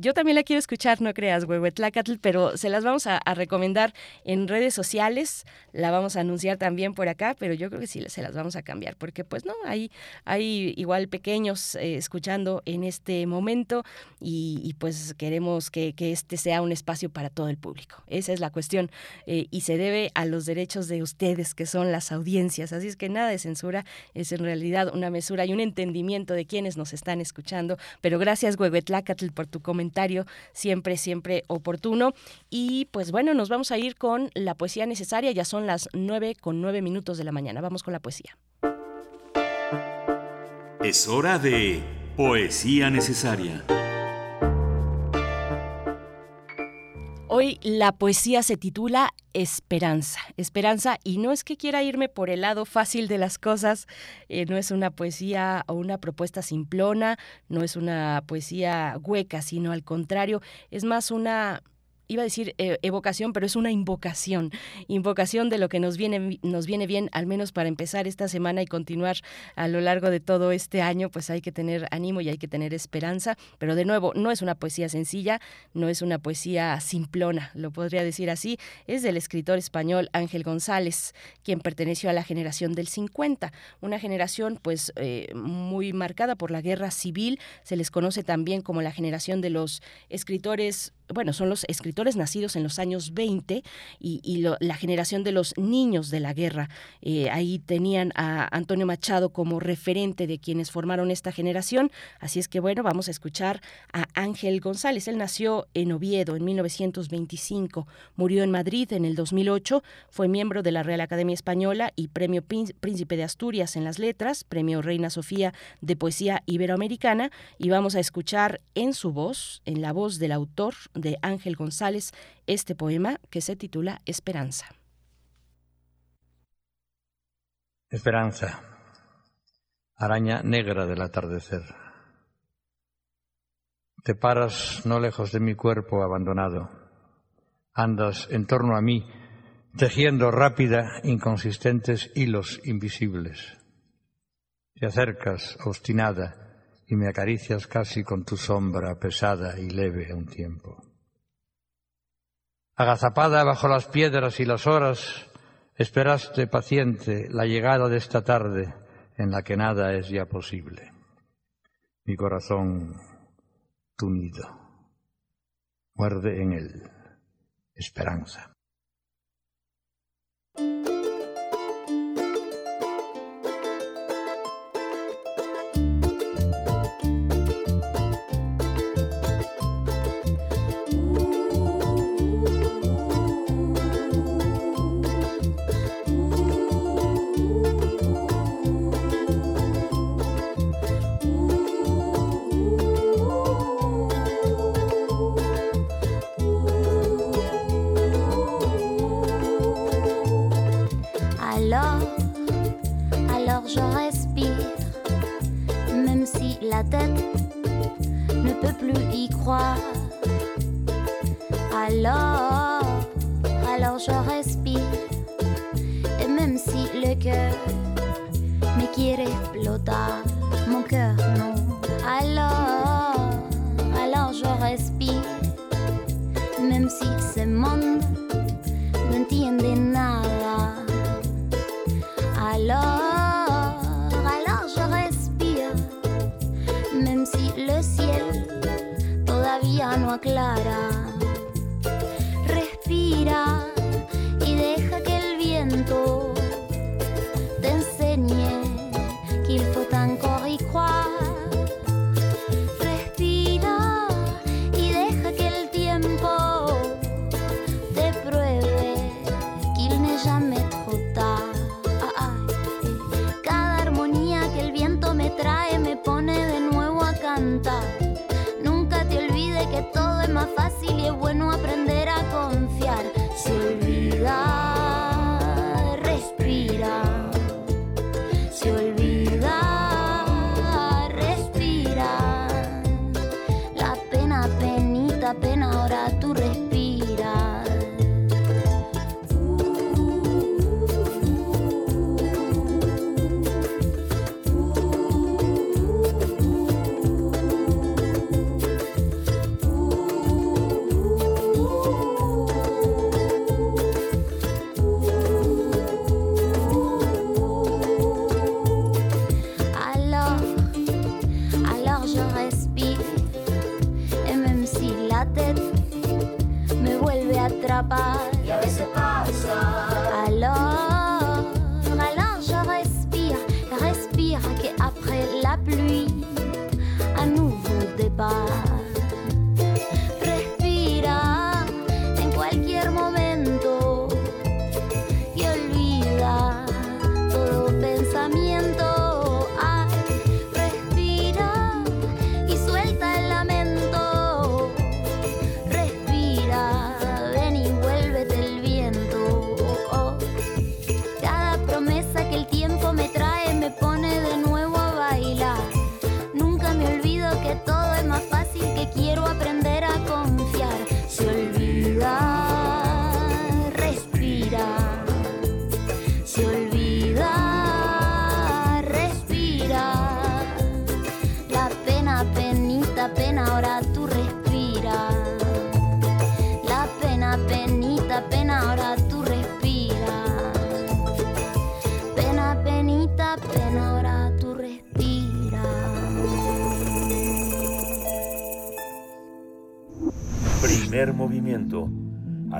yo también la quiero escuchar, no creas, Huehuetlacatl, pero se las vamos a, recomendar en redes sociales, la vamos a anunciar también por acá, pero yo creo que sí se las vamos a cambiar, porque pues no, hay, hay igual pequeños eh, escuchando en este momento y, pues queremos que, este sea un espacio para todo el público. Esa es la cuestión eh, y se debe a los derechos de ustedes, que son las audiencias. Así es que nada de censura, es en realidad una mesura y un entendimiento de quienes nos están escuchando. Pero gracias, Huehuetlacatl, por tu comentario siempre, siempre oportuno. Y pues bueno, nos vamos a ir con la poesía necesaria, ya son las nueve con nueve minutos de la mañana. Vamos con la poesía. Es hora de poesía necesaria. Hoy la poesía se titula Esperanza. Esperanza, y no es que quiera irme por el lado fácil de las cosas, eh, no es una poesía o una propuesta simplona, no es una poesía hueca, sino al contrario, es más una iba a decir eh, evocación, pero es una invocación, invocación de lo que nos viene, nos viene bien, al menos para empezar esta semana y continuar a lo largo de todo este año, pues hay que tener ánimo y hay que tener esperanza, pero de nuevo, no es una poesía sencilla, no es una poesía simplona, lo podría decir así, es del escritor español Ángel González, quien perteneció a la generación del 50, una generación pues eh, muy marcada por la guerra civil, se les conoce también como la generación de los escritores bueno, son los escritores nacidos en los años 20 y, la generación de los niños de la guerra. Eh, ahí tenían a Antonio Machado como referente de quienes formaron esta generación. Así es que bueno, vamos a escuchar a Ángel González. Él nació en Oviedo en 1925, murió en Madrid en el 2008, fue miembro de la Real Academia Española y Premio Príncipe de Asturias en las Letras, Premio Reina Sofía de Poesía Iberoamericana y vamos a escuchar en su voz, en la voz del autor, de Ángel González este poema que se titula Esperanza. Esperanza, araña negra del atardecer. Te paras no lejos de mi cuerpo abandonado. Andas en torno a mí, tejiendo rápida inconsistentes hilos invisibles. Te acercas, obstinada, y me acaricias casi con tu sombra pesada y leve a un tiempo. Agazapada bajo las piedras y las horas, esperaste paciente la llegada de esta tarde en la que nada es ya posible. Mi corazón tu nido. Muerde en él esperanza. tête ne peut plus y croire. Alors, alors je respire. Et même si le cœur me quiere explotar, mon cœur non. Alors, alors je respire. Même si ce monde n'entiende nada. no aclara. Respira.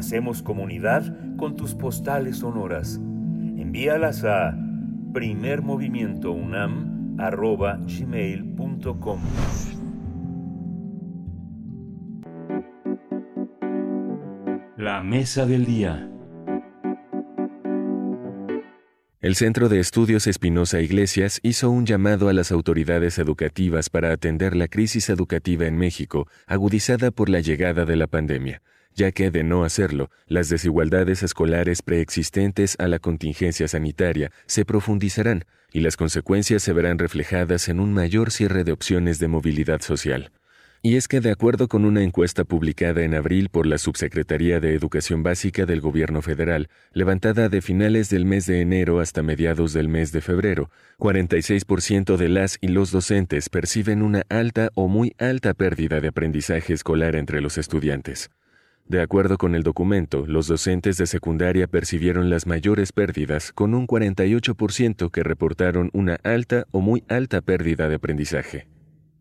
Hacemos comunidad con tus postales sonoras. Envíalas a primermovimientounam.gmail.com La mesa del día. El Centro de Estudios Espinosa Iglesias hizo un llamado a las autoridades educativas para atender la crisis educativa en México, agudizada por la llegada de la pandemia ya que de no hacerlo, las desigualdades escolares preexistentes a la contingencia sanitaria se profundizarán y las consecuencias se verán reflejadas en un mayor cierre de opciones de movilidad social. Y es que de acuerdo con una encuesta publicada en abril por la Subsecretaría de Educación Básica del Gobierno Federal, levantada de finales del mes de enero hasta mediados del mes de febrero, 46% de las y los docentes perciben una alta o muy alta pérdida de aprendizaje escolar entre los estudiantes. De acuerdo con el documento, los docentes de secundaria percibieron las mayores pérdidas, con un 48% que reportaron una alta o muy alta pérdida de aprendizaje.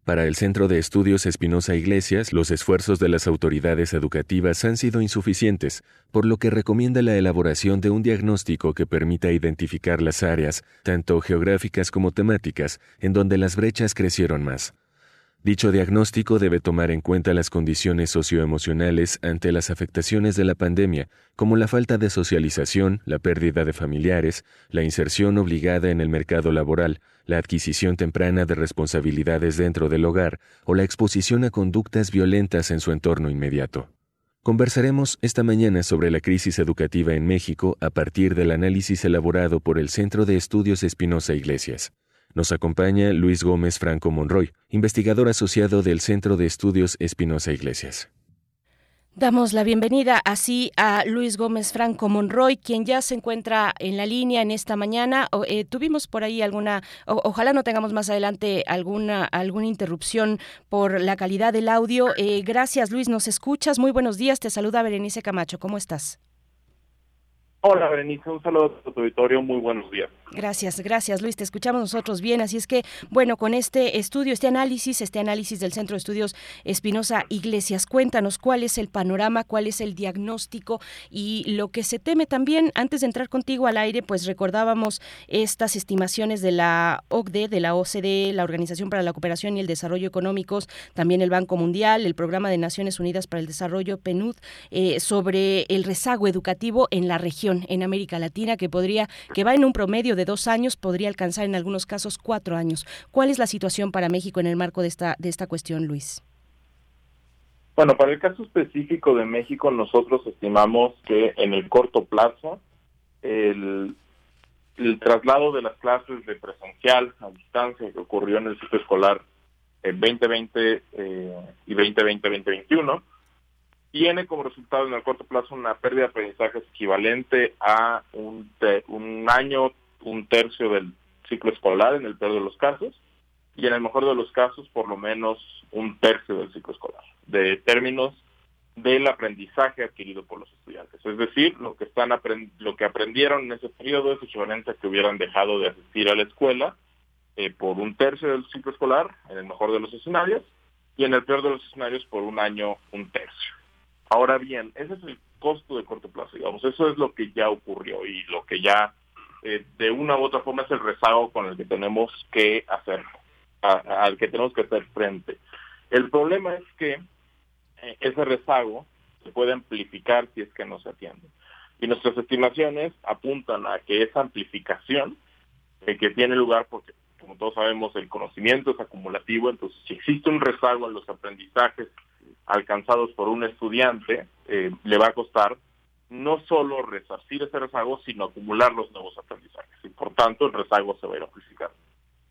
Para el Centro de Estudios Espinosa Iglesias, los esfuerzos de las autoridades educativas han sido insuficientes, por lo que recomienda la elaboración de un diagnóstico que permita identificar las áreas, tanto geográficas como temáticas, en donde las brechas crecieron más. Dicho diagnóstico debe tomar en cuenta las condiciones socioemocionales ante las afectaciones de la pandemia, como la falta de socialización, la pérdida de familiares, la inserción obligada en el mercado laboral, la adquisición temprana de responsabilidades dentro del hogar o la exposición a conductas violentas en su entorno inmediato. Conversaremos esta mañana sobre la crisis educativa en México a partir del análisis elaborado por el Centro de Estudios Espinosa Iglesias. Nos acompaña Luis Gómez Franco Monroy, investigador asociado del Centro de Estudios Espinosa Iglesias. Damos la bienvenida así a Luis Gómez Franco Monroy, quien ya se encuentra en la línea en esta mañana. Eh, tuvimos por ahí alguna, ojalá no tengamos más adelante alguna, alguna interrupción por la calidad del audio. Eh, gracias Luis, nos escuchas. Muy buenos días, te saluda Berenice Camacho. ¿Cómo estás? Hola Berenice, un saludo a tu auditorio, muy buenos días. Gracias, gracias Luis, te escuchamos nosotros bien, así es que, bueno, con este estudio, este análisis, este análisis del Centro de Estudios Espinosa Iglesias, cuéntanos cuál es el panorama, cuál es el diagnóstico y lo que se teme también, antes de entrar contigo al aire, pues recordábamos estas estimaciones de la OCDE, de la OCDE, la Organización para la Cooperación y el Desarrollo Económicos, también el Banco Mundial, el Programa de Naciones Unidas para el Desarrollo, PNUD, eh, sobre el rezago educativo en la región en América Latina que podría, que va en un promedio de dos años, podría alcanzar en algunos casos cuatro años. ¿Cuál es la situación para México en el marco de esta, de esta cuestión, Luis? Bueno, para el caso específico de México, nosotros estimamos que en el corto plazo el, traslado de las clases de presencial a distancia que ocurrió en el ciclo escolar en 2020 eh, y 2020-2021 tiene como resultado en el corto plazo una pérdida de aprendizajes equivalente a un año, un tercio del ciclo escolar en el peor de los casos, y en el mejor de los casos por lo menos un tercio del ciclo escolar, de términos del aprendizaje adquirido por los estudiantes. Es decir, lo que están lo que aprendieron en ese periodo es equivalente a que hubieran dejado de asistir a la escuela eh, por un tercio del ciclo escolar, en el mejor de los escenarios, y en el peor de los escenarios por un año, un tercio. Ahora bien, ese es el costo de corto plazo, digamos, eso es lo que ya ocurrió y lo que ya eh, de una u otra forma es el rezago con el que tenemos que hacer, al que tenemos que hacer frente. El problema es que eh, ese rezago se puede amplificar si es que no se atiende. Y nuestras estimaciones apuntan a que esa amplificación eh, que tiene lugar, porque como todos sabemos el conocimiento es acumulativo, entonces si existe un rezago en los aprendizajes alcanzados por un estudiante, eh, le va a costar no solo resarcir ese rezago, sino acumular los nuevos aprendizajes. Y por tanto, el rezago se va a ir amplificando.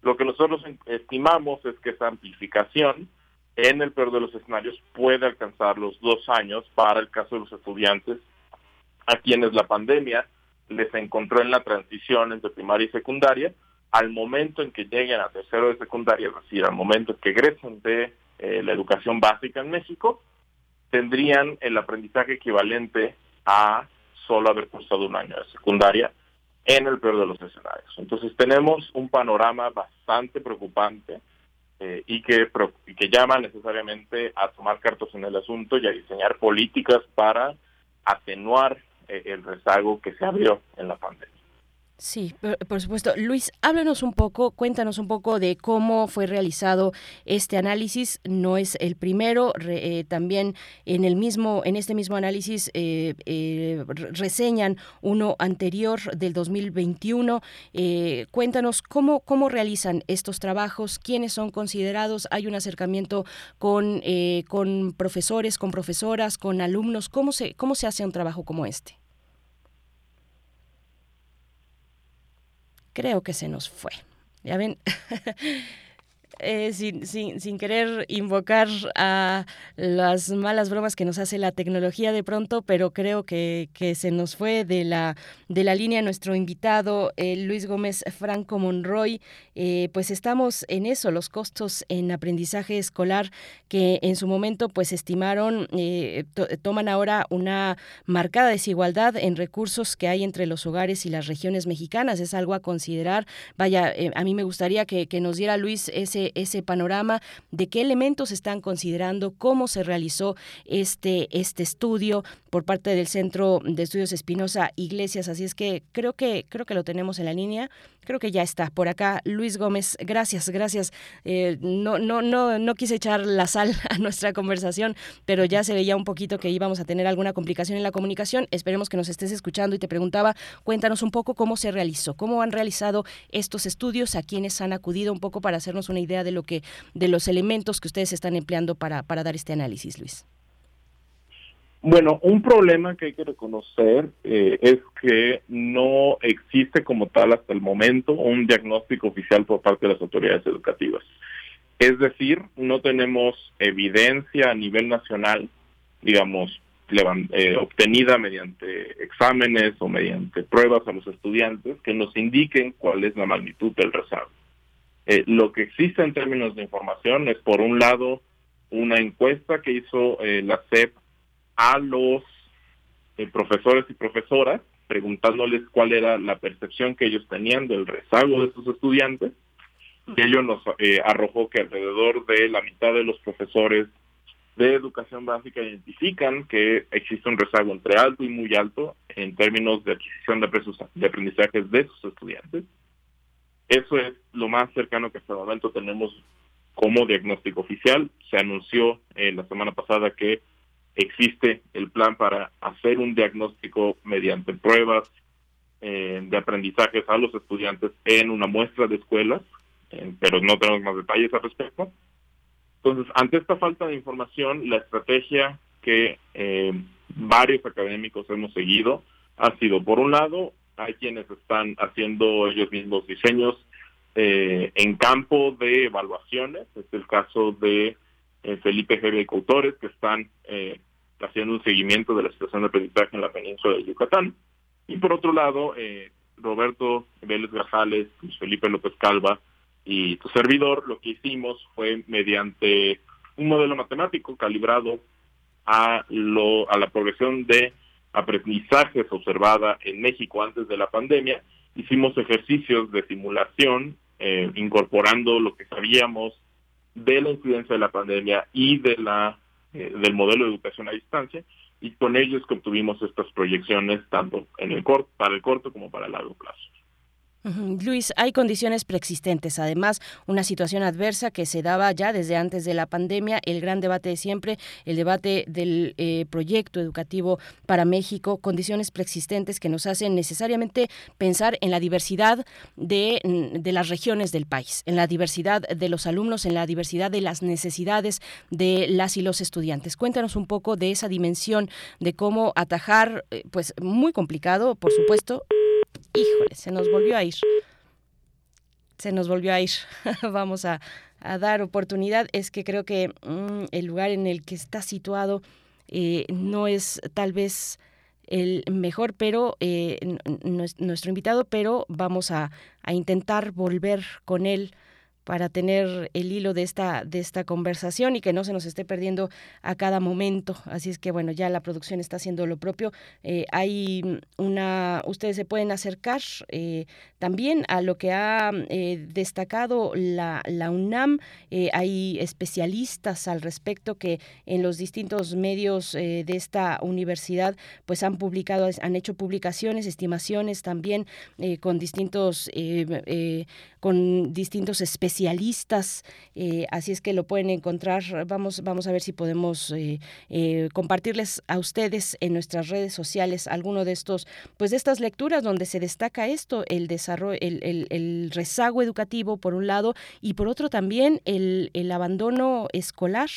Lo que nosotros estimamos es que esa amplificación, en el peor de los escenarios, puede alcanzar los dos años para el caso de los estudiantes a quienes la pandemia les encontró en la transición entre primaria y secundaria, al momento en que lleguen a tercero de secundaria, es decir, al momento en que egresen de eh, la educación básica en México, tendrían el aprendizaje equivalente a solo haber cursado un año de secundaria en el peor de los escenarios. Entonces tenemos un panorama bastante preocupante eh, y, que, que llama necesariamente a tomar cartas en el asunto y a diseñar políticas para atenuar eh, el rezago que se abrió en la pandemia. Sí, por, supuesto. Luis, háblanos un poco, cuéntanos un poco de cómo fue realizado este análisis. No es el primero, eh, también en el mismo, en este mismo análisis eh, eh, reseñan uno anterior del 2021. cuéntanos cómo cómo realizan estos trabajos, quiénes son considerados. Hay un acercamiento con con profesores, con profesoras, con alumnos. ¿Cómo se cómo se hace un trabajo como este? Creo que se nos fue. Ya ven, [LAUGHS] Eh, sin, sin, sin, querer invocar a las malas bromas que nos hace la tecnología de pronto, pero creo que, que se nos fue de la, de la línea nuestro invitado eh, Luis Gómez Franco Monroy. Eh, pues estamos en eso, los costos en aprendizaje escolar que en su momento pues estimaron, toman ahora una marcada desigualdad en recursos que hay entre los hogares y las regiones mexicanas. Es algo a considerar. Vaya, a mí me gustaría que, que nos diera Luis ese ese, panorama de qué elementos están considerando, cómo se realizó este, este estudio por parte del Centro de Estudios Espinosa Iglesias. Así es que creo que creo que lo tenemos en la línea. Creo que ya está por acá Luis Gómez. Gracias, gracias. Eh, no, no, no, no quise echar la sal [LAUGHS] a nuestra conversación, pero ya se veía un poquito que íbamos a tener alguna complicación en la comunicación. Esperemos que nos estés escuchando y te preguntaba, cuéntanos un poco cómo se realizó, cómo han realizado estos estudios, a quienes han acudido un poco para hacernos una idea de lo que, de los elementos que ustedes están empleando para, para dar este análisis, Luis. Bueno, un problema que hay que reconocer eh, es que no existe como tal hasta el momento un diagnóstico oficial por parte de las autoridades educativas. Es decir, no tenemos evidencia a nivel nacional, digamos, eh, obtenida mediante exámenes o mediante pruebas a los estudiantes que nos indiquen cuál es la magnitud del rezago. Eh, lo que existe en términos de información es, por un lado, una encuesta que hizo la CEP a los eh, profesores y profesoras preguntándoles cuál era la percepción que ellos tenían del rezago de sus estudiantes y ello nos eh, arrojó que alrededor de la mitad de los profesores de educación básica identifican que existe un rezago entre alto y muy alto en términos de adquisición de, de aprendizajes de sus estudiantes. Eso es lo más cercano que hasta el momento tenemos como diagnóstico oficial. Se anunció eh, la semana pasada que existe el plan para hacer un diagnóstico mediante pruebas eh, de aprendizajes a los estudiantes en una muestra de escuelas, eh, pero no tenemos más detalles al respecto. Entonces, ante esta falta de información, la estrategia que eh, varios académicos hemos seguido ha sido, por un lado, hay quienes están haciendo ellos mismos diseños en campo de evaluaciones, es el caso de eh, Felipe G. Coutores, que están eh, haciendo un seguimiento de la situación de aprendizaje en la península de Yucatán. Y por otro lado, eh, Roberto Vélez Gajales, Felipe López Calva y tu servidor, lo que hicimos fue mediante un modelo matemático calibrado a, lo, a la progresión de aprendizajes observada en México antes de la pandemia, hicimos ejercicios de simulación incorporando lo que sabíamos de la incidencia de la pandemia y de la eh, del modelo de educación a distancia y con ellos que obtuvimos estas proyecciones tanto en el corto para el corto como para el largo plazo. Luis, hay condiciones preexistentes, además una situación adversa que se daba ya desde antes de la pandemia, el gran debate de siempre, el debate del eh, proyecto educativo para México, condiciones preexistentes que nos hacen necesariamente pensar en la diversidad de, mm, de las regiones del país, en la diversidad de los alumnos, en la diversidad de las necesidades de las y los estudiantes. Cuéntanos un poco de esa dimensión, de cómo atajar, eh, pues muy complicado, por supuesto, Híjole, se nos volvió a ir. Se nos volvió a ir. [LAUGHS] Vamos a, dar oportunidad. Es que creo que mm, el lugar en el que está situado eh, no es tal vez el mejor, pero eh, nuestro invitado, pero vamos a, a intentar volver con él para tener el hilo de esta de esta conversación y que no se nos esté perdiendo a cada momento. Así es que bueno ya la producción está haciendo lo propio. Eh, hay una ustedes se pueden acercar eh, también a lo que ha eh, destacado la, la UNAM. Hay especialistas al respecto que en los distintos medios de esta universidad pues han publicado han hecho publicaciones estimaciones también con distintos con distintos especialistas, eh, así es que lo pueden encontrar. Vamos, vamos a ver si podemos eh, eh, compartirles a ustedes en nuestras redes sociales alguno de estos, pues de estas lecturas donde se destaca esto, el desarrollo, el, el, rezago educativo por un lado y por otro también el, el abandono escolar,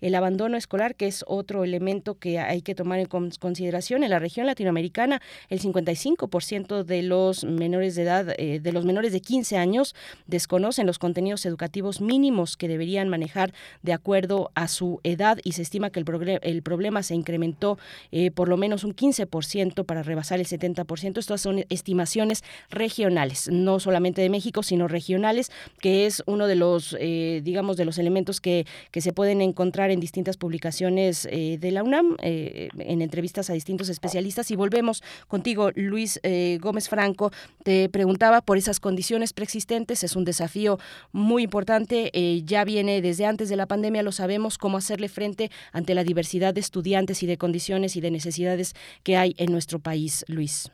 el abandono escolar que es otro elemento que hay que tomar en consideración en la región latinoamericana, el 55% de los menores de edad, de los menores de 15 años desconocen los contenidos educativos mínimos que deberían manejar de acuerdo a su edad y se estima que el, el problema se incrementó eh, por lo menos un 15% para rebasar el 70%. Estas son estimaciones regionales, no solamente de México, sino regionales, que es uno de los, eh, digamos, de los elementos que, que se pueden encontrar en distintas publicaciones eh, de la UNAM, en entrevistas a distintos especialistas. Y volvemos contigo, Luis Gómez Franco. Te preguntaba por esas condiciones preexistentes es un desafío muy importante. Eh, ya viene desde antes de la pandemia, lo sabemos, cómo hacerle frente ante la diversidad de estudiantes y de condiciones y de necesidades que hay en nuestro país, Luis.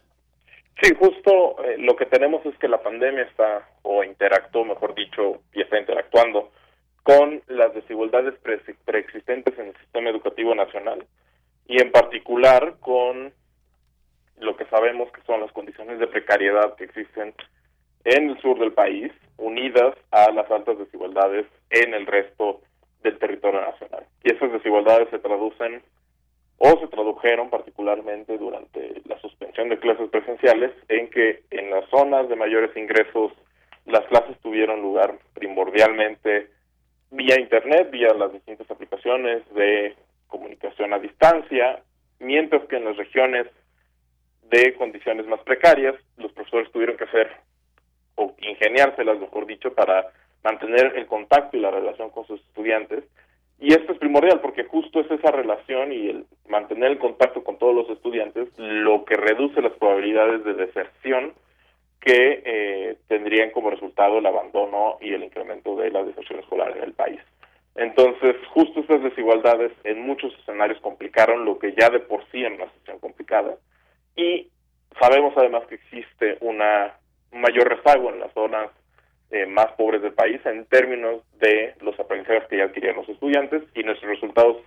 Sí, justo eh, lo que tenemos es que la pandemia está, o interactuó, mejor dicho, y está interactuando con las desigualdades pre preexistentes en el sistema educativo nacional y en particular con lo que sabemos que son las condiciones de precariedad que existen en el sur del país, unidas a las altas desigualdades en el resto del territorio nacional. Y esas desigualdades se traducen o se tradujeron particularmente durante la suspensión de clases presenciales en que en las zonas de mayores ingresos las clases tuvieron lugar primordialmente vía internet, vía las distintas aplicaciones de comunicación a distancia, mientras que en las regiones de condiciones más precarias los profesores tuvieron que hacer o ingeniárselas, mejor dicho, para mantener el contacto y la relación con sus estudiantes y esto es primordial porque justo es esa relación y el mantener el contacto con todos los estudiantes lo que reduce las probabilidades de deserción que eh, tendrían como resultado el abandono y el incremento de la deserción escolar en el país. Entonces, justo estas desigualdades en muchos escenarios complicaron lo que ya de por sí era una situación complicada y sabemos además que existe una un mayor rezago en las zonas eh, más pobres del país en términos de los aprendizajes que ya adquirían los estudiantes y nuestros resultados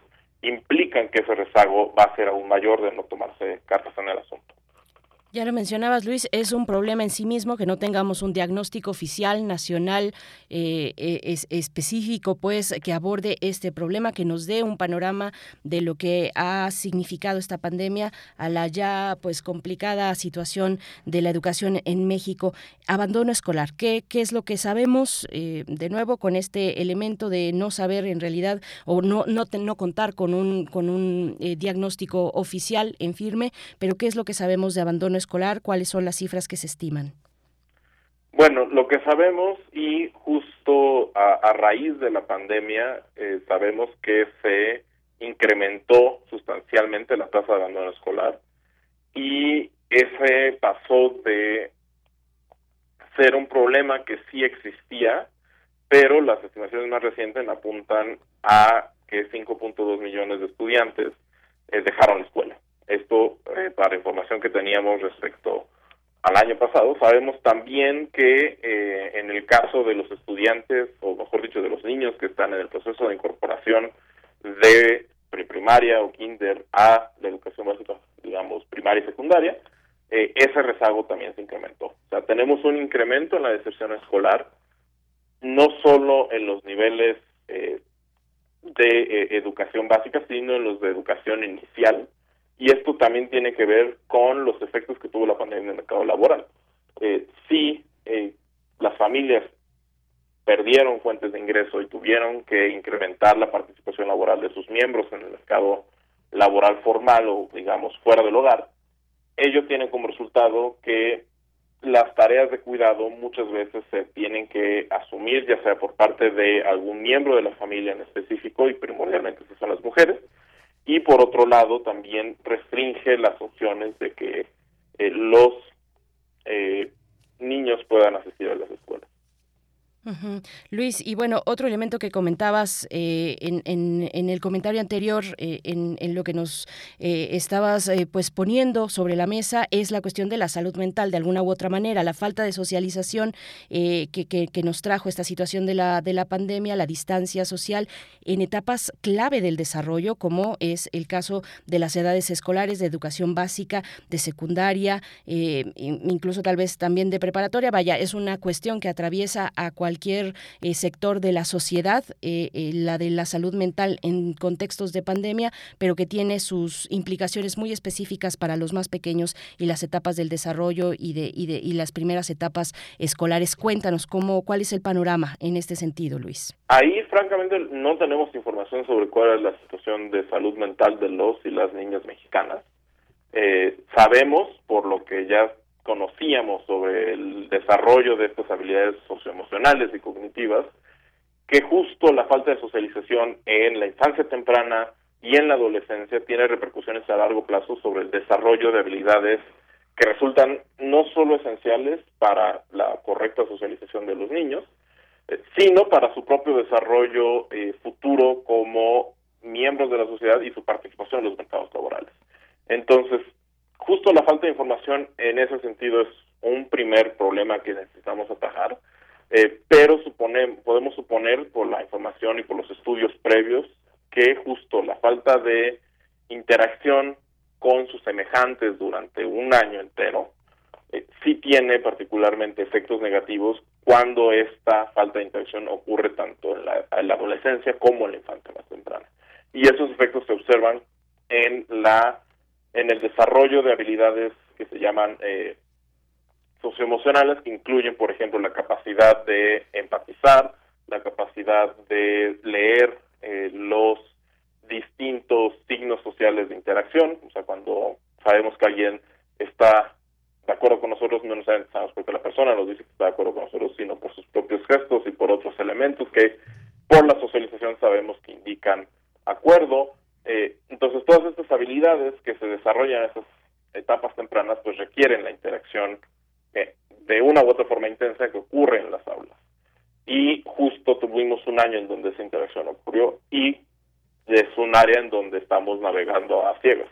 implican que ese rezago va a ser aún mayor de no tomarse cartas en el asunto. Ya lo mencionabas, Luis, es un problema en sí mismo que no tengamos un diagnóstico oficial, nacional, eh, eh, es, específico, pues, que aborde este problema, que nos dé un panorama de lo que ha significado esta pandemia a la ya, pues, complicada situación de la educación en México. Abandono escolar, ¿qué, qué es lo que sabemos, eh, de nuevo, con este elemento de no saber en realidad o no, no, no contar con un, con un diagnóstico oficial en firme, pero qué es lo que sabemos de abandono escolar? ¿Cuáles son las cifras que se estiman? Bueno, lo que sabemos y justo a, raíz de la pandemia eh, sabemos que se incrementó sustancialmente la tasa de abandono escolar y ese pasó de ser un problema que sí existía, pero las estimaciones más recientes apuntan a que 5.2 millones de estudiantes eh, dejaron la escuela. Esto eh, para información que teníamos respecto al año pasado. Sabemos también que eh, en el caso de los estudiantes, o mejor dicho, de los niños que están en el proceso de incorporación de primaria o kinder a la educación básica, digamos, primaria y secundaria, eh, ese rezago también se incrementó. O sea, tenemos un incremento en la deserción escolar, no solo en los niveles de educación básica, sino en los de educación inicial, y esto también tiene que ver con los efectos que tuvo la pandemia en el mercado laboral. Eh, sí, eh, las familias perdieron fuentes de ingreso y tuvieron que incrementar la participación laboral de sus miembros en el mercado laboral formal o digamos fuera del hogar, ello tiene como resultado que las tareas de cuidado muchas veces se tienen que asumir ya sea por parte de algún miembro de la familia en específico y primordialmente son las mujeres y por otro lado también restringe las opciones de que eh, los eh, niños puedan asistir a las escuelas. Luis, y bueno, otro elemento que comentabas eh, en, en, el comentario anterior, eh, en, en, lo que nos eh, estabas pues poniendo sobre la mesa, es la cuestión de la salud mental, de alguna u otra manera, la falta de socialización que, que, que, nos trajo esta situación de la, de la pandemia, la distancia social, en etapas clave del desarrollo, como es el caso de las edades escolares, de educación básica, de secundaria, incluso tal vez también de preparatoria. Vaya, es una cuestión que atraviesa a cualquier cualquier eh, sector de la sociedad, eh, eh, la de la salud mental en contextos de pandemia, pero que tiene sus implicaciones muy específicas para los más pequeños y las etapas del desarrollo y de, y de y las primeras etapas escolares. Cuéntanos cómo cuál es el panorama en este sentido, Luis. Ahí, francamente, no tenemos información sobre cuál es la situación de salud mental de los y las niñas mexicanas. sabemos, por lo que ya conocíamos sobre el desarrollo de estas habilidades socioemocionales y cognitivas, que justo la falta de socialización en la infancia temprana y en la adolescencia tiene repercusiones a largo plazo sobre el desarrollo de habilidades que resultan no solo esenciales para la correcta socialización de los niños, eh, sino para su propio desarrollo eh, futuro como miembros de la sociedad y su participación en los mercados laborales. Entonces, justo la falta de información en ese sentido es un primer problema que necesitamos atajar, eh, pero podemos suponer por la información y por los estudios previos que justo la falta de interacción con sus semejantes durante un año entero eh, sí tiene particularmente efectos negativos cuando esta falta de interacción ocurre tanto en la, adolescencia como en la infancia más temprana. Y esos efectos se observan en la en el desarrollo de habilidades que se llaman eh, socioemocionales, que incluyen, por ejemplo, la capacidad de empatizar, la capacidad de leer eh, los distintos signos sociales de interacción, o sea, cuando sabemos que alguien está de acuerdo con nosotros, no necesariamente sabemos porque la persona nos dice que está de acuerdo con nosotros, sino por sus propios gestos y por otros elementos que por la socialización sabemos que indican acuerdo. Eh, entonces, todas estas habilidades que se desarrollan en esas etapas tempranas, pues requieren la interacción eh, de una u otra forma intensa que ocurre en las aulas. Y justo tuvimos un año en donde esa interacción ocurrió y es un área en donde estamos navegando a ciegas.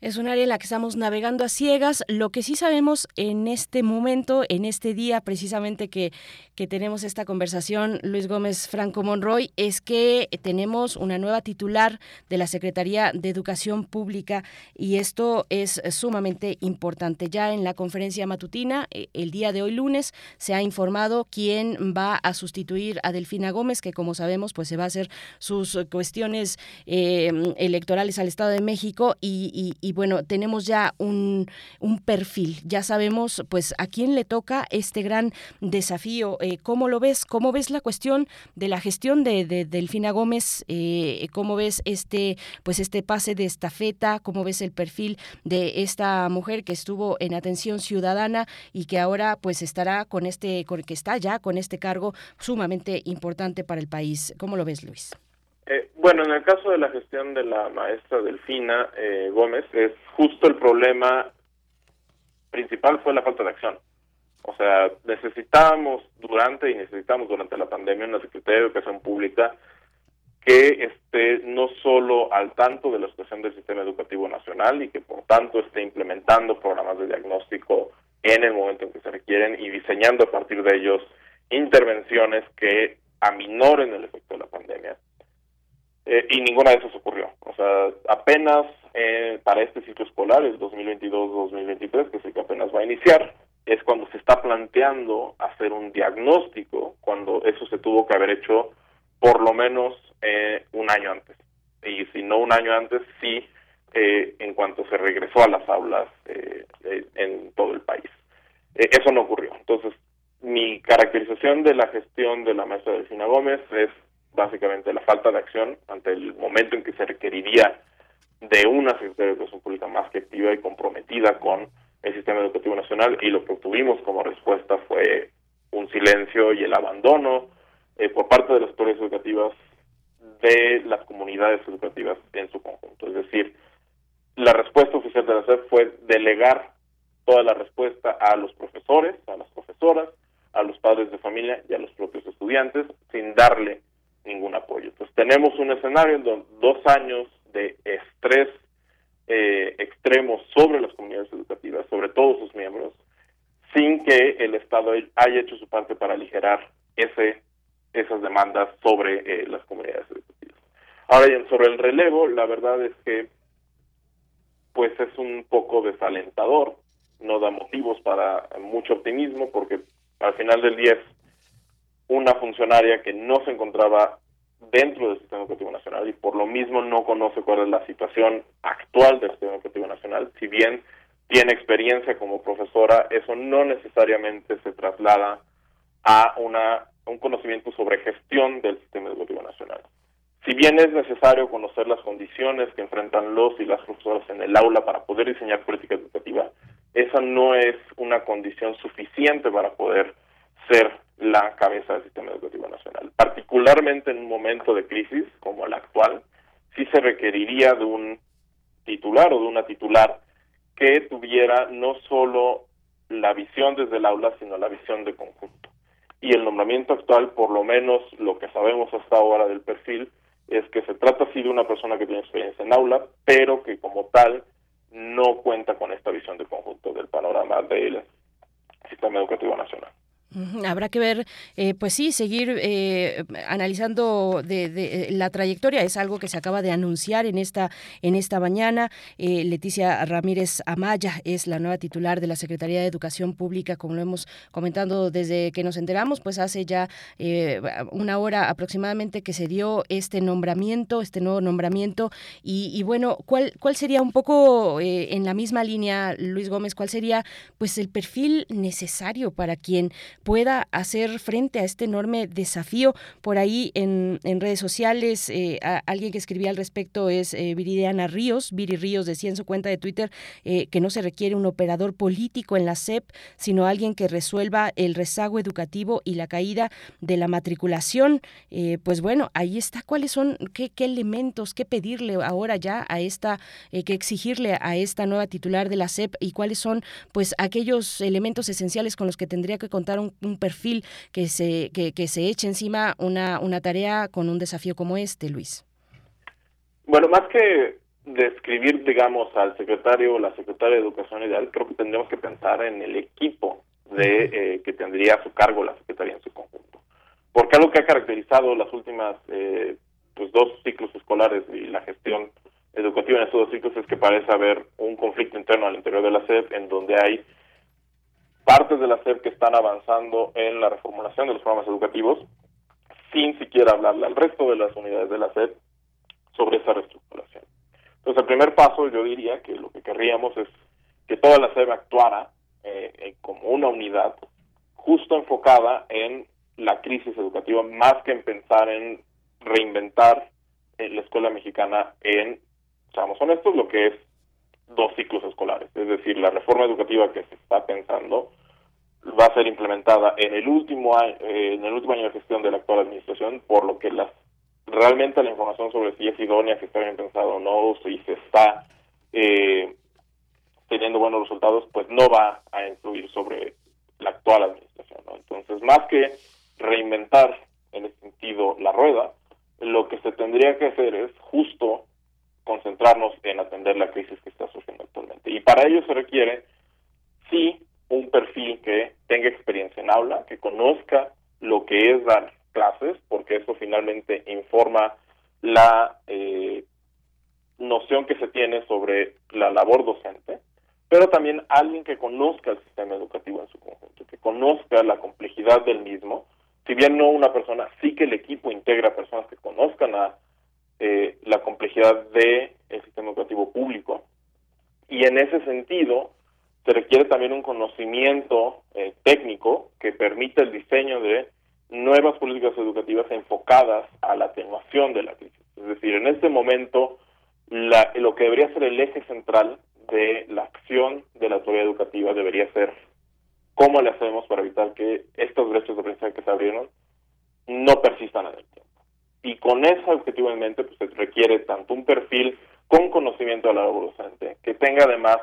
Es un área en la que estamos navegando a ciegas. Lo que sí sabemos en este momento, en este día precisamente que, que tenemos esta conversación, Luis Gómez Franco Monroy, es que tenemos una nueva titular de la Secretaría de Educación Pública y esto es sumamente importante. Ya en la conferencia matutina, eh, el día de hoy lunes, se ha informado quién va a sustituir a Delfina Gómez, que como sabemos, pues se va a hacer sus cuestiones eh, electorales al Estado de México y y bueno, tenemos ya un, un, perfil, ya sabemos pues a quién le toca este gran desafío. Eh, ¿Cómo lo ves? ¿Cómo ves la cuestión de la gestión de, Delfina Gómez? Eh, ¿Cómo ves este pues este pase de estafeta? ¿Cómo ves el perfil de esta mujer que estuvo en atención ciudadana y que ahora pues estará con este, con, que está ya con este cargo sumamente importante para el país? ¿Cómo lo ves, Luis? Eh, bueno, en el caso de la gestión de la maestra Delfina eh, Gómez, es justo el problema principal fue la falta de acción. O sea, necesitábamos durante y necesitamos durante la pandemia una Secretaría de Educación Pública que esté no solo al tanto de la situación del sistema educativo nacional y que por tanto esté implementando programas de diagnóstico en el momento en que se requieren y diseñando a partir de ellos intervenciones que aminoren el efecto de la pandemia, eh, y ninguna de esas ocurrió. O sea, apenas eh, para este ciclo escolar, el 2022-2023, que el que apenas va a iniciar, es cuando se está planteando hacer un diagnóstico, cuando eso se tuvo que haber hecho por lo menos eh, un año antes. Y si no un año antes, sí en cuanto se regresó a las aulas en todo el país. eso no ocurrió. Entonces, mi caracterización de la gestión de la maestra Delfina Gómez es básicamente la falta de acción ante el momento en que se requeriría de una Secretaría de Educación Pública más que activa y comprometida con el sistema educativo nacional y lo que obtuvimos como respuesta fue un silencio y el abandono eh, por parte de las autoridades educativas de las comunidades educativas en su conjunto. Es decir, la respuesta oficial de la SED fue delegar toda la respuesta a los profesores, a las profesoras, a los padres de familia y a los propios estudiantes, sin darle ningún apoyo. Entonces tenemos un escenario en donde dos años de estrés eh, extremo sobre las comunidades educativas, sobre todos sus miembros, sin que el Estado haya hecho su parte para aligerar ese esas demandas sobre eh, las comunidades educativas. Ahora bien, sobre el relevo, la verdad es que pues es un poco desalentador, no da motivos para mucho optimismo porque al final del día es una funcionaria que no se encontraba dentro del sistema educativo nacional y por lo mismo no conoce cuál es la situación actual del sistema educativo nacional. Si bien tiene experiencia como profesora, eso no necesariamente se traslada a una un conocimiento sobre gestión del sistema educativo nacional. Si bien es necesario conocer las condiciones que enfrentan los y las profesoras en el aula para poder diseñar política educativa, esa no es una condición suficiente para poder ser la cabeza del sistema educativo nacional. Particularmente en un momento de crisis como el actual, sí se requeriría de un titular o de una titular que tuviera no solo la visión desde el aula, sino la visión de conjunto. y el nombramiento actual, por lo menos lo que sabemos hasta ahora del perfil, es que se trata sí de una persona que tiene experiencia en aula, pero que como tal no cuenta con esta visión de conjunto del panorama del sistema educativo nacional. Habrá que ver, eh, pues sí, seguir eh, analizando de, de, la trayectoria. Es algo que se acaba de anunciar en esta en esta mañana. Eh, Leticia Ramírez Amaya es la nueva titular de la Secretaría de Educación Pública, como lo hemos comentado desde que nos enteramos, pues hace ya eh, una hora aproximadamente que se dio este nombramiento, este nuevo nombramiento. Y, y bueno, ¿cuál cuál sería un poco en la misma línea, Luis Gómez? ¿Cuál sería, pues, el perfil necesario para quien pueda hacer frente a este enorme desafío. Por ahí en, en redes sociales, eh, a, alguien que escribía al respecto es eh, Viridiana Ríos. Viri Ríos decía en su cuenta de Twitter eh, que no se requiere un operador político en la SEP, sino alguien que resuelva el rezago educativo y la caída de la matriculación. Eh, pues bueno, ahí está. ¿Cuáles son, qué, qué elementos, qué pedirle ahora ya a esta, eh, que exigirle a esta nueva titular de la SEP y cuáles son, pues, aquellos elementos esenciales con los que tendría que contar un un, perfil que se, que, que, se eche encima una, una tarea con un desafío como este, Luis? Bueno, más que describir, digamos, al secretario o la secretaria de Educación Ideal, creo que tendríamos que pensar en el equipo de eh, que tendría a su cargo la Secretaría en su conjunto. Porque algo que ha caracterizado las últimas eh, pues dos ciclos escolares y la gestión educativa en estos dos ciclos es que parece haber un conflicto interno al interior de la SED en donde hay partes de la SEP que están avanzando en la reformulación de los programas educativos sin siquiera hablarle al resto de las unidades de la SEP sobre esa reestructuración. Entonces, el primer paso yo diría que lo que querríamos es que toda la SEP actuara eh, como una unidad justo enfocada en la crisis educativa, más que en pensar en reinventar eh, la escuela mexicana en, seamos honestos, lo que es dos ciclos escolares. Es decir, la reforma educativa que se está pensando va a ser implementada en el último año, eh, en el último año de gestión de la actual administración, por lo que las realmente la información sobre si es idónea, si está bien pensado o no, si se está eh, teniendo buenos resultados, pues no va a influir sobre la actual administración. ¿no? Entonces, más que reinventar en ese sentido la rueda, lo que se tendría que hacer es justo concentrarnos en atender la crisis que está surgiendo actualmente. Y para ello se requiere, sí, un perfil que tenga experiencia en aula, que conozca lo que es dar clases, porque eso finalmente informa la eh, noción que se tiene sobre la labor docente, pero también alguien que conozca el sistema educativo en su conjunto, que conozca la complejidad del mismo, si bien no una persona, sí que el equipo integra personas que conozcan a eh, la complejidad del el sistema educativo público. Y en ese sentido, se requiere también un conocimiento eh, técnico que permita el diseño de nuevas políticas educativas enfocadas a la atenuación de la crisis. Es decir, en este momento, la, lo que debería ser el eje central de la acción de la autoridad educativa debería ser cómo le hacemos para evitar que estos brechas de aprendizaje que se abrieron no persistan en el tiempo. Y con ese objetivo en mente, pues se requiere tanto un perfil con conocimiento de la docente, que tenga además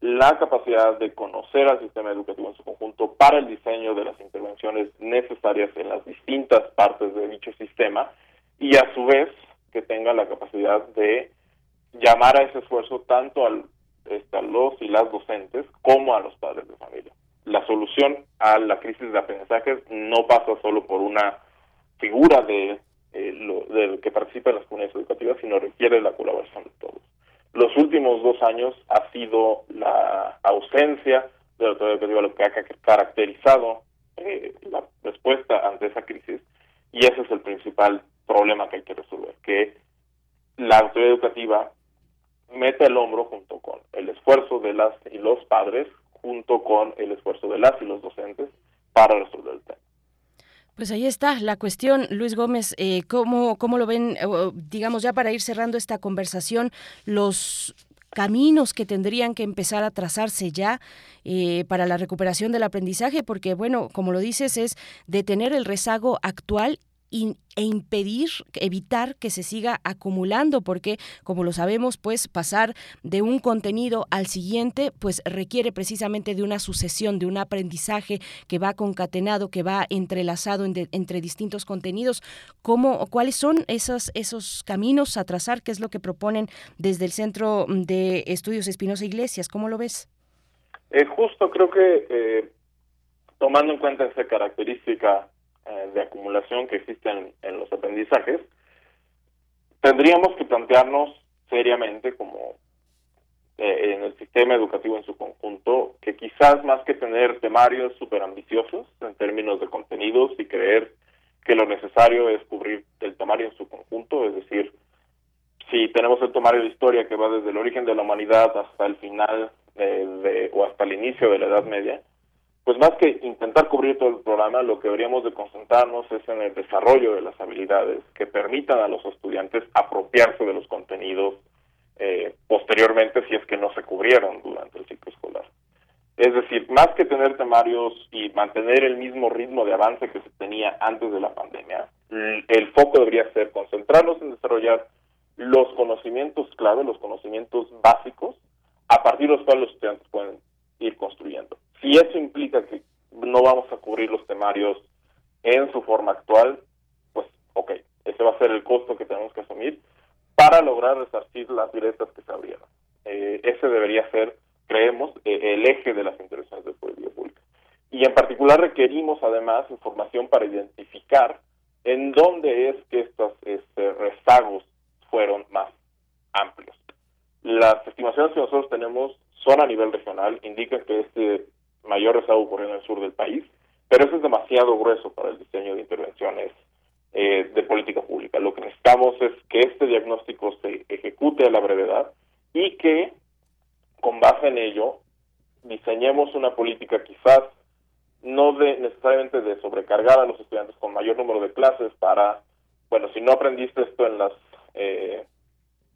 la capacidad de conocer al sistema educativo en su conjunto para el diseño de las intervenciones necesarias en las distintas partes de dicho sistema y a su vez que tenga la capacidad de llamar a ese esfuerzo tanto al, este, a los y las docentes como a los padres de familia. La solución a la crisis de aprendizajes no pasa solo por una figura de eh, lo, del que participa en las comunidades educativas, sino requiere la colaboración de todos. Los últimos dos años ha sido la ausencia de la autoridad educativa lo que ha caracterizado eh, la respuesta ante esa crisis y ese es el principal problema que hay que resolver, que la autoridad educativa mete el hombro junto con el esfuerzo de las y los padres, junto con el esfuerzo de las y los docentes para resolver el tema. Pues ahí está la cuestión, Luis Gómez, eh, ¿cómo, ¿cómo lo ven, digamos ya para ir cerrando esta conversación, los caminos que tendrían que empezar a trazarse ya eh, para la recuperación del aprendizaje? Porque, bueno, como lo dices, es detener el rezago actual e impedir, evitar que se siga acumulando, porque como lo sabemos, pues pasar de un contenido al siguiente, pues requiere precisamente de una sucesión, de un aprendizaje que va concatenado, que va entrelazado entre distintos contenidos. ¿Cómo, ¿Cuáles son esos, esos caminos a trazar? ¿Qué es lo que proponen desde el Centro de Estudios Espinosa Iglesias? ¿Cómo lo ves? Eh, justo creo que eh, tomando en cuenta esa característica eh, de acumulación que existen en los aprendizajes, tendríamos que plantearnos seriamente como eh, en el sistema educativo en su conjunto, que quizás más que tener temarios súper ambiciosos en términos de contenidos y creer que lo necesario es cubrir el temario en su conjunto, es decir, si tenemos el temario de historia que va desde el origen de la humanidad hasta el final de, o hasta el inicio de la Edad Media, pues más que intentar cubrir todo el programa, lo que deberíamos de concentrarnos es en el desarrollo de las habilidades que permitan a los estudiantes apropiarse de los contenidos eh, posteriormente si es que no se cubrieron durante el ciclo escolar. Es decir, más que tener temarios y mantener el mismo ritmo de avance que se tenía antes de la pandemia, el foco debería ser concentrarnos en desarrollar los conocimientos clave, los conocimientos básicos, a partir de los cuales los estudiantes pueden ir construyendo. Si eso implica que no vamos a cubrir los temarios en su forma actual, pues ok, ese va a ser el costo que tenemos que asumir para lograr resarcir las directas que se abrieron. Eh, ese debería ser, creemos, eh, el eje de las intervenciones de política pública. Y en particular requerimos además información para identificar en dónde es que estos este, rezagos fueron más amplios. Las estimaciones que nosotros tenemos son a nivel regional, indican que este mayor rezago ocurrió en el sur del país, pero eso es demasiado grueso para el diseño de intervenciones eh, de política pública. Lo que necesitamos es que este diagnóstico se ejecute a la brevedad y que, con base en ello, diseñemos una política quizás no de necesariamente de sobrecargar a los estudiantes con mayor número de clases para, bueno, si no aprendiste esto en las eh,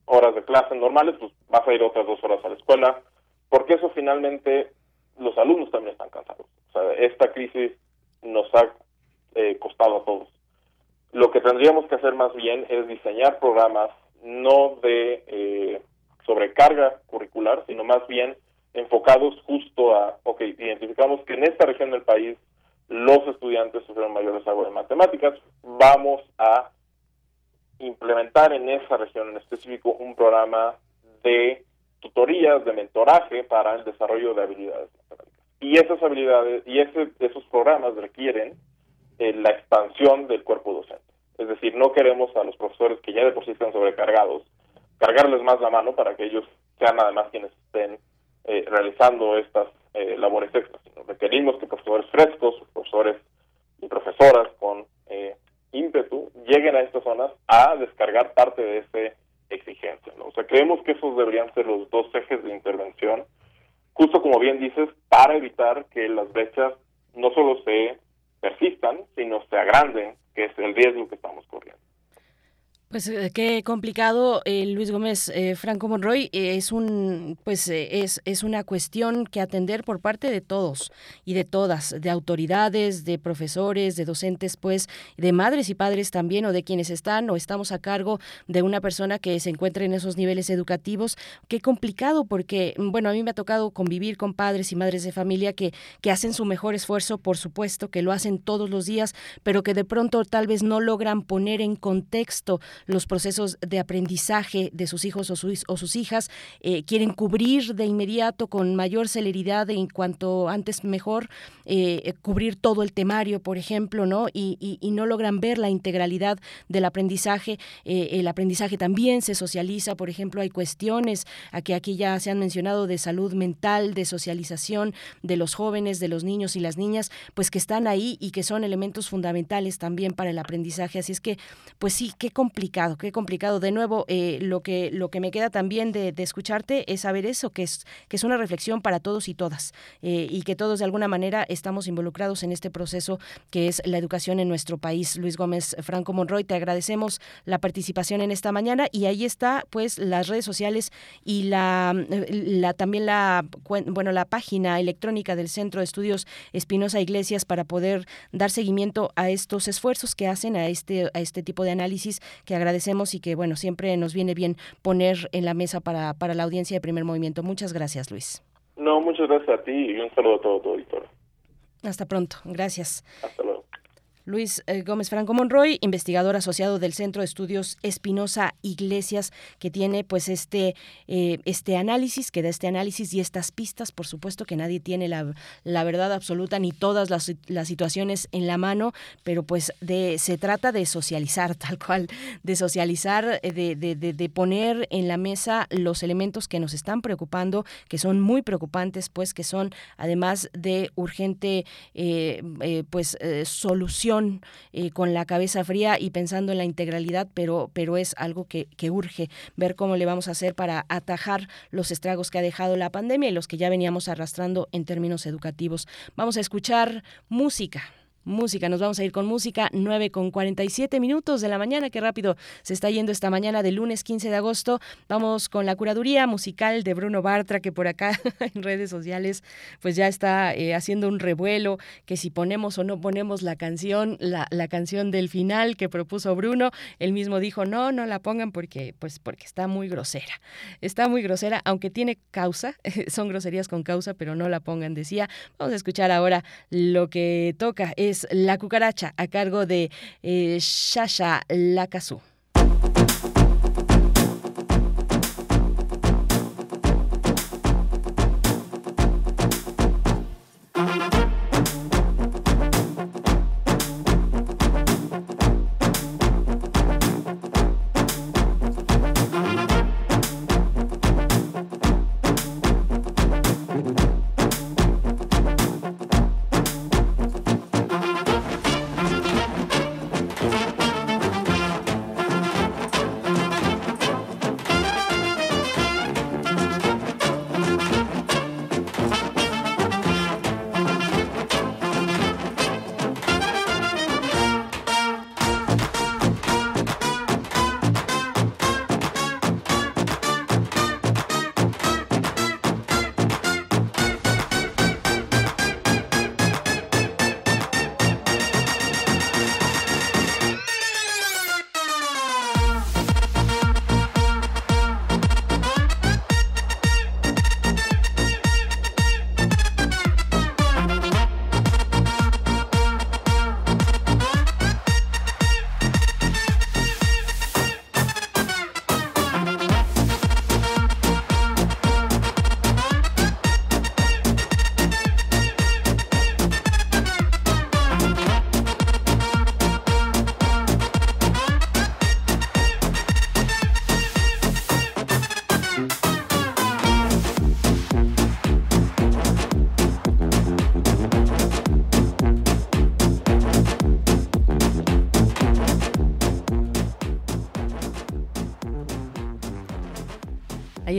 horas de clase normales, pues vas a ir otras dos horas a la escuela, porque eso finalmente los alumnos también están cansados. O sea, esta crisis nos ha eh, costado a todos. Lo que tendríamos que hacer más bien es diseñar programas no de eh, sobrecarga curricular, sino más bien enfocados justo a, ok, identificamos que en esta región del país los estudiantes sufrieron mayores rezago de matemáticas, vamos a implementar en esa región en específico un programa de tutorías, de mentoraje para el desarrollo de habilidades matemáticas. Y esas habilidades y ese, esos programas requieren eh, la expansión del cuerpo docente. Es decir, no queremos a los profesores que ya de por sí están sobrecargados, cargarles más la mano para que ellos sean además quienes estén eh, realizando estas eh, labores extras, requerimos que profesores frescos, profesores y profesoras con ímpetu lleguen a estas zonas a descargar parte de ese exigencia. O sea, creemos que esos deberían ser los dos ejes de intervención, justo como bien dices, para evitar que las brechas no solo se persistan, sino se agranden, que es el riesgo que estamos corriendo. Pues eh, qué complicado, eh, Luis Gómez eh, Franco Monroy, es un pues es, es una cuestión que atender por parte de todos y de todas, de autoridades, de profesores, de docentes, pues de madres y padres también o de quienes están o estamos a cargo de una persona que se encuentra en esos niveles educativos. Qué complicado porque bueno, a mí me ha tocado convivir con padres y madres de familia que que hacen su mejor esfuerzo, por supuesto, que lo hacen todos los días, pero que de pronto tal vez no logran poner en contexto los procesos de aprendizaje de sus hijos o, sus hijas, eh, quieren cubrir de inmediato con mayor celeridad en cuanto antes mejor, eh, cubrir todo el temario, por ejemplo, ¿no? Y, no logran ver la integralidad del aprendizaje. Eh, el aprendizaje también se socializa, por ejemplo, hay cuestiones que aquí ya se han mencionado de salud mental, de socialización de los jóvenes, de los niños y las niñas, pues que están ahí y que son elementos fundamentales también para el aprendizaje. Así es que, pues sí, qué complicado complicado, qué complicado. De nuevo, eh, lo que lo que me queda también de, escucharte es saber eso, que es que es una reflexión para todos y todas eh, y que todos de alguna manera estamos involucrados en este proceso que es la educación en nuestro país. Luis Gómez Franco Monroy, te agradecemos la participación en esta mañana y ahí está, pues, las redes sociales y la, la también la bueno la página electrónica del Centro de Estudios Espinosa Iglesias para poder dar seguimiento a estos esfuerzos que hacen a este a este tipo de análisis que agradecemos y que bueno siempre nos viene bien poner en la mesa para, para la audiencia de primer movimiento. Muchas gracias, Luis. No, muchas gracias a ti y un saludo a todo tu auditorio. Hasta pronto. Gracias. Hasta luego. Luis eh, Gómez Franco Monroy, investigador asociado del Centro de Estudios Espinosa Iglesias, que tiene pues este, eh, este análisis, que da este análisis y estas pistas, por supuesto que nadie tiene la, la verdad absoluta ni todas las, las, situaciones en la mano, pero pues de, se trata de socializar [LAUGHS] tal cual, de socializar, eh, de, de, de poner en la mesa los elementos que nos están preocupando, que son muy preocupantes, pues que son además de urgente pues solución eh, con la cabeza fría y pensando en la integralidad, pero, pero es algo que, que urge ver cómo le vamos a hacer para atajar los estragos que ha dejado la pandemia y los que ya veníamos arrastrando en términos educativos. Vamos a escuchar música música. Nos vamos a ir con música, 9 con 47 minutos de la mañana. Qué rápido se está yendo esta mañana de lunes 15 de agosto. Vamos con la curaduría musical de Bruno Bartra, que por acá [LAUGHS] en redes sociales pues ya está eh, haciendo un revuelo, que si ponemos o no ponemos la canción, la, la canción del final que propuso Bruno, él mismo dijo, no, no la pongan porque, pues, porque está muy grosera. Está muy grosera, aunque tiene causa, [LAUGHS] son groserías con causa, pero no la pongan, decía. Vamos a escuchar ahora lo que toca. Es la cucaracha a cargo de eh, Shasha Lakasu.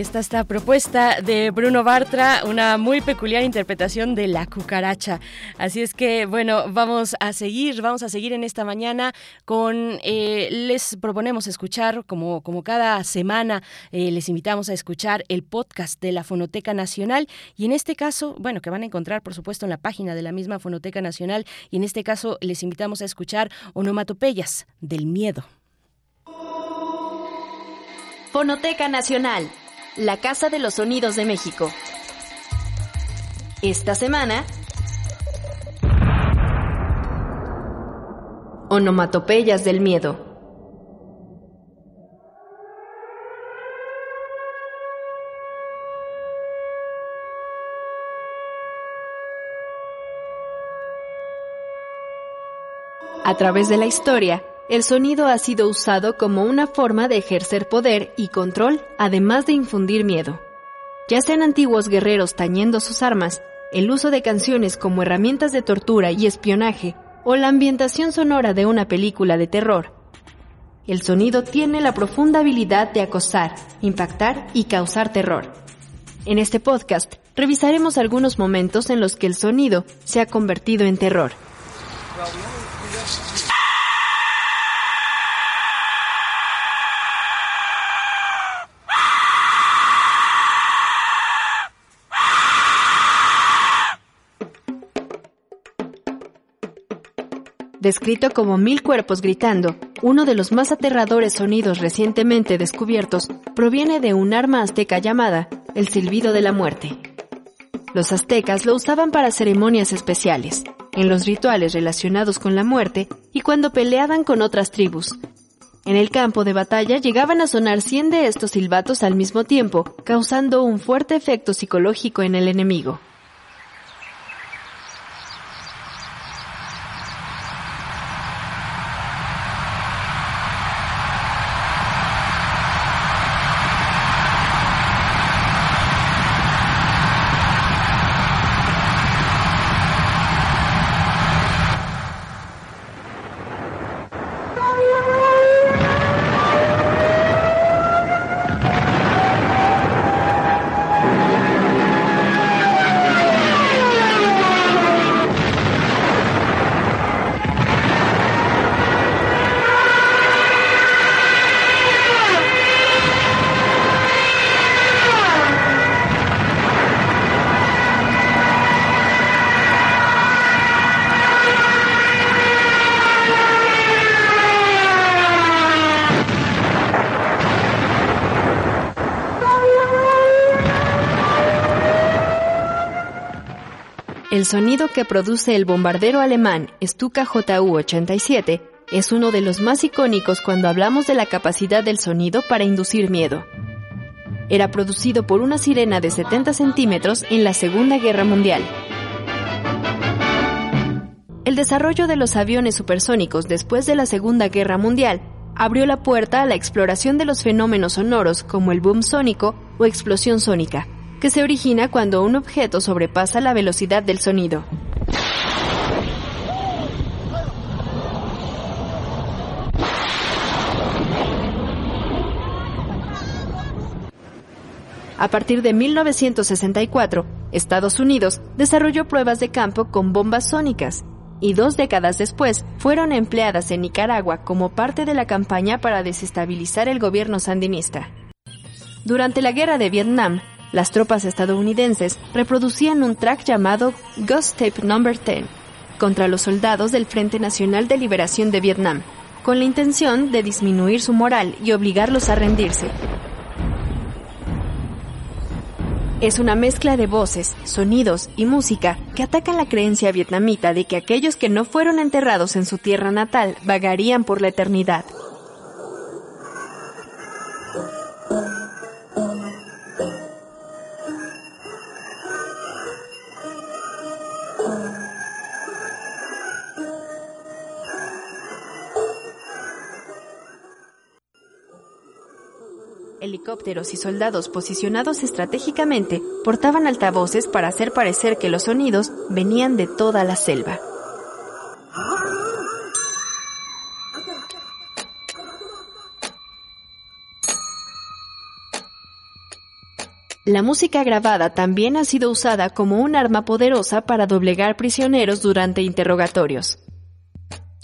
Está esta propuesta de Bruno Bartra, una muy peculiar interpretación de la cucaracha. Así es que, bueno, vamos a seguir, vamos a seguir en esta mañana con, eh, les proponemos escuchar, como, como cada semana, eh, les invitamos a escuchar el podcast de la Fonoteca Nacional y en este caso, bueno, que van a encontrar, por supuesto, en la página de la misma Fonoteca Nacional y en este caso les invitamos a escuchar onomatopeyas del miedo. Fonoteca Nacional la Casa de los Sonidos de México. Esta semana, Onomatopeyas del Miedo. A través de la historia, el sonido ha sido usado como una forma de ejercer poder y control, además de infundir miedo. Ya sean antiguos guerreros tañendo sus armas, el uso de canciones como herramientas de tortura y espionaje, o la ambientación sonora de una película de terror. el sonido tiene la profunda habilidad de acosar, impactar y causar terror. En este podcast revisaremos algunos momentos en los que el sonido se ha convertido en terror. Descrito como mil cuerpos gritando, uno de los más aterradores sonidos recientemente descubiertos proviene de un arma azteca llamada el silbido de la muerte. Los aztecas lo usaban para ceremonias especiales, en los rituales relacionados con la muerte y cuando peleaban con otras tribus. En el campo de batalla llegaban a sonar 100 de estos silbatos al mismo tiempo, causando un fuerte efecto psicológico en el enemigo. El sonido que produce el bombardero alemán Stuka JU-87 es uno de los más icónicos cuando hablamos de la capacidad del sonido para inducir miedo. Era producido por una sirena de 70 centímetros en la Segunda Guerra Mundial. El desarrollo de los aviones supersónicos después de la Segunda Guerra Mundial abrió la puerta a la exploración de los fenómenos sonoros como el boom sónico o explosión sónica, que se origina cuando un objeto sobrepasa la velocidad del sonido. A partir de 1964, Estados Unidos desarrolló pruebas de campo con bombas sónicas y dos décadas después fueron empleadas en Nicaragua como parte de la campaña para desestabilizar el gobierno sandinista. Durante la guerra de Vietnam, las tropas estadounidenses reproducían un track llamado Ghost Tape No. 10 contra los soldados del Frente Nacional de Liberación de Vietnam, con la intención de disminuir su moral y obligarlos a rendirse. Es una mezcla de voces, sonidos y música que atacan la creencia vietnamita de que aquellos que no fueron enterrados en su tierra natal vagarían por la eternidad. Helicópteros y soldados posicionados estratégicamente portaban altavoces para hacer parecer que los sonidos venían de toda la selva. La música grabada también ha sido usada como un arma poderosa para doblegar prisioneros durante interrogatorios.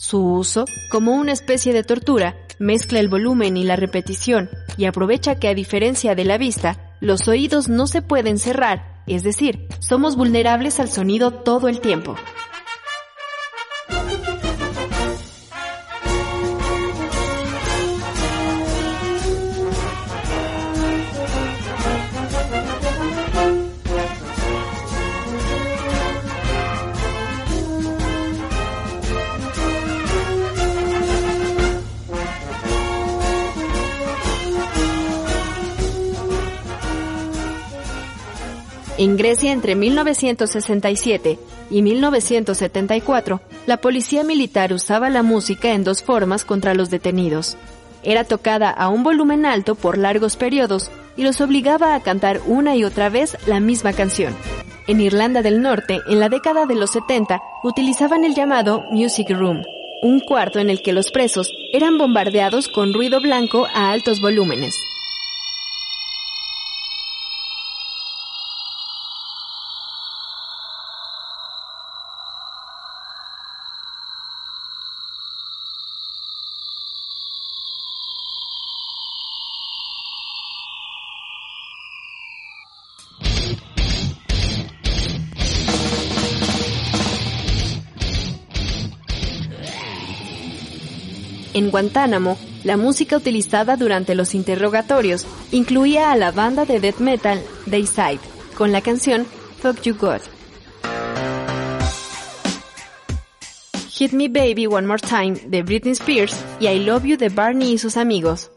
Su uso, como una especie de tortura, mezcla el volumen y la repetición y aprovecha que a diferencia de la vista, los oídos no se pueden cerrar, es decir, somos vulnerables al sonido todo el tiempo. En Grecia entre 1967 y 1974, la policía militar usaba la música en dos formas contra los detenidos. Era tocada a un volumen alto por largos periodos y los obligaba a cantar una y otra vez la misma canción. En Irlanda del Norte, en la década de los 70, utilizaban el llamado Music Room, un cuarto en el que los presos eran bombardeados con ruido blanco a altos volúmenes. En Guantánamo, la música utilizada durante los interrogatorios incluía a la banda de death metal Dayside, con la canción Fuck You God. Hit Me Baby One More Time de Britney Spears y I Love You de Barney y sus amigos.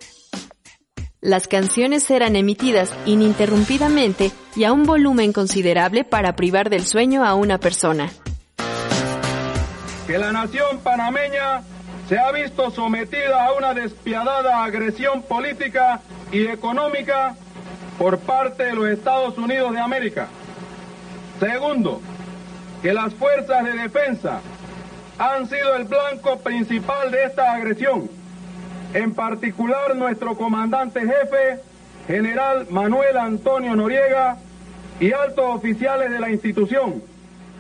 Las canciones eran emitidas ininterrumpidamente y a un volumen considerable para privar del sueño a una persona. Que la nación panameña se ha visto sometida a una despiadada agresión política y económica por parte de los Estados Unidos de América. Segundo, que las fuerzas de defensa han sido el blanco principal de esta agresión, en particular nuestro comandante jefe, general Manuel Antonio Noriega, y altos oficiales de la institución.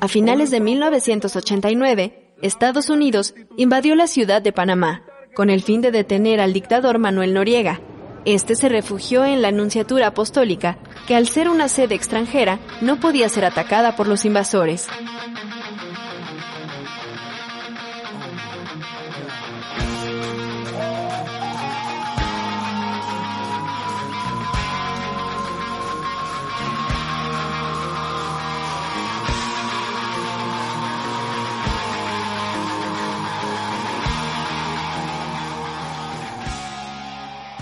A finales de 1989, Estados Unidos invadió la ciudad de Panamá con el fin de detener al dictador Manuel Noriega. Este se refugió en la Anunciatura Apostólica, que al ser una sede extranjera no podía ser atacada por los invasores.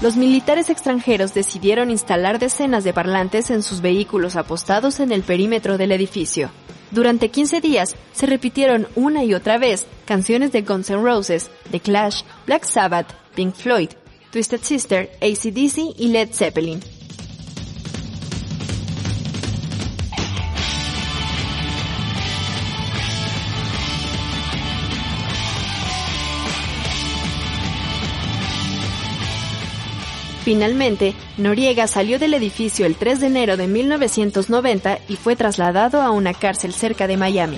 Los militares extranjeros decidieron instalar decenas de parlantes en sus vehículos apostados en el perímetro del edificio. Durante 15 días se repitieron una y otra vez canciones de Guns N' Roses, The Clash, Black Sabbath, Pink Floyd, Twisted Sister, ACDC y Led Zeppelin. Finalmente, Noriega salió del edificio el 3 de enero de 1990 y fue trasladado a una cárcel cerca de Miami.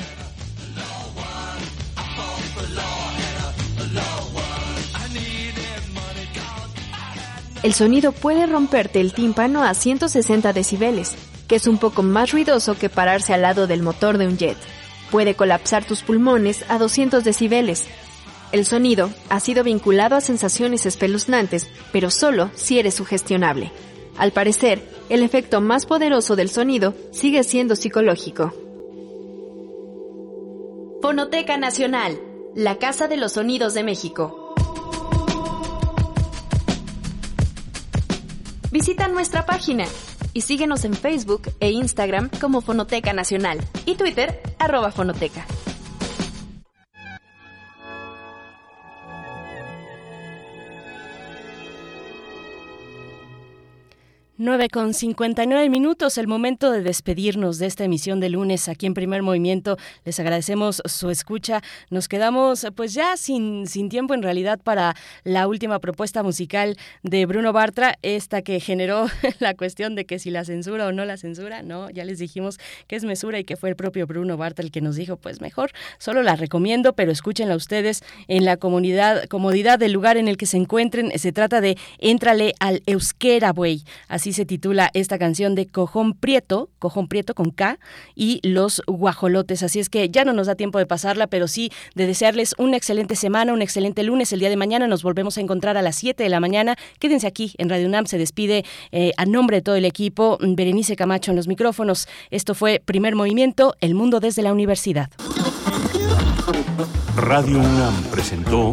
El sonido puede romperte el tímpano a 160 decibeles, que es un poco más ruidoso que pararse al lado del motor de un jet. Puede colapsar tus pulmones a 200 decibeles, el sonido ha sido vinculado a sensaciones espeluznantes, pero solo si eres sugestionable. Al parecer, el efecto más poderoso del sonido sigue siendo psicológico. Fonoteca Nacional, la Casa de los Sonidos de México. Visita nuestra página y síguenos en Facebook e Instagram como Fonoteca Nacional y Twitter arroba Fonoteca. 9 con 59 minutos, el momento de despedirnos de esta emisión de lunes aquí en Primer Movimiento. Les agradecemos su escucha. Nos quedamos pues ya sin, sin tiempo en realidad para la última propuesta musical de Bruno Bartra, esta que generó [LAUGHS] la cuestión de que si la censura o no la censura, no, ya les dijimos que es mesura y que fue el propio Bruno Bartra el que nos dijo, pues mejor, solo la recomiendo, pero escúchenla ustedes en la comunidad, comodidad del lugar en el que se encuentren. Se trata de Éntrale al Euskera, güey. Así Así se titula esta canción de Cojón Prieto, Cojón Prieto con K, y Los Guajolotes. Así es que ya no nos da tiempo de pasarla, pero sí de desearles una excelente semana, un excelente lunes. El día de mañana nos volvemos a encontrar a las 7 de la mañana. Quédense aquí en Radio UNAM. Se despide eh, a nombre de todo el equipo Berenice Camacho en los micrófonos. Esto fue Primer Movimiento, El Mundo desde la Universidad. Radio UNAM presentó